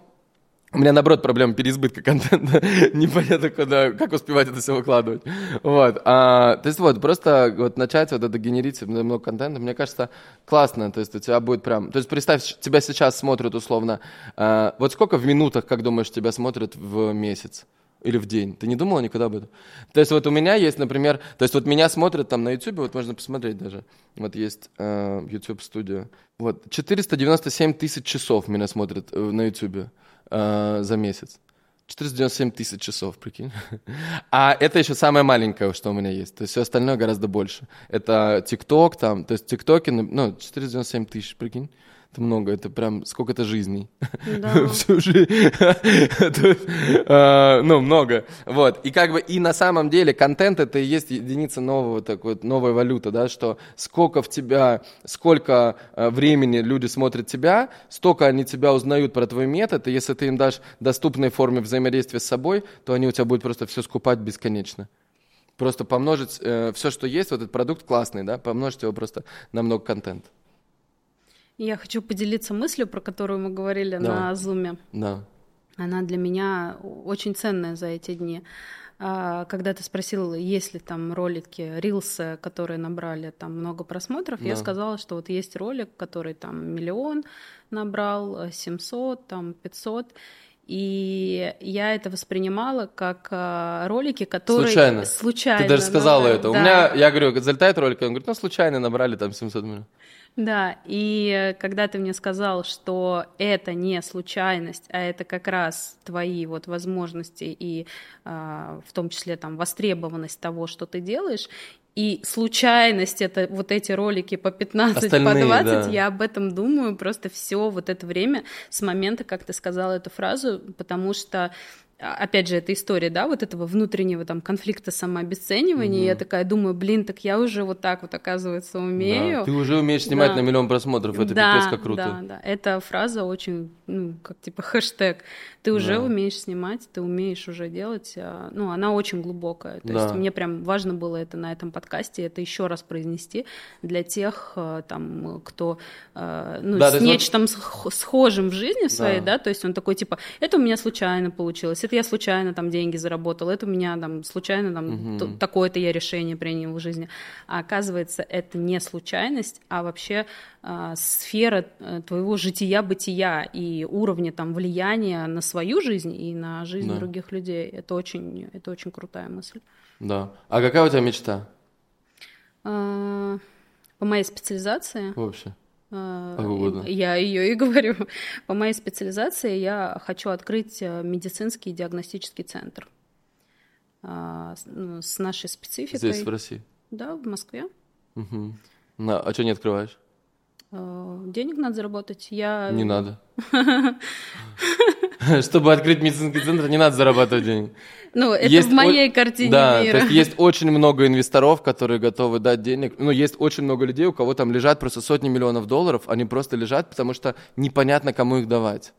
у меня, наоборот, проблема переизбытка контента. Непонятно, куда, как успевать это все выкладывать. Вот. А, то есть вот, просто вот начать вот это генерить много контента, мне кажется, классно. То есть у тебя будет прям... То есть представь, тебя сейчас смотрят условно... А, вот сколько в минутах, как думаешь, тебя смотрят в месяц? Или в день. Ты не думала никогда об этом? То есть вот у меня есть, например, то есть вот меня смотрят там на YouTube, вот можно посмотреть даже. Вот есть э, YouTube студия. Вот 497 тысяч часов меня смотрят э, на YouTube э, за месяц. 497 тысяч часов, прикинь. А это еще самое маленькое, что у меня есть. То есть все остальное гораздо больше. Это ТикТок там, то есть ТикТоки, ну, 497 тысяч, прикинь. Это много, это прям сколько-то жизней. Да. Всю жизнь. А, ну, много. Вот. И как бы, и на самом деле контент это и есть единица нового, так вот, новая валюта, да, что сколько в тебя, сколько а, времени люди смотрят тебя, столько они тебя узнают про твой метод, и если ты им дашь доступной форме взаимодействия с собой, то они у тебя будут просто все скупать бесконечно просто помножить э, все, что есть, вот этот продукт классный, да, помножить его просто на много контента. Я хочу поделиться мыслью, про которую мы говорили да. на зуме. Да. она для меня очень ценная за эти дни. А, когда ты спросил, есть ли там ролики, рилсы, которые набрали там много просмотров, да. я сказала, что вот есть ролик, который там миллион набрал, 700, там 500, и я это воспринимала как а, ролики, которые... Случайно. Случайно. Ты даже сказала да, это. Да. У меня, я говорю, залетает ролик, он говорит, ну, случайно набрали там 700 миллионов. Да, и когда ты мне сказал, что это не случайность, а это как раз твои вот возможности и э, в том числе там востребованность того, что ты делаешь, и случайность это вот эти ролики по 15, Остальные, по 20, да. я об этом думаю просто все вот это время с момента, как ты сказала эту фразу, потому что опять же, эта история, да, вот этого внутреннего там конфликта самообесценивания, угу. я такая думаю, блин, так я уже вот так вот, оказывается, умею. Да, ты уже умеешь снимать да. на миллион просмотров, это да, пипец как круто. Да, да, эта фраза очень, ну, как типа хэштег, ты уже да. умеешь снимать, ты умеешь уже делать, а, ну, она очень глубокая, то да. есть мне прям важно было это на этом подкасте, это еще раз произнести для тех, а, там, кто, ну, да, с нечто вот... схожим в жизни своей, да. да, то есть он такой, типа, это у меня случайно получилось, это я случайно там деньги заработал, это у меня там случайно там угу. такое-то я решение принял в жизни. А оказывается, это не случайность, а вообще э, сфера э, твоего жития-бытия и уровня там влияния на свою жизнь и на жизнь да. других людей. Это очень, это очень крутая мысль. Да. А какая у тебя мечта? Э, по моей специализации. Вообще. А. Я ее и говорю. По моей специализации я хочу открыть э, медицинский диагностический центр а, ну, с нашей спецификой. Здесь, в России? Да, в Москве. Угу. На, а что не открываешь? А, денег надо заработать. Я... Не надо. Чтобы открыть медицинский центр, не надо зарабатывать денег. Ну, это есть в моей о... картине да, мира. то есть есть очень много инвесторов, которые готовы дать денег. Ну, есть очень много людей, у кого там лежат просто сотни миллионов долларов, они просто лежат, потому что непонятно, кому их давать.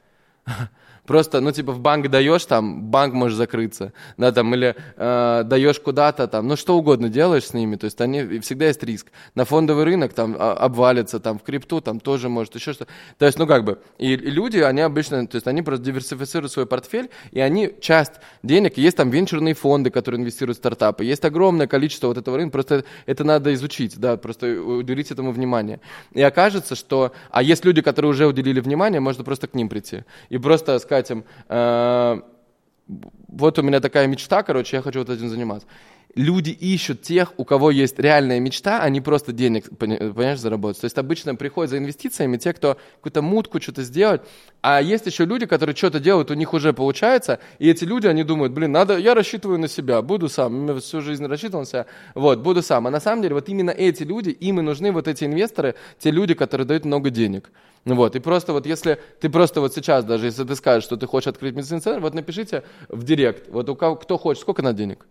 Просто, ну, типа, в банк даешь, там, банк может закрыться, да, там, или э, даешь куда-то, там, ну, что угодно делаешь с ними, то есть они, всегда есть риск. На фондовый рынок, там, а, обвалится, там, в крипту, там, тоже может еще что-то. То есть, ну, как бы, и, и люди, они обычно, то есть, они просто диверсифицируют свой портфель, и они часть денег, есть там венчурные фонды, которые инвестируют в стартапы, есть огромное количество вот этого рынка, просто это надо изучить, да, просто уделить этому внимание. И окажется, что, а есть люди, которые уже уделили внимание, можно просто к ним прийти и просто сказать, сказать им, э, вот у меня такая мечта, короче, я хочу вот этим заниматься. Люди ищут тех, у кого есть реальная мечта, а не просто денег, понимаешь, заработать. То есть обычно приходят за инвестициями те, кто какую-то мутку что-то сделать, а есть еще люди, которые что-то делают, у них уже получается, и эти люди, они думают, блин, надо, я рассчитываю на себя, буду сам, всю жизнь рассчитывал на себя, вот, буду сам. А на самом деле вот именно эти люди, им и нужны вот эти инвесторы, те люди, которые дают много денег. Вот, и просто вот если ты просто вот сейчас, даже если ты скажешь, что ты хочешь открыть медицинский центр, вот напишите в директ, вот у кого, кто хочет, сколько на денег?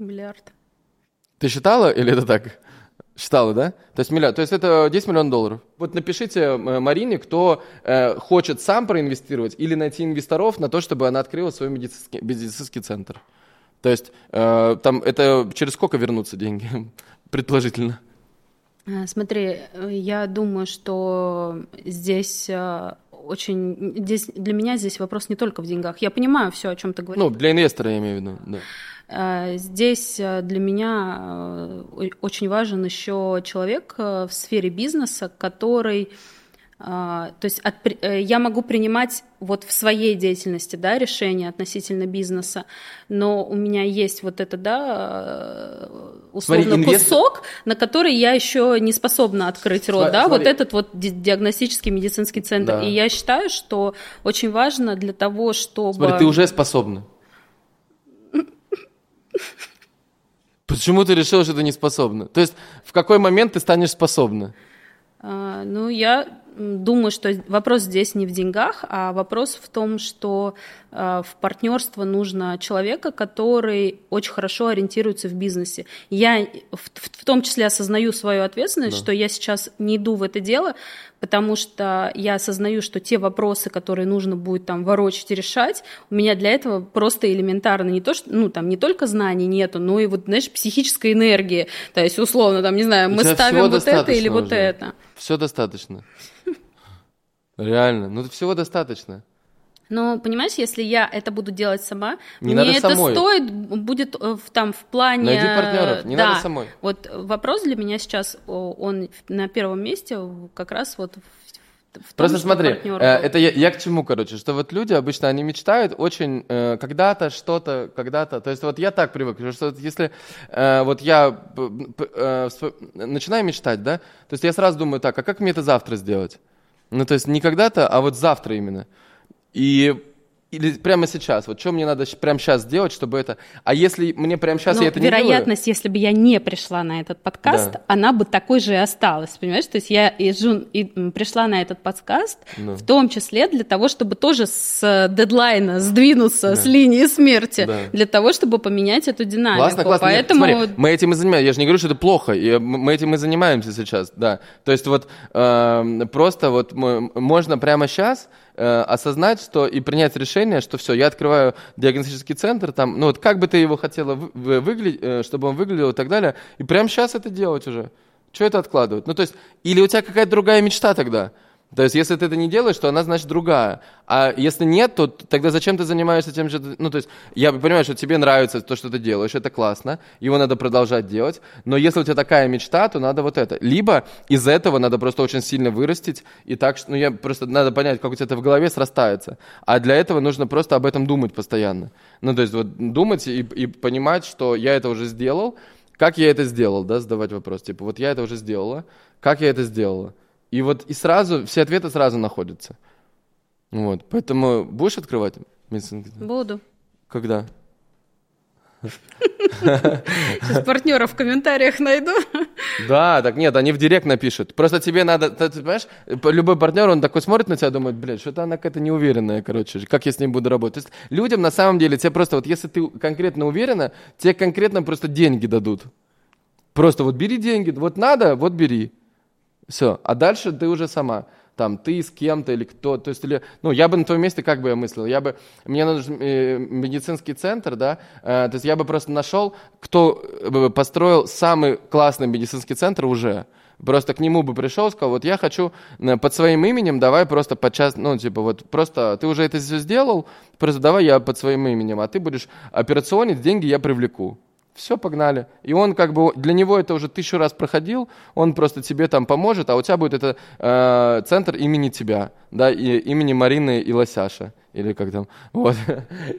Миллиард. Ты считала или это так? Считала, да? То есть, миллиард, то есть это 10 миллионов долларов. Вот напишите э, Марине, кто э, хочет сам проинвестировать или найти инвесторов на то, чтобы она открыла свой медицинский, медицинский центр. То есть э, там это через сколько вернутся деньги, предположительно? Э, смотри, э, я думаю, что здесь э, очень здесь для меня здесь вопрос не только в деньгах. Я понимаю все, о чем ты говоришь. Ну, для инвестора я имею в виду, да. Здесь для меня очень важен еще человек в сфере бизнеса, который то есть от, э, я могу принимать вот в своей деятельности да, решения относительно бизнеса, но у меня есть вот это, да, э, условно смотри, инвест... кусок, на который я еще не способна открыть рот, смотри, да, смотри. вот этот вот диагностический медицинский центр. Да. И я считаю, что очень важно для того, чтобы... Смотри, ты уже способна. Почему ты решила, что ты не способна? То есть в какой момент ты станешь способна? А, ну, я думаю, что вопрос здесь не в деньгах, а вопрос в том, что э, в партнерство нужно человека, который очень хорошо ориентируется в бизнесе. Я в, в том числе осознаю свою ответственность, да. что я сейчас не иду в это дело, потому что я осознаю, что те вопросы, которые нужно будет там ворочать и решать, у меня для этого просто элементарно не то, что, ну, там не только знаний нету, но и вот, знаешь, психической энергии. То есть, условно, там, не знаю, мы ставим вот это или вот это. Все достаточно. Реально, ну всего достаточно. Но понимаешь, если я это буду делать сама, Не мне это самой. стоит будет э, в, там в плане. Найди партнеров, не да. надо самой. Вот вопрос для меня сейчас он на первом месте как раз вот том, Просто смотри, э, был. это я, я к чему, короче, что вот люди обычно, они мечтают очень э, когда-то, что-то, когда-то, то есть вот я так привык, что вот если э, вот я э, начинаю мечтать, да, то есть я сразу думаю так, а как мне это завтра сделать? Ну, то есть не когда-то, а вот завтра именно. И или прямо сейчас, вот что мне надо прямо сейчас сделать, чтобы это... А если мне прямо сейчас Но я это не делаю... вероятность, если бы я не пришла на этот подкаст, Да. она бы такой же и осталась, понимаешь? То есть я и, жун- и, пришла на этот подкаст Ну. в том числе для того, чтобы тоже с э, дедлайна сдвинуться с линии смерти, Да. для того, чтобы поменять эту динамику. Классно, классно. Нет, Поэтому смотри, мы этим и занимаемся. Я же не говорю, что это плохо. и, э, мы этим и занимаемся сейчас, да. То есть вот эм, просто вот м- можно прямо сейчас осознать, что и принять решение, что все, я открываю диагностический центр, там, ну вот как бы ты его хотела вы- выглядеть, э, чтобы он выглядел и так далее, и прямо сейчас это делать уже. Что это откладывать? Ну то есть, или у тебя какая-то другая мечта тогда? То есть, если ты это не делаешь, то она, значит, другая. А если нет, то тогда зачем ты занимаешься тем же... Ну, то есть, я понимаю, что тебе нравится то, что ты делаешь, это классно, его надо продолжать делать, но если у тебя такая мечта, то надо вот это. Либо из этого надо просто очень сильно вырастить, и так, ну, я просто, надо понять, как у тебя это в голове срастается. А для этого нужно просто об этом думать постоянно. Ну, то есть, вот думать и, и понимать, что я это уже сделал, как я это сделал, да, задавать вопрос, типа, вот я это уже сделала, как я это сделала? И вот и сразу, все ответы сразу находятся. Вот, поэтому будешь открывать медицинский? буду. Когда? Сейчас партнера в комментариях найду. Да, так нет, они в директ напишут. Просто тебе надо, ты, ты понимаешь, любой партнер, он такой смотрит на тебя, думает, блядь, что-то она какая-то неуверенная, короче, как я с ней буду работать. То есть людям на самом деле, тебе просто, вот если ты конкретно уверена, тебе конкретно просто деньги дадут. Просто вот бери деньги, вот надо, вот бери. Все. А дальше ты уже сама. Там ты с кем-то или кто. То есть, или, ну, я бы на твоем месте как бы я мыслил? Я бы, мне нужен э, медицинский центр, да, э, то есть я бы просто нашел, кто э, построил самый классный медицинский центр уже. Просто к нему бы пришел, сказал, вот я хочу э, под своим именем, давай просто подчас, ну, типа, вот просто ты уже это все сделал, просто давай я под своим именем, а ты будешь операционить, деньги я привлеку. Все, погнали. И он как бы, для него это уже тысячу раз проходил, он просто тебе там поможет, а у тебя будет это э, центр имени тебя, да, и, имени Марины и Лосяша, или как там, вот.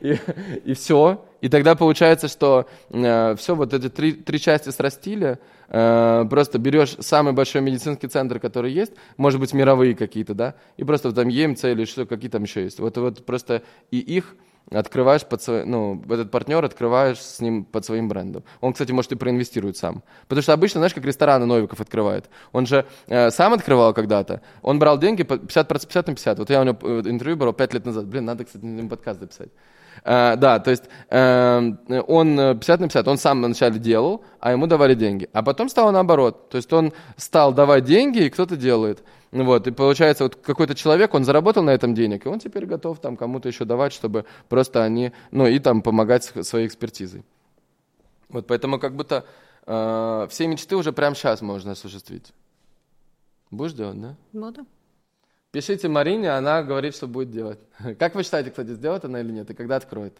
И, и все. И тогда получается, что все вот эти три, три части срастили, э, просто берешь самый большой медицинский центр, который есть, может быть, мировые какие-то, да, и просто там ЕМЦ или что, какие там еще есть. Вот, вот просто и их открываешь под свой, ну, этот партнер открываешь с ним под своим брендом. Он, кстати, может и проинвестирует сам. Потому что обычно, знаешь, как рестораны Новиков открывает. Он же э, сам открывал когда-то, он брал деньги по 50, 50 на 50. Вот я у него э, интервью брал 5 лет назад. Блин, надо, кстати, на подкаст записать. Э, да, то есть э, он э, 50 на 50, он сам вначале делал, а ему давали деньги. А потом стало наоборот. То есть он стал давать деньги, и кто-то делает. Вот, и получается, вот какой-то человек, он заработал на этом денег, и он теперь готов там кому-то еще давать, чтобы просто они, ну и там помогать своей экспертизой. Вот поэтому как будто э, все мечты уже прямо сейчас можно осуществить. Будешь делать, да? Буду. Пишите Марине, она говорит, что будет делать. Как вы считаете, кстати, сделает она или нет? И когда откроет?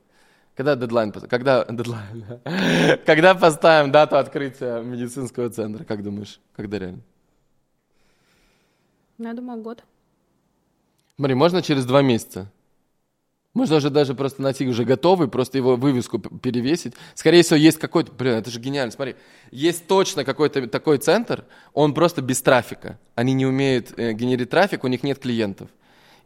Когда дедлайн? Когда дедлайн? Когда поставим дату открытия медицинского центра? Как думаешь? Когда реально? Я думаю, год. Смотри, можно через два месяца. Можно уже даже просто найти уже готовый, просто его вывеску перевесить. Скорее всего, есть какой-то... Блин, это же гениально. Смотри, есть точно какой-то такой центр, он просто без трафика. Они не умеют э, генерить трафик, у них нет клиентов.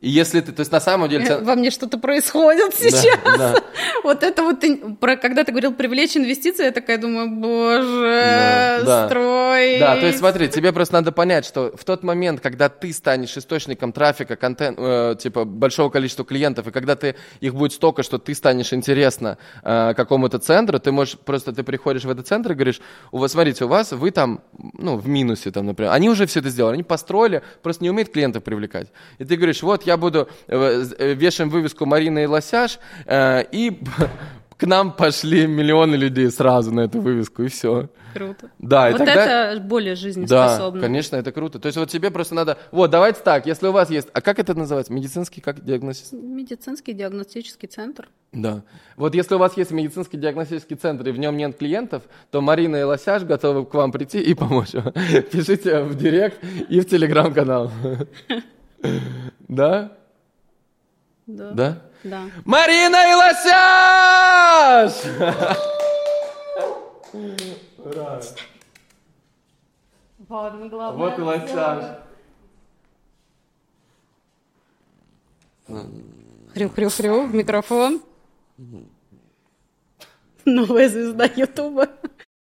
И если ты... То есть на самом деле... Э, Во мне что-то происходит Да, сейчас. да. Вот это вот, ты- про, когда ты говорил привлечь инвестиции, я такая думаю, боже, Да, да. строй. Да, то есть смотри, тебе просто надо понять, что в тот момент, когда ты станешь источником трафика, контент, э, типа большого количества клиентов, и когда ты их будет столько, что ты станешь интересно э, какому-то центру, ты можешь просто ты приходишь в этот центр и говоришь, у вас, смотрите, у вас вы там, ну, в минусе там, например, они уже все это сделали, они построили, просто не умеют клиентов привлекать. И ты говоришь, вот я буду э, э, вешаем вывеску Марина и Лосяш, э, и к нам пошли миллионы людей сразу на эту вывеску, и все. Круто. Да, и вот тогда... это более жизнеспособно. Да, конечно, это круто. То есть вот тебе просто надо... Вот, давайте так, если у вас есть... А как это называется? Медицинский, как диагностический? Медицинский диагностический центр. Да. Вот если у вас есть медицинский диагностический центр, и в нем нет клиентов, то Марина и Лосяш готовы к вам прийти и помочь. Пишите в директ и в телеграм-канал. Да? Да. Да? Да. Марина и Лосяш! Ура! Ладно, главное. Вот и Лосяш. Хрю-хрю-хрю в микрофон. Новая звезда Ютуба.